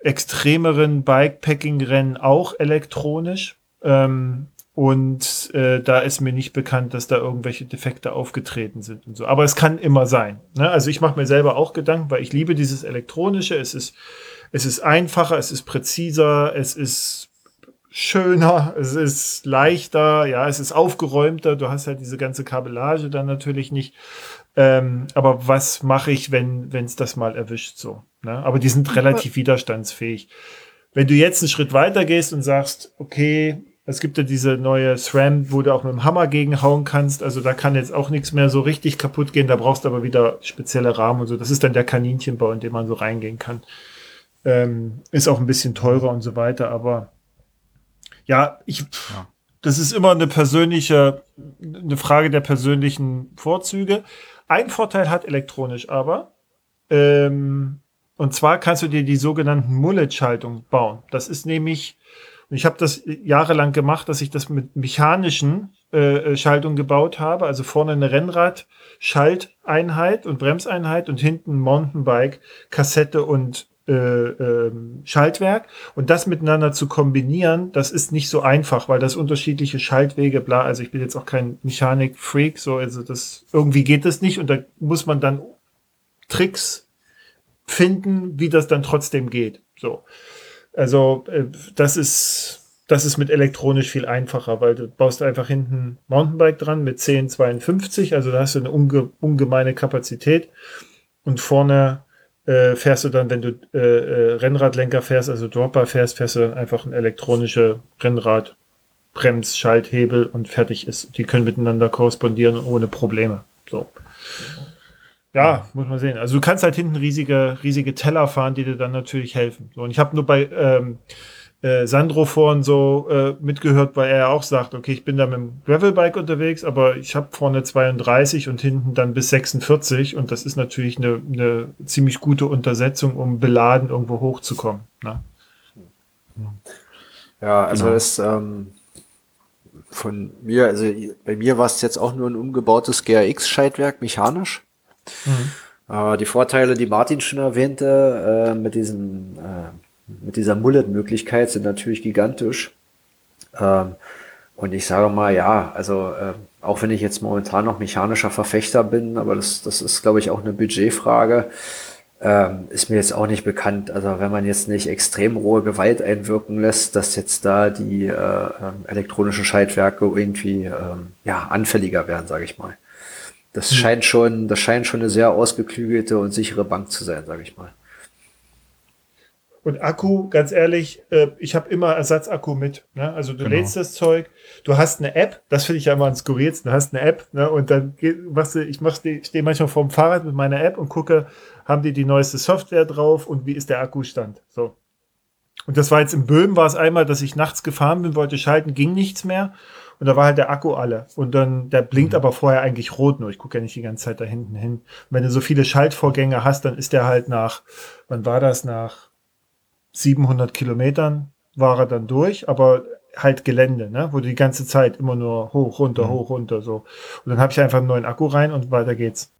Speaker 1: extremeren Bikepacking-Rennen auch elektronisch. Ähm, und äh, da ist mir nicht bekannt, dass da irgendwelche Defekte aufgetreten sind und so. Aber es kann immer sein. Ne? Also ich mache mir selber auch Gedanken, weil ich liebe dieses Elektronische. Es ist, es ist einfacher, es ist präziser, es ist schöner, es ist leichter, ja, es ist aufgeräumter. Du hast halt diese ganze Kabellage dann natürlich nicht. Ähm, aber was mache ich, wenn es das mal erwischt so? Ne? Aber die sind relativ widerstandsfähig. Wenn du jetzt einen Schritt weiter gehst und sagst, okay, es gibt ja diese neue SRAM, wo du auch mit dem Hammer gegenhauen kannst. Also da kann jetzt auch nichts mehr so richtig kaputt gehen. Da brauchst du aber wieder spezielle Rahmen und so. Das ist dann der Kaninchenbau, in den man so reingehen kann. Ähm, ist auch ein bisschen teurer und so weiter. Aber ja, ich,
Speaker 4: Ja.
Speaker 1: das ist immer eine persönliche, eine Frage der persönlichen Vorzüge. Ein Vorteil hat elektronisch aber, ähm, und zwar kannst du dir die sogenannten Mullet-Schaltung bauen. Das ist nämlich, und ich habe das jahrelang gemacht, dass ich das mit mechanischen äh, Schaltungen gebaut habe. Also vorne eine Rennrad-Schalteinheit und Bremseinheit und hinten Mountainbike, Kassette und äh, ähm, Schaltwerk. Und das miteinander zu kombinieren, das ist nicht so einfach, weil das unterschiedliche Schaltwege, bla, also ich bin jetzt auch kein Mechanik-Freak, so, also das, irgendwie geht das nicht und da muss man dann Tricks finden, wie das dann trotzdem geht. So. Also, äh, das ist, das ist mit elektronisch viel einfacher, weil du baust einfach hinten Mountainbike dran mit 1052, also da hast du eine unge ungemeine Kapazität und vorne äh, fährst du dann, wenn du äh, äh, Rennradlenker fährst, also Dropper fährst, fährst du dann einfach ein elektronische Rennrad, Brems, Schalthebel und fertig ist. Die können miteinander korrespondieren ohne Probleme. So. Ja, muss man sehen. Also du kannst halt hinten riesige, riesige Teller fahren, die dir dann natürlich helfen. So, und ich habe nur bei ähm, äh, Sandro vorhin so äh, mitgehört, weil er ja auch sagt, okay, ich bin da mit dem Gravelbike unterwegs, aber ich habe vorne 32 und hinten dann bis 46 und das ist natürlich eine, eine ziemlich gute Untersetzung, um beladen irgendwo hochzukommen. Ne?
Speaker 3: Ja, also
Speaker 4: Genau.
Speaker 3: das ähm, von mir, also bei mir war es jetzt auch nur ein umgebautes GRX-Schaltwerk, mechanisch. Äh, die Vorteile, die Martin schon erwähnte, äh, mit diesem, äh, mit dieser Mullet-Möglichkeit sind natürlich gigantisch. Ähm, und ich sage mal, ja, also äh, auch wenn ich jetzt momentan noch mechanischer Verfechter bin, aber das, das ist, glaube ich, auch eine Budgetfrage, ähm, ist mir jetzt auch nicht bekannt. Also wenn man jetzt nicht extrem rohe Gewalt einwirken lässt, dass jetzt da die äh, ähm, elektronischen Schaltwerke irgendwie ähm, ja, anfälliger werden, sage ich mal. Das scheint schon, das scheint schon eine sehr ausgeklügelte und sichere Bank zu sein, sage ich mal.
Speaker 1: Und Akku, ganz ehrlich, äh, ich habe immer Ersatzakku mit. Ne? Also du genau. lädst das Zeug, du hast eine App, das finde ich ja immer am skurrilsten, du hast eine App ne? und dann machst du, ich stehe manchmal vor dem Fahrrad mit meiner App und gucke, haben die die neueste Software drauf und wie ist der Akkustand. So. Und das war jetzt im Böhmen, war es einmal, dass ich nachts gefahren bin, wollte schalten, ging nichts mehr. Und da war halt der Akku alle. Und dann, der blinkt mhm. aber vorher eigentlich rot nur. Ich gucke ja nicht die ganze Zeit da hinten hin. Und wenn du so viele Schaltvorgänge hast, dann ist der halt nach, wann war das? Nach 700 Kilometern war er dann durch, aber halt Gelände, ne? wo du die ganze Zeit immer nur hoch, runter, mhm. hoch, runter so. Und dann habe ich einfach einen neuen Akku rein und weiter geht's.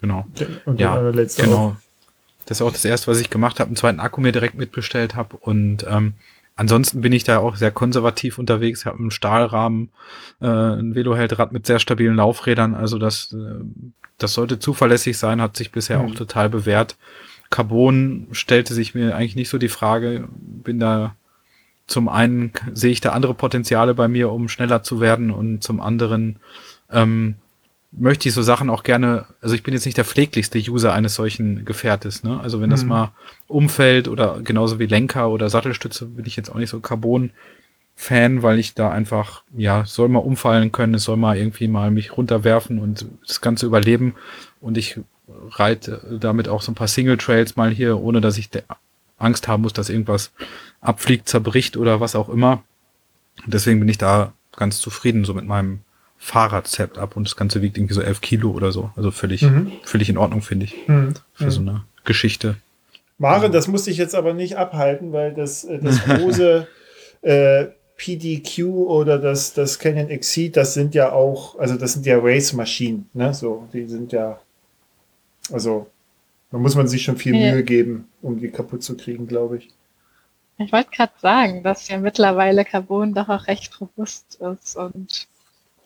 Speaker 4: Genau. Und ja, genau. Auf. Das ist auch das erste, was ich gemacht habe, einen zweiten Akku mir direkt mitbestellt habe. Und ähm, ansonsten bin ich da auch sehr konservativ unterwegs. Ich habe einen Stahlrahmen, äh, ein Veloheldrad mit sehr stabilen Laufrädern. Also das, äh, das sollte zuverlässig sein, hat sich bisher mhm. auch total bewährt. Carbon stellte sich mir eigentlich nicht so die Frage. Bin da zum einen sehe ich da andere Potenziale bei mir, um schneller zu werden und zum anderen ähm, möchte ich so Sachen auch gerne, also ich bin jetzt nicht der pfleglichste User eines solchen Gefährtes, ne? Also wenn das mhm. mal umfällt oder genauso wie Lenker oder Sattelstütze bin ich jetzt auch nicht so Carbon-Fan, weil ich da einfach, ja, soll mal umfallen können, es soll mal irgendwie mal mich runterwerfen und das Ganze überleben und ich reite damit auch so ein paar Single Trails mal hier, ohne dass ich Angst haben muss, dass irgendwas abfliegt, zerbricht oder was auch immer. Und deswegen bin ich da ganz zufrieden so mit meinem Fahrrad-Setup und das Ganze wiegt irgendwie so elf Kilo oder so. Also völlig, mhm. völlig in Ordnung, finde ich. Mhm. Für mhm. so eine Geschichte.
Speaker 1: Maren, das musste ich jetzt aber nicht abhalten, weil das, äh, das große äh, PDQ oder das, das Canon Exceed, das sind ja auch, also das sind ja Race-Maschinen, ne? So, die sind ja, also da muss man sich schon viel ja. Mühe geben, um die kaputt zu kriegen, glaube ich.
Speaker 2: Ich wollte gerade sagen, dass ja mittlerweile Carbon doch auch recht robust ist und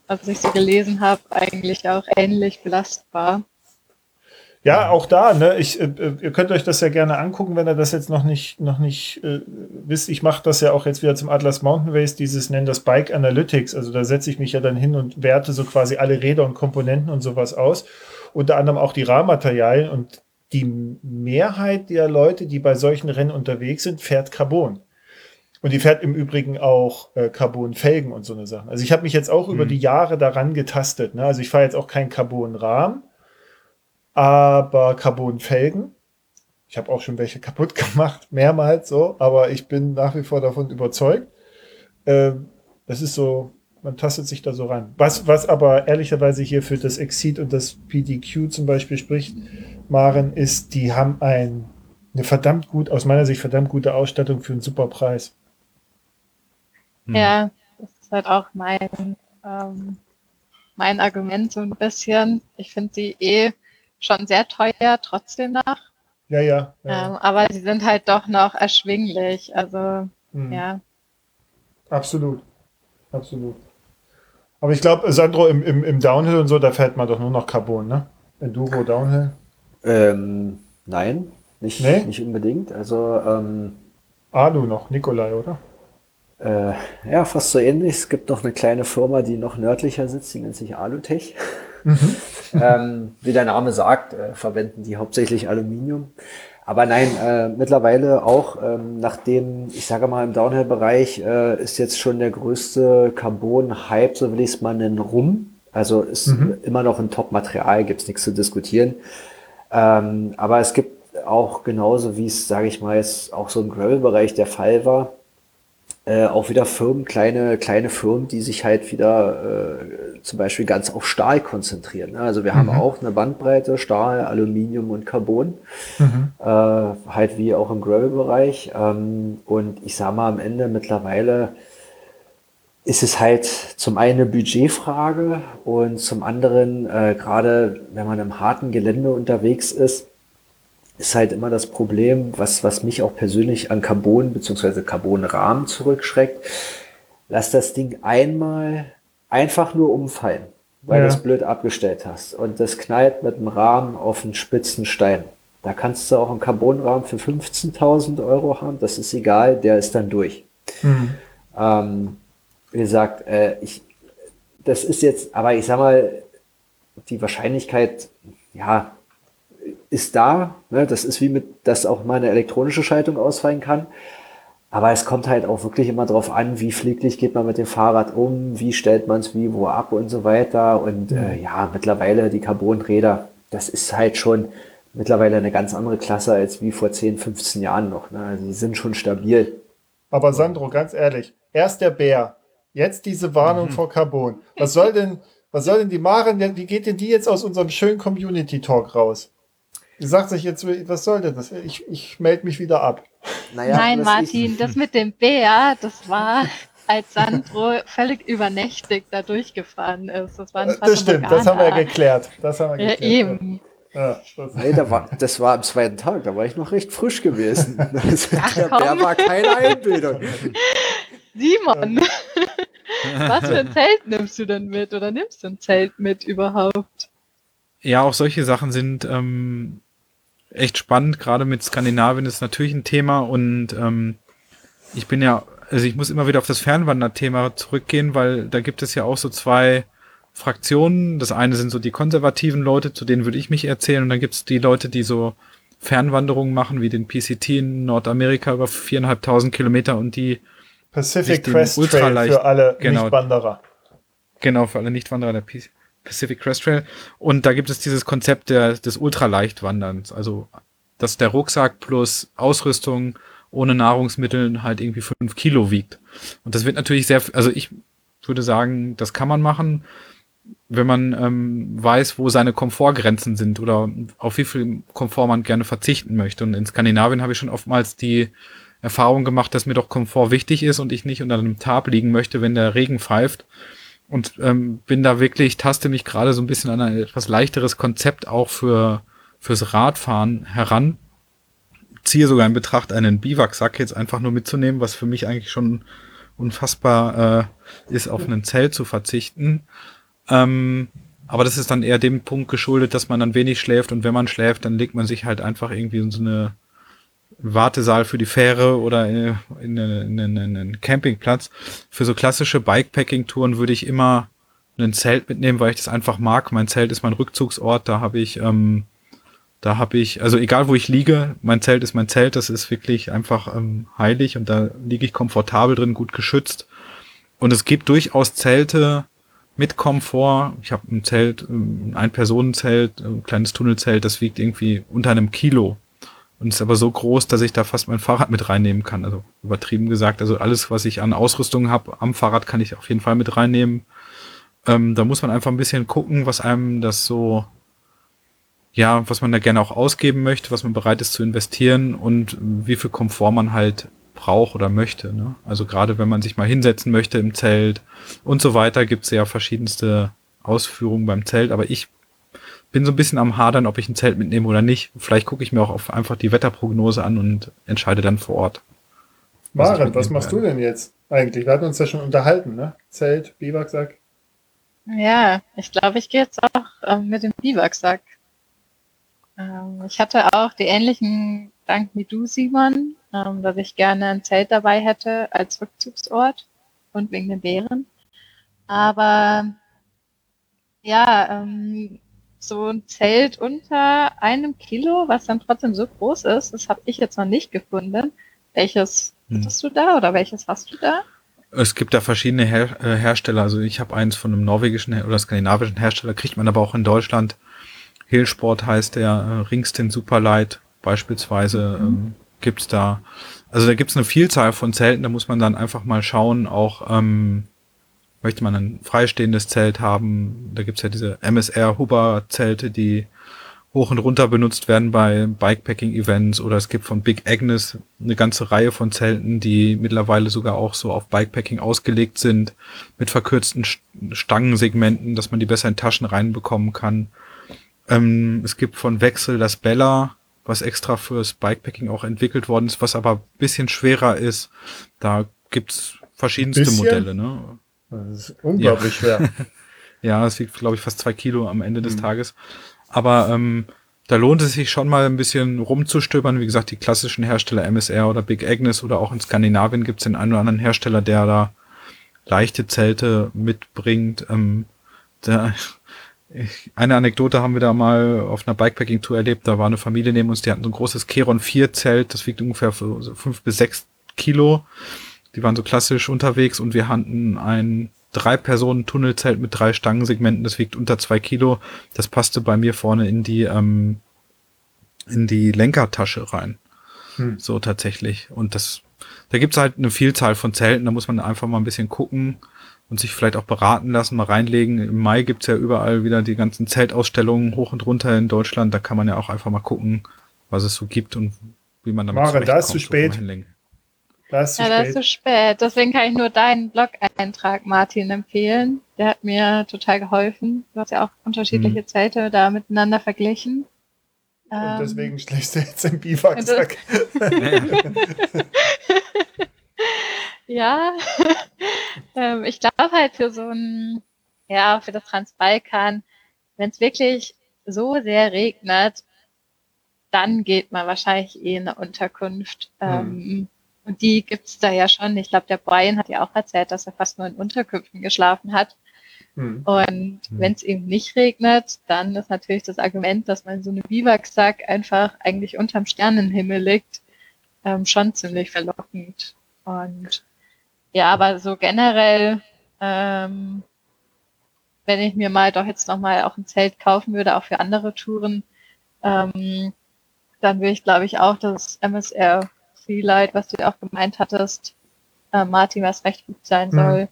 Speaker 2: was ich so gelesen habe, eigentlich auch ähnlich belastbar.
Speaker 1: Ja, auch da, ne? Ich, äh, äh, ihr könnt euch das ja gerne angucken, wenn ihr das jetzt noch nicht, noch nicht äh, wisst. Ich mache das ja auch jetzt wieder zum Atlas Mountain Race, dieses nennen das Bike Analytics. Also da setze ich mich ja dann hin und werte so quasi alle Räder und Komponenten und sowas aus. Unter anderem auch die Rahmenmaterialien und die Mehrheit der Leute, die bei solchen Rennen unterwegs sind, fährt Carbon. Und die fährt im Übrigen auch äh, Carbon-Felgen und so eine Sache. Also ich habe mich jetzt auch mhm. über die Jahre daran getastet. Ne? Also ich fahre jetzt auch kein Carbon-Rahmen, aber Carbon-Felgen. Ich habe auch schon welche kaputt gemacht, mehrmals so, aber ich bin nach wie vor davon überzeugt. Äh, das ist so, man tastet sich da so ran. Was, was aber ehrlicherweise hier für das Exceed und das PDQ zum Beispiel spricht, Maren, ist, die haben ein, eine verdammt gut, aus meiner Sicht verdammt gute Ausstattung für einen super Preis.
Speaker 2: Mhm. Ja, das ist halt auch mein, ähm, mein Argument so ein bisschen. Ich finde sie eh schon sehr teuer, trotzdem noch.
Speaker 1: Ja, ja. ja,
Speaker 2: ähm, aber sie sind halt doch noch erschwinglich. Also, mhm. ja.
Speaker 1: Absolut. Absolut. Aber ich glaube, Sandro, im, im, im Downhill und so, da fährt man doch nur noch Carbon, ne? Enduro Downhill?
Speaker 3: Ähm, nein, nicht, nee? nicht unbedingt. Also, ähm,
Speaker 1: Alu noch, Nikolai, oder?
Speaker 3: Äh, ja, fast so ähnlich. Es gibt noch eine kleine Firma, die noch nördlicher sitzt, die nennt sich Alutech. Mhm. ähm, wie der Name sagt, äh, verwenden die hauptsächlich Aluminium. Aber nein, äh, mittlerweile auch, ähm, nachdem, ich sage mal, im Downhill-Bereich äh, ist jetzt schon der größte Carbon-Hype, so will ich es mal nennen, rum. Also ist mhm. immer noch ein Top-Material, gibt's nichts zu diskutieren. Ähm, aber es gibt auch genauso, wie es, sage ich mal, jetzt auch so im Gravel-Bereich der Fall war, äh, auch wieder Firmen, kleine, kleine Firmen, die sich halt wieder äh, zum Beispiel ganz auf Stahl konzentrieren. Ne? Also wir mhm. haben auch eine Bandbreite, Stahl, Aluminium und Carbon, mhm. äh, halt wie auch im Gravel-Bereich. Ähm, und ich sage mal am Ende mittlerweile ist es halt zum einen eine Budgetfrage und zum anderen, äh, gerade wenn man im harten Gelände unterwegs ist, ist halt immer das Problem, was, was mich auch persönlich an Carbon bzw. Carbonrahmen zurückschreckt. Lass das Ding einmal einfach nur umfallen, weil ja. du es blöd abgestellt hast. Und das knallt mit dem Rahmen auf einen spitzen Stein. Da kannst du auch einen Carbonrahmen für 15.000 Euro haben. Das ist egal, der ist dann durch. Mhm. Ähm, wie gesagt, äh, ich, das ist jetzt, aber ich sag mal, die Wahrscheinlichkeit, ja, ist da. Ne? Das ist wie mit, dass auch mal eine elektronische Schaltung ausfallen kann. Aber es kommt halt auch wirklich immer darauf an, wie pfleglich geht man mit dem Fahrrad um, wie stellt man es wie wo ab und so weiter. Und äh, ja, mittlerweile die Carbonräder, das ist halt schon mittlerweile eine ganz andere Klasse als wie vor 10, 15 Jahren noch. Ne? Also die sind schon stabil.
Speaker 1: Aber Sandro, ganz ehrlich, erst der Bär, jetzt diese Warnung mhm. vor Carbon. Was soll denn, was soll denn die Maren, wie geht denn die jetzt aus unserem schönen Community Talk raus? Sagt sich jetzt, was soll denn das? Ich, ich melde mich wieder ab.
Speaker 2: Naja, Nein, Martin, das mit dem Bär, das war, als Sandro völlig übernächtig da durchgefahren ist.
Speaker 1: Das, war ein das stimmt, das haben wir ja geklärt. Das haben wir geklärt. Ja, eben.
Speaker 3: Ja, das, nee, da war, das war am zweiten Tag, da war ich noch recht frisch gewesen. Das, Ach, der Bär war keine Einbildung.
Speaker 2: Simon, was für ein Zelt nimmst du denn mit oder nimmst du ein Zelt mit überhaupt?
Speaker 4: Ja, auch solche Sachen sind ähm, echt spannend. Gerade mit Skandinavien ist natürlich ein Thema und ähm, ich bin ja, also ich muss immer wieder auf das Fernwanderthema zurückgehen, weil da gibt es ja auch so zwei Fraktionen. Das eine sind so die konservativen Leute, zu denen würde ich mich erzählen, und dann gibt es die Leute, die so Fernwanderungen machen, wie den PCT in Nordamerika über viereinhalbtausend Kilometer und die
Speaker 1: Pacific Crest Trail für alle genau, Nichtwanderer.
Speaker 4: Genau, für alle Nichtwanderer der PC. Pacific Crest Trail. Und da gibt es dieses Konzept der, des Ultraleichtwanderns. Also, dass der Rucksack plus Ausrüstung ohne Nahrungsmittel halt irgendwie fünf Kilo wiegt. Und das wird natürlich sehr, also ich würde sagen, das kann man machen, wenn man ähm, weiß, wo seine Komfortgrenzen sind oder auf wie viel Komfort man gerne verzichten möchte. Und in Skandinavien habe ich schon oftmals die Erfahrung gemacht, dass mir doch Komfort wichtig ist und ich nicht unter einem Tab liegen möchte, wenn der Regen pfeift und ähm, bin da wirklich, taste mich gerade so ein bisschen an ein etwas leichteres Konzept auch für fürs Radfahren heran. Ziehe sogar in Betracht, einen Biwaksack jetzt einfach nur mitzunehmen, was für mich eigentlich schon unfassbar äh, ist, auf ein Zelt zu verzichten. Ähm, aber das ist dann eher dem Punkt geschuldet, dass man dann wenig schläft und wenn man schläft, dann legt man sich halt einfach irgendwie in so eine Wartesaal für die Fähre oder in, in, in, in einen Campingplatz. Für so klassische Bikepacking-Touren würde ich immer ein Zelt mitnehmen, weil ich das einfach mag. Mein Zelt ist mein Rückzugsort. Da habe ich, ähm, da habe ich, also egal wo ich liege, mein Zelt ist mein Zelt. Das ist wirklich einfach ähm, heilig und da liege ich komfortabel drin, gut geschützt. Und es gibt durchaus Zelte mit Komfort. Ich habe ein Zelt, ein Personenzelt, ein kleines Tunnelzelt, das wiegt irgendwie unter einem Kilo und ist aber so groß, dass ich da fast mein Fahrrad mit reinnehmen kann. Also übertrieben gesagt, also alles, was ich an Ausrüstung habe am Fahrrad, kann ich auf jeden Fall mit reinnehmen. Ähm, da muss man einfach ein bisschen gucken, was einem das so, ja, was man da gerne auch ausgeben möchte, was man bereit ist zu investieren und wie viel Komfort man halt braucht oder möchte. Ne? Also gerade wenn man sich mal hinsetzen möchte im Zelt und so weiter, gibt es ja verschiedenste Ausführungen beim Zelt. Aber ich bin so ein bisschen am Hadern, ob ich ein Zelt mitnehme oder nicht. Vielleicht gucke ich mir auch auf einfach die Wetterprognose an und entscheide dann vor Ort.
Speaker 1: Maren, was machst werde. du denn jetzt eigentlich? Wir hatten uns ja schon unterhalten, ne? Zelt, Biwaksack.
Speaker 2: Ja, ich glaube, ich gehe jetzt auch ähm, mit dem Biwaksack. Ähm, ich hatte auch die ähnlichen Gedanken wie du, Simon, ähm, dass ich gerne ein Zelt dabei hätte als Rückzugsort und wegen den Bären. Aber ja, ähm, so ein Zelt unter einem Kilo, was dann trotzdem so groß ist, das habe ich jetzt noch nicht gefunden. Welches hm. hast du da oder welches hast du da?
Speaker 4: Es gibt da verschiedene Her äh, Hersteller. Also ich habe eins von einem norwegischen oder skandinavischen Hersteller, kriegt man aber auch in Deutschland. Hillsport heißt der, äh, Ringston Superlight beispielsweise mhm. ähm, gibt's da. Also da gibt's eine Vielzahl von Zelten, da muss man dann einfach mal schauen, auch ähm, möchte man ein freistehendes Zelt haben. Da gibt's ja diese MSR-Huber-Zelte, die hoch und runter benutzt werden bei Bikepacking-Events oder es gibt von Big Agnes eine ganze Reihe von Zelten, die mittlerweile sogar auch so auf Bikepacking ausgelegt sind, mit verkürzten Stangensegmenten, dass man die besser in Taschen reinbekommen kann. Ähm, es gibt von Wechsel das Bella, was extra fürs Bikepacking auch entwickelt worden ist, was aber bisschen schwerer ist. Da gibt's verschiedenste Modelle. Ne?
Speaker 1: Das ist unglaublich ja. schwer.
Speaker 4: ja, es wiegt, glaube ich, fast zwei Kilo am Ende des mhm. Tages. Aber ähm, da lohnt es sich schon mal ein bisschen rumzustöbern. Wie gesagt, die klassischen Hersteller MSR oder Big Agnes oder auch in Skandinavien gibt es den einen oder anderen Hersteller, der da leichte Zelte mitbringt. Ähm, da, eine Anekdote haben wir da mal auf einer Bikepacking-Tour erlebt. Da war eine Familie neben uns, die hatten so ein großes Keron 4 Zelt. Das wiegt ungefähr fünf bis sechs Kilo. Die waren so klassisch unterwegs und wir hatten ein drei Personen Tunnelzelt mit drei Stangensegmenten. Das wiegt unter zwei Kilo. Das passte bei mir vorne in die, ähm, in die Lenkertasche rein. Hm. So tatsächlich. Und das, da gibt's halt eine Vielzahl von Zelten. Da muss man einfach mal ein bisschen gucken und sich vielleicht auch beraten lassen, mal reinlegen. Im Mai gibt's ja überall wieder die ganzen Zeltausstellungen hoch und runter in Deutschland. Da kann man ja auch einfach mal gucken, was es so gibt und wie man damit
Speaker 1: Mare, da ist zu spät.
Speaker 2: Da ist ja, spät. da ist zu spät. Deswegen kann ich nur deinen Blog-Eintrag, Martin, empfehlen. Der hat mir total geholfen. Du hast ja auch unterschiedliche hm. Zelte da miteinander verglichen.
Speaker 1: Und ähm, deswegen schlägst du jetzt den Biwaksack.
Speaker 2: Ja, ähm, ich glaube halt für so ein, ja, für das Transbalkan, wenn es wirklich so sehr regnet, dann geht man wahrscheinlich eh in eine Unterkunft. Hm. Ähm, und die gibt's da ja schon. Ich glaube, der Brian hat ja auch erzählt, dass er fast nur in Unterkünften geschlafen hat. Hm. Und hm. wenn es eben nicht regnet, dann ist natürlich das Argument, dass man so eine Biwaksack einfach eigentlich unterm Sternenhimmel liegt, ähm, schon ziemlich verlockend. Und ja, aber so generell, ähm, wenn ich mir mal doch jetzt nochmal auch ein Zelt kaufen würde, auch für andere Touren, ähm, dann würde ich, glaube ich, auch das MSR Freelight, was du ja auch gemeint hattest, äh, Martin, was recht gut sein mhm. soll,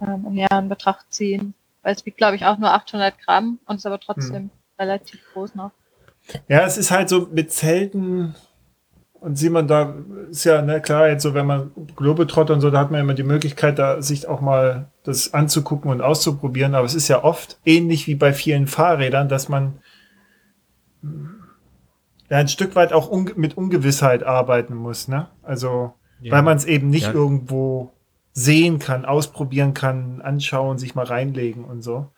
Speaker 2: ähm, in Betracht ziehen. Weil es wiegt, glaube ich, auch nur 800 Gramm und ist aber trotzdem mhm. relativ groß noch.
Speaker 1: Ja, es ist halt so mit Zelten, und Simon, da ist ja, ne, klar, jetzt so, wenn man Globetrotter und so, da hat man immer die Möglichkeit, da sich auch mal das anzugucken und auszuprobieren. Aber es ist ja oft ähnlich wie bei vielen Fahrrädern, dass man ja, ein Stück weit auch un mit Ungewissheit arbeiten muss, ne? Also, ja. weil man es eben nicht ja. irgendwo sehen kann, ausprobieren kann, anschauen, sich mal reinlegen und so.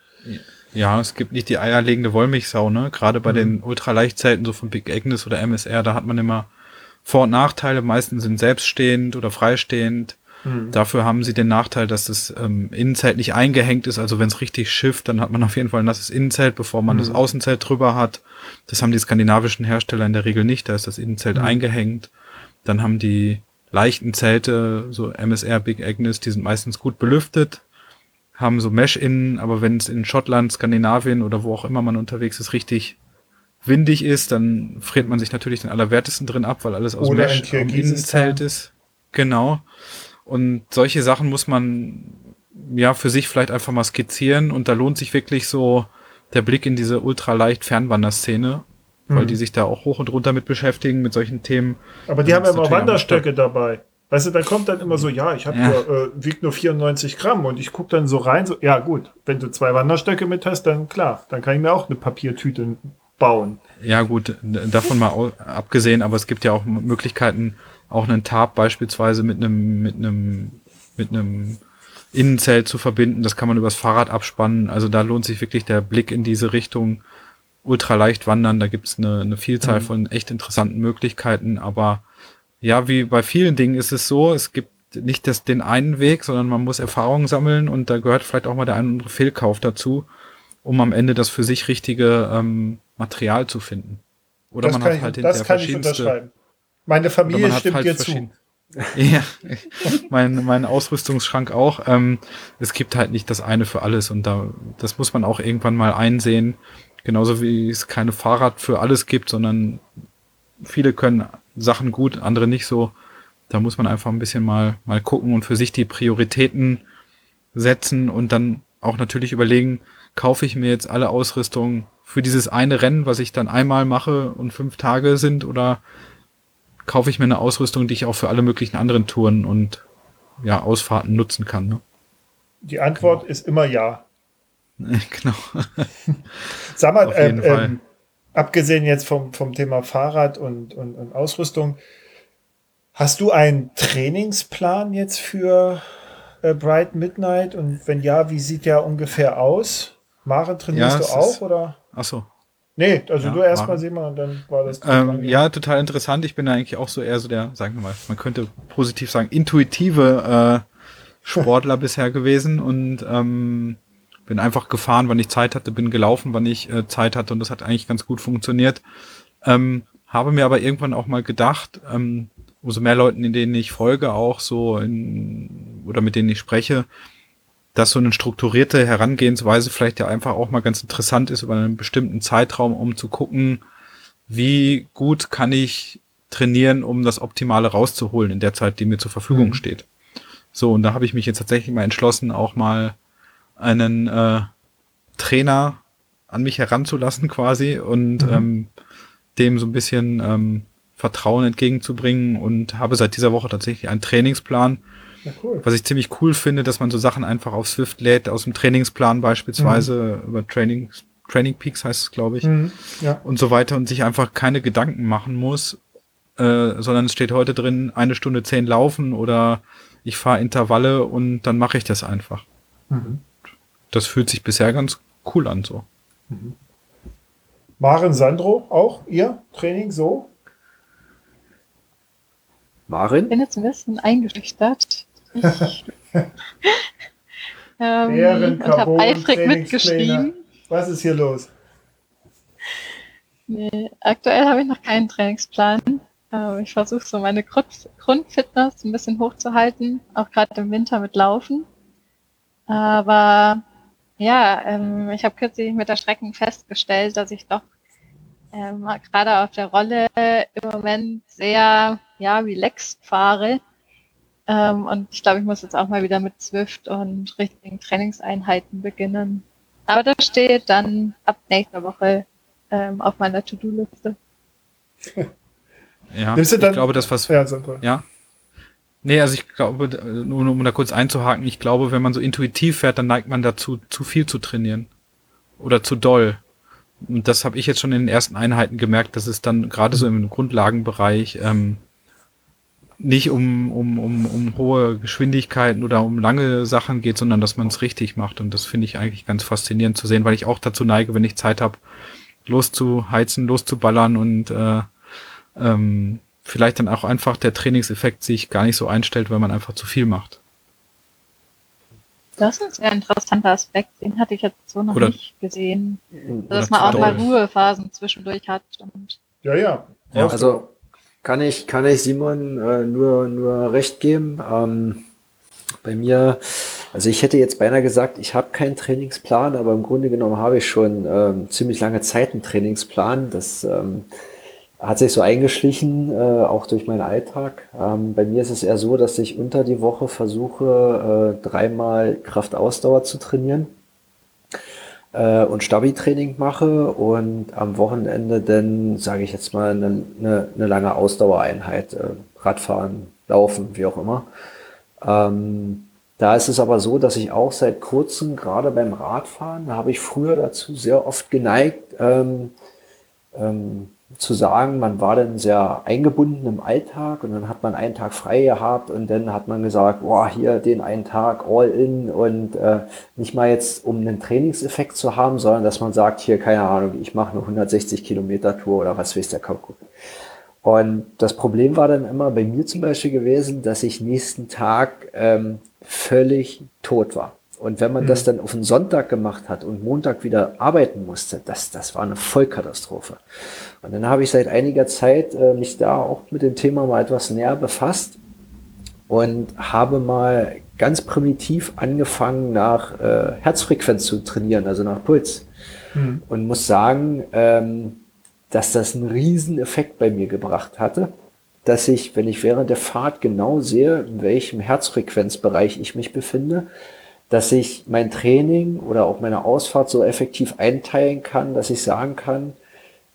Speaker 4: Ja, es gibt nicht die eierlegende Wollmilchsau, ne? Gerade bei mhm. den Ultraleichtzelten so von Big Agnes oder MSR, da hat man immer vor- und Nachteile. Meistens sind selbststehend oder freistehend. Mhm. Dafür haben sie den Nachteil, dass das ähm, Innenzelt nicht eingehängt ist. Also wenn es richtig schifft, dann hat man auf jeden Fall ein nasses Innenzelt, bevor man mhm. das Außenzelt drüber hat. Das haben die skandinavischen Hersteller in der Regel nicht. Da ist das Innenzelt mhm. eingehängt. Dann haben die leichten Zelte, so MSR Big Agnes, die sind meistens gut belüftet, haben so Mesh innen, aber wenn es in Schottland, Skandinavien oder wo auch immer man unterwegs ist, richtig windig ist, dann friert man sich natürlich den Allerwertesten drin ab, weil alles aus Oder Mesh im Innenzelt ist. Genau. Und solche Sachen muss man ja für sich vielleicht einfach mal skizzieren und da lohnt sich wirklich so der Blick in diese ultraleicht Fernwanderszene, weil mhm. die sich da auch hoch und runter mit beschäftigen, mit solchen Themen.
Speaker 1: Aber die haben ja immer Wanderstöcke dabei. Weißt du, dann kommt dann immer so, ja, ich habe ja. Nur, äh, wiegt nur 94 Gramm und ich gucke dann so rein, so, ja gut, wenn du zwei Wanderstöcke mit hast, dann klar, dann kann ich mir auch eine Papiertüte bauen.
Speaker 4: Ja, gut, davon mal abgesehen, aber es gibt ja auch Möglichkeiten, auch einen Tab beispielsweise mit einem, mit einem, mit einem Innenzelt zu verbinden. Das kann man übers Fahrrad abspannen. Also da lohnt sich wirklich der Blick in diese Richtung. Ultraleicht wandern, da gibt's eine, eine Vielzahl mhm. von echt interessanten Möglichkeiten. Aber ja, wie bei vielen Dingen ist es so, es gibt nicht das, den einen Weg, sondern man muss Erfahrungen sammeln und da gehört vielleicht auch mal der ein oder andere Fehlkauf dazu, um am Ende das für sich richtige ähm, Material zu finden.
Speaker 1: Oder das man hat halt ich, das kann ich unterschreiben. Meine Familie stimmt halt dir zu.
Speaker 4: ja, mein, mein Ausrüstungsschrank auch. Ähm, es gibt halt nicht das eine für alles und da, das muss man auch irgendwann mal einsehen. Genauso wie es keine Fahrrad für alles gibt, sondern viele können Sachen gut, andere nicht so. Da muss man einfach ein bisschen mal, mal gucken und für sich die Prioritäten setzen und dann auch natürlich überlegen, kaufe ich mir jetzt alle Ausrüstung für dieses eine Rennen, was ich dann einmal mache und fünf Tage sind, oder kaufe ich mir eine Ausrüstung, die ich auch für alle möglichen anderen Touren und ja, Ausfahrten nutzen kann. Ne?
Speaker 1: Die Antwort genau. ist immer ja.
Speaker 4: genau.
Speaker 1: Sag mal, ähm, ähm, abgesehen jetzt vom, vom Thema Fahrrad und, und, und Ausrüstung, hast du einen Trainingsplan jetzt für äh, Bright Midnight? Und wenn ja, wie sieht der ungefähr aus? Mare trainierst ja, du auch, oder?
Speaker 4: Ach so.
Speaker 1: Nee, also ja, du erstmal sehen wir und dann war das.
Speaker 4: Ähm, ja, total interessant. Ich bin da eigentlich auch so eher so der, sagen wir mal, man könnte positiv sagen, intuitive äh, Sportler bisher gewesen und ähm, bin einfach gefahren, wann ich Zeit hatte, bin gelaufen, wann ich äh, Zeit hatte und das hat eigentlich ganz gut funktioniert. Ähm, habe mir aber irgendwann auch mal gedacht, ähm, umso mehr Leuten, in denen ich folge, auch so in, oder mit denen ich spreche, dass so eine strukturierte Herangehensweise vielleicht ja einfach auch mal ganz interessant ist über einen bestimmten Zeitraum, um zu gucken, wie gut kann ich trainieren, um das Optimale rauszuholen in der Zeit, die mir zur Verfügung mhm. steht. So, und da habe ich mich jetzt tatsächlich mal entschlossen, auch mal einen äh, Trainer an mich heranzulassen quasi und mhm. ähm, dem so ein bisschen ähm, Vertrauen entgegenzubringen und habe seit dieser Woche tatsächlich einen Trainingsplan, ja, cool. was ich ziemlich cool finde, dass man so Sachen einfach auf Swift lädt, aus dem Trainingsplan beispielsweise mhm. über Training, Training Peaks heißt es, glaube ich, mhm. ja. und so weiter und sich einfach keine Gedanken machen muss, äh, sondern es steht heute drin, eine Stunde zehn laufen oder ich fahre Intervalle und dann mache ich das einfach. Mhm. Das fühlt sich bisher ganz cool an so. Mhm.
Speaker 1: Maren Sandro, auch ihr Training so?
Speaker 3: Maren?
Speaker 2: Ich bin jetzt ein bisschen eingeschüchtert.
Speaker 1: ähm, und habe eifrig mitgeschrieben. Was ist hier los?
Speaker 2: Nee, aktuell habe ich noch keinen Trainingsplan. Ähm, ich versuche so meine Grund Grundfitness ein bisschen hochzuhalten, auch gerade im Winter mit Laufen. Aber ja, ähm, ich habe kürzlich mit der Strecken festgestellt, dass ich doch ähm, gerade auf der Rolle im Moment sehr ja, relaxed fahre. Ähm, und ich glaube, ich muss jetzt auch mal wieder mit Swift und richtigen Trainingseinheiten beginnen. Aber das steht dann ab nächster Woche ähm, auf meiner To-Do-Liste.
Speaker 4: Ja, ich glaube, das was. Ja, ja. Nee, also ich glaube, nur um da kurz einzuhaken, ich glaube, wenn man so intuitiv fährt, dann neigt man dazu, zu viel zu trainieren. Oder zu doll. Und das habe ich jetzt schon in den ersten Einheiten gemerkt, dass es dann gerade so im Grundlagenbereich ähm, nicht um, um, um, um hohe Geschwindigkeiten oder um lange Sachen geht, sondern dass man es richtig macht. Und das finde ich eigentlich ganz faszinierend zu sehen, weil ich auch dazu neige, wenn ich Zeit habe, loszuheizen, loszuballern und äh, ähm, vielleicht dann auch einfach der Trainingseffekt sich gar nicht so einstellt, weil man einfach zu viel macht.
Speaker 2: Das ist ein interessanter Aspekt, den hatte ich jetzt so noch oder, nicht gesehen. Dass man auch mal Ruhephasen zwischendurch hat.
Speaker 1: ja, ja.
Speaker 3: ja also kann ich, kann ich Simon äh, nur, nur recht geben. Ähm, bei mir, also ich hätte jetzt beinahe gesagt, ich habe keinen Trainingsplan, aber im Grunde genommen habe ich schon ähm, ziemlich lange Zeit einen Trainingsplan. Das ähm, hat sich so eingeschlichen, äh, auch durch meinen Alltag. Ähm, bei mir ist es eher so, dass ich unter die Woche versuche, äh, dreimal Kraftausdauer zu trainieren äh, und Stabi-Training mache und am Wochenende dann, sage ich jetzt mal, eine, eine, eine lange Ausdauereinheit, äh, Radfahren, Laufen, wie auch immer. Ähm, da ist es aber so, dass ich auch seit kurzem, gerade beim Radfahren, da habe ich früher dazu sehr oft geneigt, ähm, ähm, zu sagen, man war dann sehr eingebunden im Alltag und dann hat man einen Tag frei gehabt und dann hat man gesagt, boah, hier den einen Tag all in und äh, nicht mal jetzt, um einen Trainingseffekt zu haben, sondern dass man sagt, hier, keine Ahnung, ich mache eine 160 Kilometer Tour oder was weiß der Kuckuck. Und das Problem war dann immer bei mir zum Beispiel gewesen, dass ich nächsten Tag ähm, völlig tot war. Und wenn man mhm. das dann auf den Sonntag gemacht hat und Montag wieder arbeiten musste, das, das war eine Vollkatastrophe. Und dann habe ich seit einiger Zeit äh, mich da auch mit dem Thema mal etwas näher befasst und habe mal ganz primitiv angefangen, nach äh, Herzfrequenz zu trainieren, also nach Puls. Mhm. Und muss sagen, ähm, dass das einen riesen Effekt bei mir gebracht hatte, dass ich, wenn ich während der Fahrt genau sehe, in welchem Herzfrequenzbereich ich mich befinde, dass ich mein Training oder auch meine Ausfahrt so effektiv einteilen kann, dass ich sagen kann,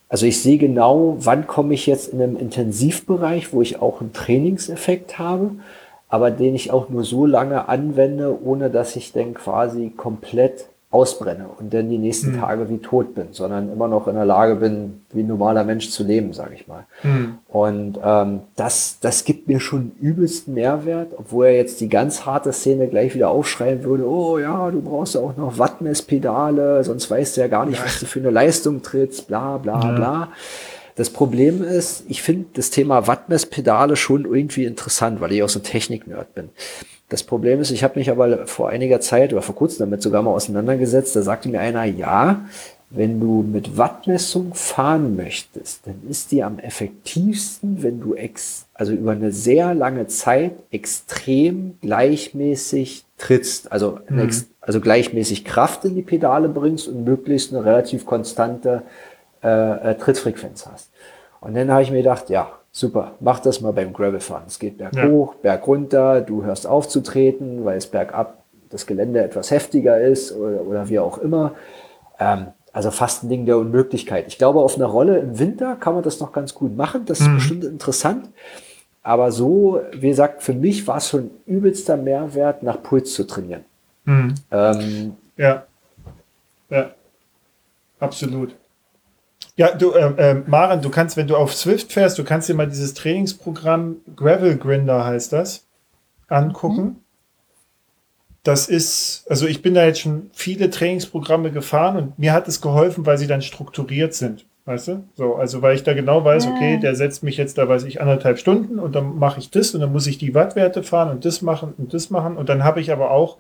Speaker 3: also ich sehe genau, wann komme ich jetzt in einem Intensivbereich, wo ich auch einen Trainingseffekt habe, aber den ich auch nur so lange anwende, ohne dass ich dann quasi komplett ausbrenne und dann die nächsten mhm. Tage wie tot bin, sondern immer noch in der Lage bin, wie ein normaler Mensch zu leben, sage ich mal. Mhm. Und ähm, das, das gibt mir schon übelsten Mehrwert, obwohl er jetzt die ganz harte Szene gleich wieder aufschreien würde, oh ja, du brauchst ja auch noch Wattmesspedale, sonst weißt du ja gar nicht, ja. was du für eine Leistung trittst, bla bla ja. bla. Das Problem ist, ich finde das Thema Wattmesspedale schon irgendwie interessant, weil ich auch so Technik-Nerd bin. Das Problem ist, ich habe mich aber vor einiger Zeit oder vor kurzem damit sogar mal auseinandergesetzt. Da sagte mir einer, ja, wenn du mit Wattmessung fahren möchtest, dann ist die am effektivsten, wenn du ex, also über eine sehr lange Zeit extrem gleichmäßig trittst, also, mhm. also gleichmäßig Kraft in die Pedale bringst und möglichst eine relativ konstante äh, äh, Trittfrequenz hast. Und dann habe ich mir gedacht, ja, super, mach das mal beim Gravelfahren. Es geht berg ja. hoch, berg runter, du hörst auf zu treten, weil es bergab das Gelände etwas heftiger ist oder, oder wie auch immer. Ähm, also fast ein Ding der Unmöglichkeit. Ich glaube, auf einer Rolle im Winter kann man das noch ganz gut machen. Das ist mhm. bestimmt interessant. Aber so, wie gesagt, für mich war es schon übelster Mehrwert, nach Puls zu trainieren.
Speaker 1: Mhm. Ähm, ja. Ja. Absolut. Ja, du, äh, äh, Maren, du kannst, wenn du auf Swift fährst, du kannst dir mal dieses Trainingsprogramm Gravel Grinder heißt das, angucken. Mhm das ist, also ich bin da jetzt schon viele Trainingsprogramme gefahren und mir hat es geholfen, weil sie dann strukturiert sind. Weißt du? So, also weil ich da genau weiß, okay, der setzt mich jetzt da, weiß ich, anderthalb Stunden und dann mache ich das und dann muss ich die Wattwerte fahren und das machen und das machen. Und dann habe ich aber auch,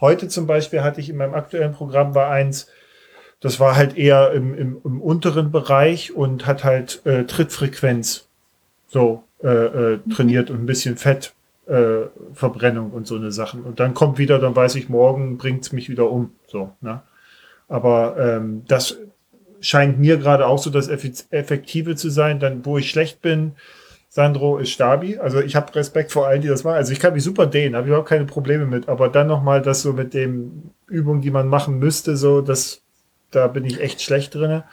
Speaker 1: heute zum Beispiel hatte ich in meinem aktuellen Programm war eins, das war halt eher im, im, im unteren Bereich und hat halt äh, Trittfrequenz so äh, äh, trainiert und ein bisschen Fett äh, und so eine Sachen. Und dann kommt wieder, dann weiß ich, morgen bringt's mich wieder um. So, ne? Aber ähm, das scheint mir gerade auch so das Effektive zu sein. Dann, wo ich schlecht bin, Sandro ist Stabi. Also ich habe Respekt vor allen, die das machen. Also ich kann mich super dehnen, habe ich auch keine Probleme mit. Aber dann nochmal das so mit dem Übungen, die man machen müsste, so, das, da bin ich echt schlecht drinne.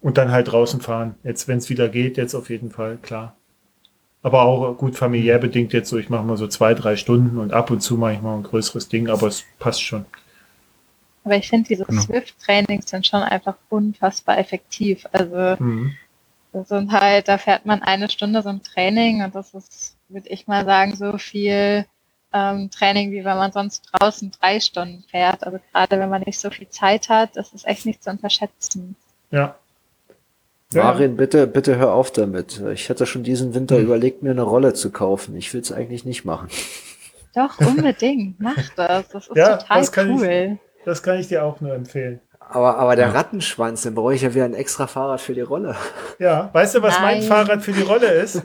Speaker 1: Und dann halt draußen fahren. Jetzt, wenn es wieder geht, jetzt auf jeden Fall, klar. Aber auch gut familiär bedingt jetzt so, ich mache mal so zwei, drei Stunden und ab und zu mache ich mal ein größeres Ding, aber es passt schon.
Speaker 2: Aber ich finde, diese genau. Swift-Trainings sind schon einfach unfassbar effektiv. Also mhm. das sind halt, da fährt man eine Stunde so ein Training und das ist, würde ich mal sagen, so viel ähm, Training, wie wenn man sonst draußen drei Stunden fährt. Also gerade wenn man nicht so viel Zeit hat, das ist echt nicht zu unterschätzen.
Speaker 1: Ja,
Speaker 3: Marin, bitte, bitte hör auf damit. Ich hätte schon diesen Winter hm. überlegt, mir eine Rolle zu kaufen. Ich will es eigentlich nicht machen.
Speaker 2: Doch, unbedingt. Mach das. Das ist ja, total das cool.
Speaker 1: Ich, das kann ich dir auch nur empfehlen.
Speaker 3: Aber, aber der ja. Rattenschwanz, den brauche ich ja wieder ein extra Fahrrad für die Rolle.
Speaker 1: Ja, weißt du, was Nein. mein Fahrrad für die Rolle ist?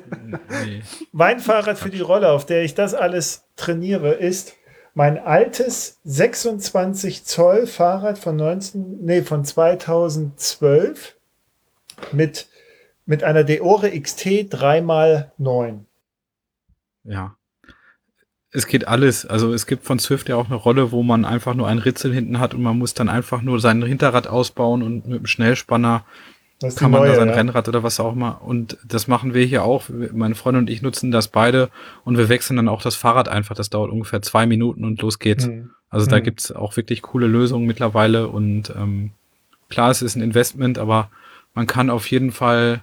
Speaker 1: nee. Mein Fahrrad für die Rolle, auf der ich das alles trainiere, ist mein altes 26 Zoll Fahrrad von 19, nee, von 2012 mit, mit einer Deore XT 3x9.
Speaker 4: Ja. Es geht alles. Also es gibt von Swift ja auch eine Rolle, wo man einfach nur ein Ritzel hinten hat und man muss dann einfach nur sein Hinterrad ausbauen und mit dem Schnellspanner kann man neue, da sein ja. Rennrad oder was auch immer. Und das machen wir hier auch. Meine Freundin und ich nutzen das beide und wir wechseln dann auch das Fahrrad einfach. Das dauert ungefähr zwei Minuten und los geht's. Hm. Also da gibt's auch wirklich coole Lösungen mittlerweile und ähm, klar, es ist ein Investment, aber man kann auf jeden Fall,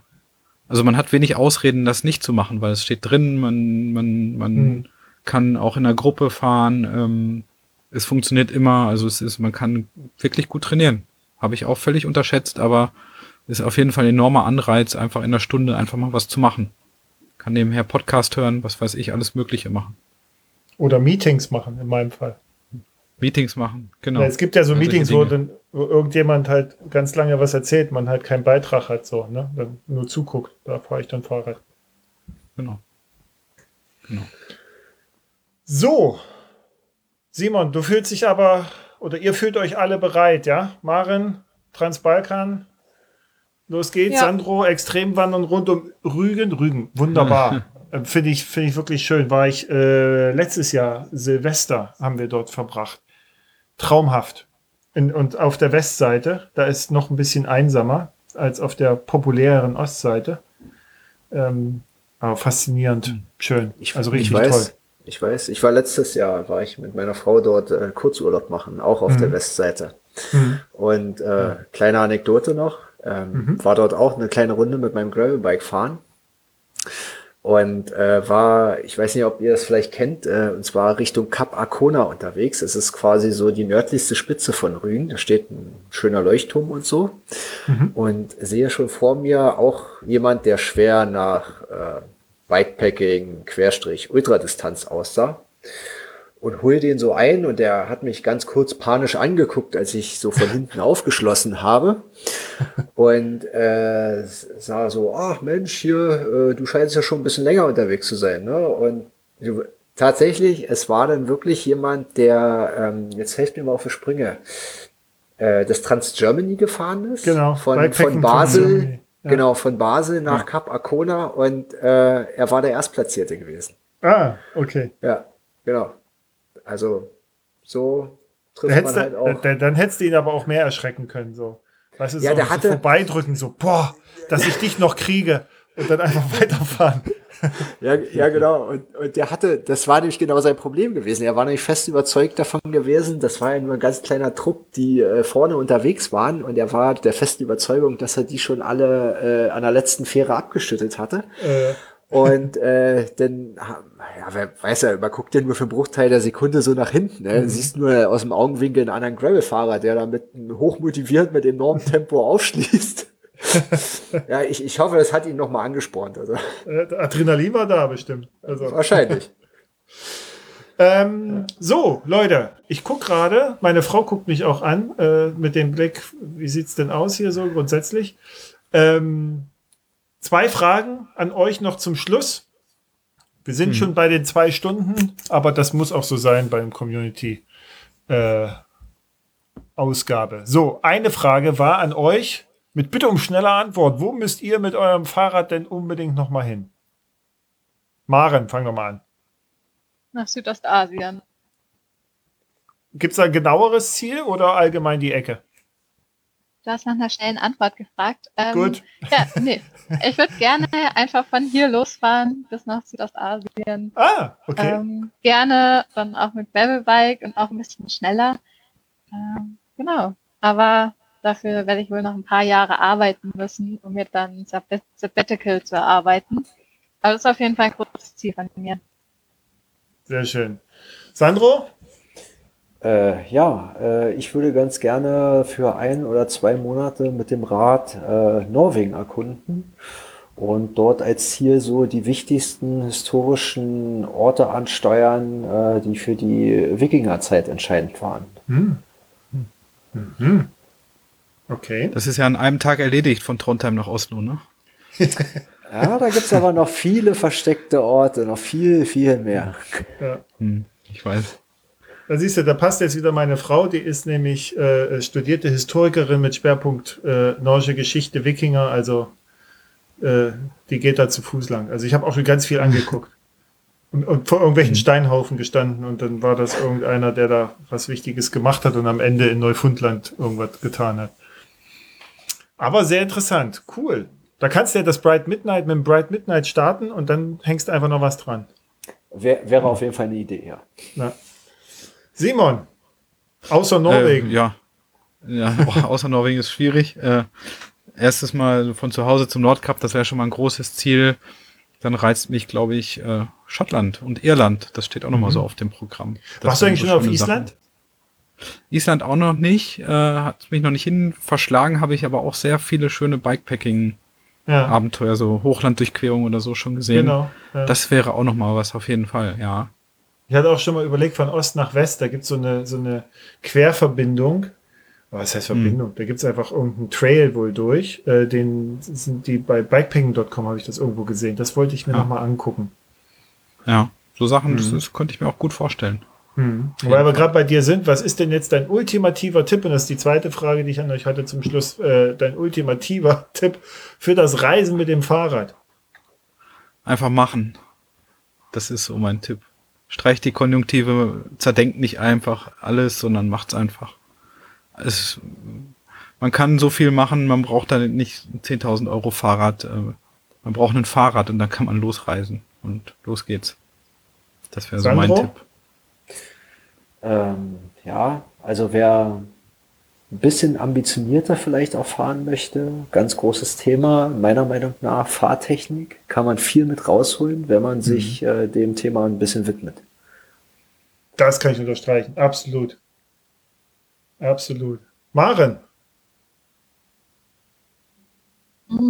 Speaker 4: also man hat wenig Ausreden, das nicht zu machen, weil es steht drin, man, man, man mhm. Kann auch in der Gruppe fahren, ähm, es funktioniert immer, also es ist, man kann wirklich gut trainieren. Habe ich auch völlig unterschätzt, aber ist auf jeden Fall ein enormer Anreiz, einfach in der Stunde einfach mal was zu machen. Kann nebenher Podcast hören, was weiß ich, alles Mögliche machen.
Speaker 1: Oder Meetings machen, in meinem Fall.
Speaker 4: Meetings machen, genau.
Speaker 1: Ja, es gibt ja so also Meetings, wo, dann, wo irgendjemand halt ganz lange was erzählt, man halt keinen Beitrag hat, so, ne? Dann nur zuguckt. Da fahre ich dann Fahrrad.
Speaker 4: Genau.
Speaker 1: Genau. So. Simon, du fühlst dich aber, oder ihr fühlt euch alle bereit, ja? Maren, Transbalkan, los geht's. Ja. Sandro, Extremwandern rund um Rügen. Rügen, wunderbar. Äh, finde ich, finde ich wirklich schön. War ich äh, letztes Jahr, Silvester, haben wir dort verbracht traumhaft. In, und auf der Westseite, da ist noch ein bisschen einsamer als auf der populäreren Ostseite. Ähm, aber faszinierend, hm. schön.
Speaker 3: Ich, also richtig ich weiß, toll. Ich weiß, ich war letztes Jahr, war ich mit meiner Frau dort äh, Kurzurlaub machen, auch auf mhm. der Westseite. Mhm. Und äh, ja. kleine Anekdote noch, ähm, mhm. war dort auch eine kleine Runde mit meinem Gravelbike fahren. und äh, war, ich weiß nicht, ob ihr das vielleicht kennt, äh, und zwar Richtung Kap Arkona unterwegs. Es ist quasi so die nördlichste Spitze von Rügen. Da steht ein schöner Leuchtturm und so. Mhm. Und sehe schon vor mir auch jemand, der schwer nach äh, Bikepacking, Querstrich, Ultradistanz aussah und hol den so ein und der hat mich ganz kurz panisch angeguckt, als ich so von hinten aufgeschlossen habe und äh, sah so, ach Mensch, hier, äh, du scheinst ja schon ein bisschen länger unterwegs zu sein, ne? Und du, tatsächlich, es war dann wirklich jemand, der, ähm, jetzt helft mir mal auf die Sprünge, äh, das Trans Germany gefahren ist.
Speaker 1: Genau.
Speaker 3: Von, von Basel. Ja. Genau, von Basel nach ja. Kap Arkona und äh, er war der Erstplatzierte gewesen.
Speaker 1: Ah, okay.
Speaker 3: Ja, genau. Also so
Speaker 1: trifft man halt auch. Dann, dann hättest du ihn aber auch mehr erschrecken können. So. Weißt du,
Speaker 3: ja,
Speaker 1: so,
Speaker 3: der hatte,
Speaker 1: so vorbeidrücken, so, boah, dass ich dich noch kriege und dann einfach weiterfahren.
Speaker 3: Ja, ja, genau. Und, und der hatte, das war nämlich genau sein Problem gewesen. Er war nämlich fest überzeugt davon gewesen, das war ja nur ein ganz kleiner Trupp, die äh, vorne unterwegs waren und er war der festen Überzeugung, dass er die schon alle äh, an der letzten Fähre abgeschüttet hatte. Äh. Und äh, dann, ja, wer weiß ja, man guckt ja nur für einen Bruchteil der Sekunde so nach hinten. Ne? Mhm. Siehst nur aus dem Augenwinkel einen anderen Gravel-Fahrer, der da mit hochmotiviert mit enormem Tempo aufschließt. ja, ich, ich hoffe, das hat ihn nochmal angespornt. Also.
Speaker 1: Äh, Adrenalin war da bestimmt.
Speaker 3: Also. Wahrscheinlich.
Speaker 1: ähm, so, Leute, ich gucke gerade, meine Frau guckt mich auch an, äh, mit dem Blick, wie sieht's denn aus hier so grundsätzlich? Ähm, Zwei Fragen an euch noch zum Schluss. Wir sind hm. schon bei den zwei Stunden, aber das muss auch so sein beim Community äh, Ausgabe. So, eine Frage war an euch mit Bitte um schnelle Antwort. Wo müsst ihr mit eurem Fahrrad denn unbedingt noch mal hin? Maren, fang doch mal an.
Speaker 2: Nach Südostasien.
Speaker 1: Gibt es da ein genaueres Ziel oder allgemein die Ecke?
Speaker 2: Du hast nach einer schnellen Antwort gefragt.
Speaker 1: Ähm, Gut.
Speaker 2: Ja, nee. Ich würde gerne einfach von hier losfahren bis nach Südostasien.
Speaker 1: Ah, okay.
Speaker 2: Ähm, gerne dann auch mit Gravelbike und auch ein bisschen schneller. Ähm, genau. Aber dafür werde ich wohl noch ein paar Jahre arbeiten müssen, um mir dann Sabbatical zu erarbeiten. Aber das ist auf jeden Fall ein großes Ziel von mir.
Speaker 1: Sehr schön. Sandro?
Speaker 3: Äh, ja, äh, ich würde ganz gerne für ein oder zwei Monate mit dem Rad äh, Norwegen erkunden und dort als Ziel so die wichtigsten historischen Orte ansteuern, äh, die für die Wikingerzeit entscheidend waren. Hm.
Speaker 1: Mhm. Okay.
Speaker 4: Das ist ja an einem Tag erledigt von Trondheim nach Oslo, ne?
Speaker 3: ja, da gibt es aber noch viele versteckte Orte, noch viel, viel mehr.
Speaker 4: Ja. Hm, ich weiß.
Speaker 1: Da siehst du, da passt jetzt wieder meine Frau, die ist nämlich äh, studierte Historikerin mit Schwerpunkt äh, nordische Geschichte, Wikinger, also äh, die geht da zu Fuß lang. Also ich habe auch schon ganz viel angeguckt. Und, und, vor irgendwelchen mhm. Steinhaufen gestanden und dann war das irgendeiner, der da was Wichtiges gemacht hat und am Ende in Neufundland irgendwas getan hat. Aber sehr interessant, cool. Da kannst du ja das Bright Midnight mit dem Bright Midnight starten und dann hängst einfach noch was dran.
Speaker 3: Wär, wäre auf jeden Fall eine Idee, ja.
Speaker 1: Na. Simon, außer Norwegen.
Speaker 4: Äh, ja, ja außer Norwegen ist schwierig. Äh, erstes Mal von zu Hause zum Nordkap, das wäre schon mal ein großes Ziel. Dann reizt mich, glaube ich, äh, Schottland und Irland. Das steht auch mhm. noch mal so auf dem Programm.
Speaker 1: Das Warst du eigentlich schon auf Island? Sachen.
Speaker 4: Island auch noch nicht, äh, hat mich noch nicht hin verschlagen, habe ich aber auch sehr viele schöne Bikepacking ja. So Hochlanddurchquerung oder so schon gesehen. Genau. Ja. Das wäre auch noch mal was auf jeden Fall, ja.
Speaker 1: Ich hatte auch schon mal überlegt, von Ost nach West, da gibt es so eine, so eine Querverbindung. Was heißt Verbindung? Hm. Da gibt es einfach irgendeinen Trail wohl durch. Äh, den sind die bei bikepacking.com habe ich das irgendwo gesehen. Das wollte ich mir ja. nochmal angucken.
Speaker 4: Ja, so Sachen, hm. das, das könnte ich mir auch gut vorstellen.
Speaker 1: Hm. Weil wir gerade bei dir sind, was ist denn jetzt dein ultimativer Tipp? Und das ist die zweite Frage, die ich an euch hatte zum Schluss. Äh, dein ultimativer Tipp für das Reisen mit dem Fahrrad?
Speaker 4: Einfach machen. Das ist so mein Tipp. Streicht die Konjunktive, zerdenkt nicht einfach alles, sondern macht's einfach. Es, man kann so viel machen, man braucht da nicht 10.000 Euro Fahrrad. Äh, man braucht ein Fahrrad und dann kann man losreisen. Und los geht's. Das wäre so mein Tipp.
Speaker 3: Ähm, ja, also wer ein bisschen ambitionierter vielleicht auch fahren möchte, ganz großes Thema, meiner Meinung nach Fahrtechnik, kann man viel mit rausholen, wenn man sich
Speaker 1: Mhm.
Speaker 3: äh, dem Thema ein bisschen widmet.
Speaker 1: Das kann ich unterstreichen. Absolut. Absolut. Maren,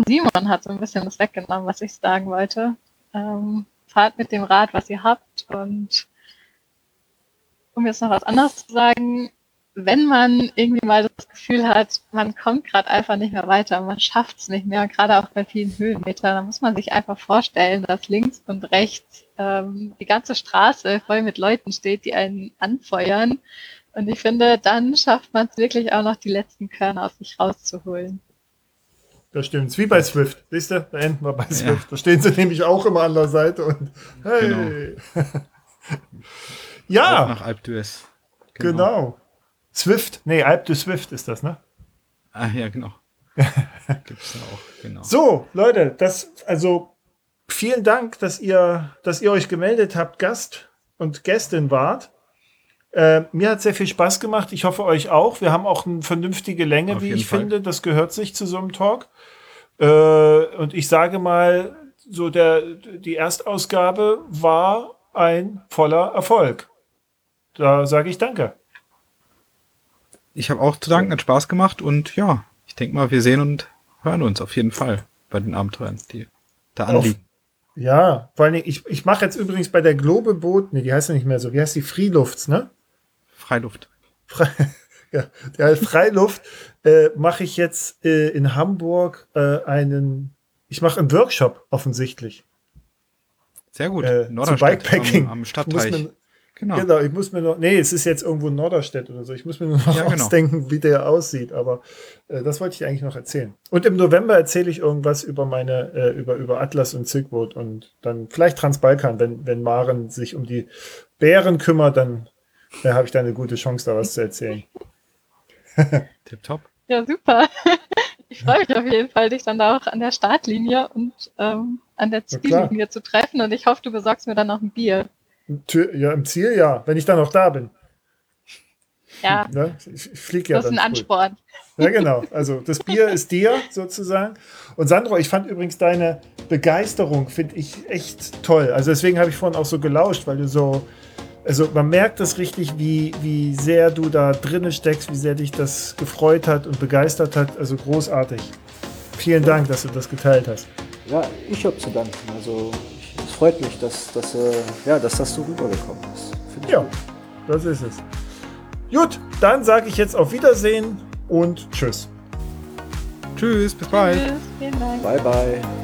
Speaker 2: Simon hat so ein bisschen das weggenommen, was ich sagen wollte. Ähm, fahrt mit dem Rad, was ihr habt. Und um jetzt noch was anderes zu sagen, wenn man irgendwie mal das Gefühl hat, man kommt gerade einfach nicht mehr weiter, man schafft es nicht mehr, gerade auch bei vielen Höhenmetern, dann muss man sich einfach vorstellen, dass links und rechts ähm, die ganze Straße voll mit Leuten steht, die einen anfeuern. Und ich finde, dann schafft man es wirklich auch noch, die letzten Körner aus sich rauszuholen.
Speaker 1: das stimmt's. Wie bei Swift. Siehst du, da enden wir bei Swift. Da stehen sie nämlich auch immer an der Seite und hey.
Speaker 4: Auch
Speaker 1: ja,
Speaker 4: nach Alp d'Huez.
Speaker 1: genau. Swift, nee, Alp de Swift ist das, ne?
Speaker 4: Ah, ja, genau. Gibt's ja auch, genau.
Speaker 1: So, Leute, das, also vielen Dank, dass ihr, dass ihr euch gemeldet habt, Gast und Gästin wart. Äh, mir hat sehr viel Spaß gemacht. Ich hoffe euch auch. Wir haben auch eine vernünftige Länge,
Speaker 4: Auf
Speaker 1: wie ich
Speaker 4: Fall.
Speaker 1: finde. Das gehört sich zu so einem Talk. Äh, und ich sage mal, so der, die Erstausgabe war ein voller Erfolg. Da sage ich Danke.
Speaker 4: Ich habe auch zu danken, hat Spaß gemacht und ja, ich denke mal, wir sehen und hören uns auf jeden Fall bei den Abenteuern, die da
Speaker 1: Auf-
Speaker 4: anliegen.
Speaker 1: Ja, vor allen Dingen, ich, ich mache jetzt übrigens bei der Globe Boot, nee, die heißt ja nicht mehr so, wie heißt die? Freelufts, ne?
Speaker 4: Freiluft.
Speaker 1: Frei, ja, der Freiluft äh, mache ich jetzt äh, in Hamburg äh, einen, ich mache einen Workshop offensichtlich.
Speaker 4: Sehr gut.
Speaker 1: Äh, zu
Speaker 4: Norderstedt
Speaker 1: Bikepacking.
Speaker 4: am, am Stadtteich. Genau.
Speaker 1: Genau, ich muss mir noch, nee, es ist jetzt irgendwo in Norderstedt oder so. Ich muss mir nur noch
Speaker 4: Ja, genau.
Speaker 1: ausdenken, wie der aussieht. Aber äh, das wollte ich eigentlich noch erzählen. Und im November erzähle ich irgendwas über meine, äh, über, über Atlas und Silk Road und dann vielleicht Transbalkan, wenn, wenn Maren sich um die Bären kümmert, dann äh, habe ich da eine gute Chance, da was zu erzählen.
Speaker 4: Tipptopp.
Speaker 2: Ja, super. Ich freue mich auf jeden Fall, dich dann da auch an der Startlinie und ähm, an der. Ziellinie zu treffen. Und ich hoffe, du besorgst mir dann noch ein Bier.
Speaker 1: Tür- Ja, im Ziel ja, wenn ich dann noch da bin.
Speaker 2: Ja,
Speaker 1: Ne? Ich, ich fliege ja
Speaker 2: das ist ein
Speaker 1: dann früh.
Speaker 2: Ansporn.
Speaker 1: Ja, genau. Also das Bier ist dir sozusagen. Und Sandro, ich fand übrigens deine Begeisterung, finde ich echt toll. Also deswegen habe ich vorhin auch so gelauscht, weil du so, also man merkt das richtig, wie, wie sehr du da drinne steckst, wie sehr dich das gefreut hat und begeistert hat. Also großartig. Vielen Dank, dass du das geteilt hast.
Speaker 3: Ja, ich habe zu danken. Also freut mich, dass, dass, äh, ja, dass das so rübergekommen ist.
Speaker 1: Ja,
Speaker 3: gut.
Speaker 1: das ist es. Gut, dann sage ich jetzt auf Wiedersehen und Tschüss.
Speaker 4: Tschüss, bis bald.
Speaker 2: Tschüss, vielen Dank.
Speaker 3: Bye, bye.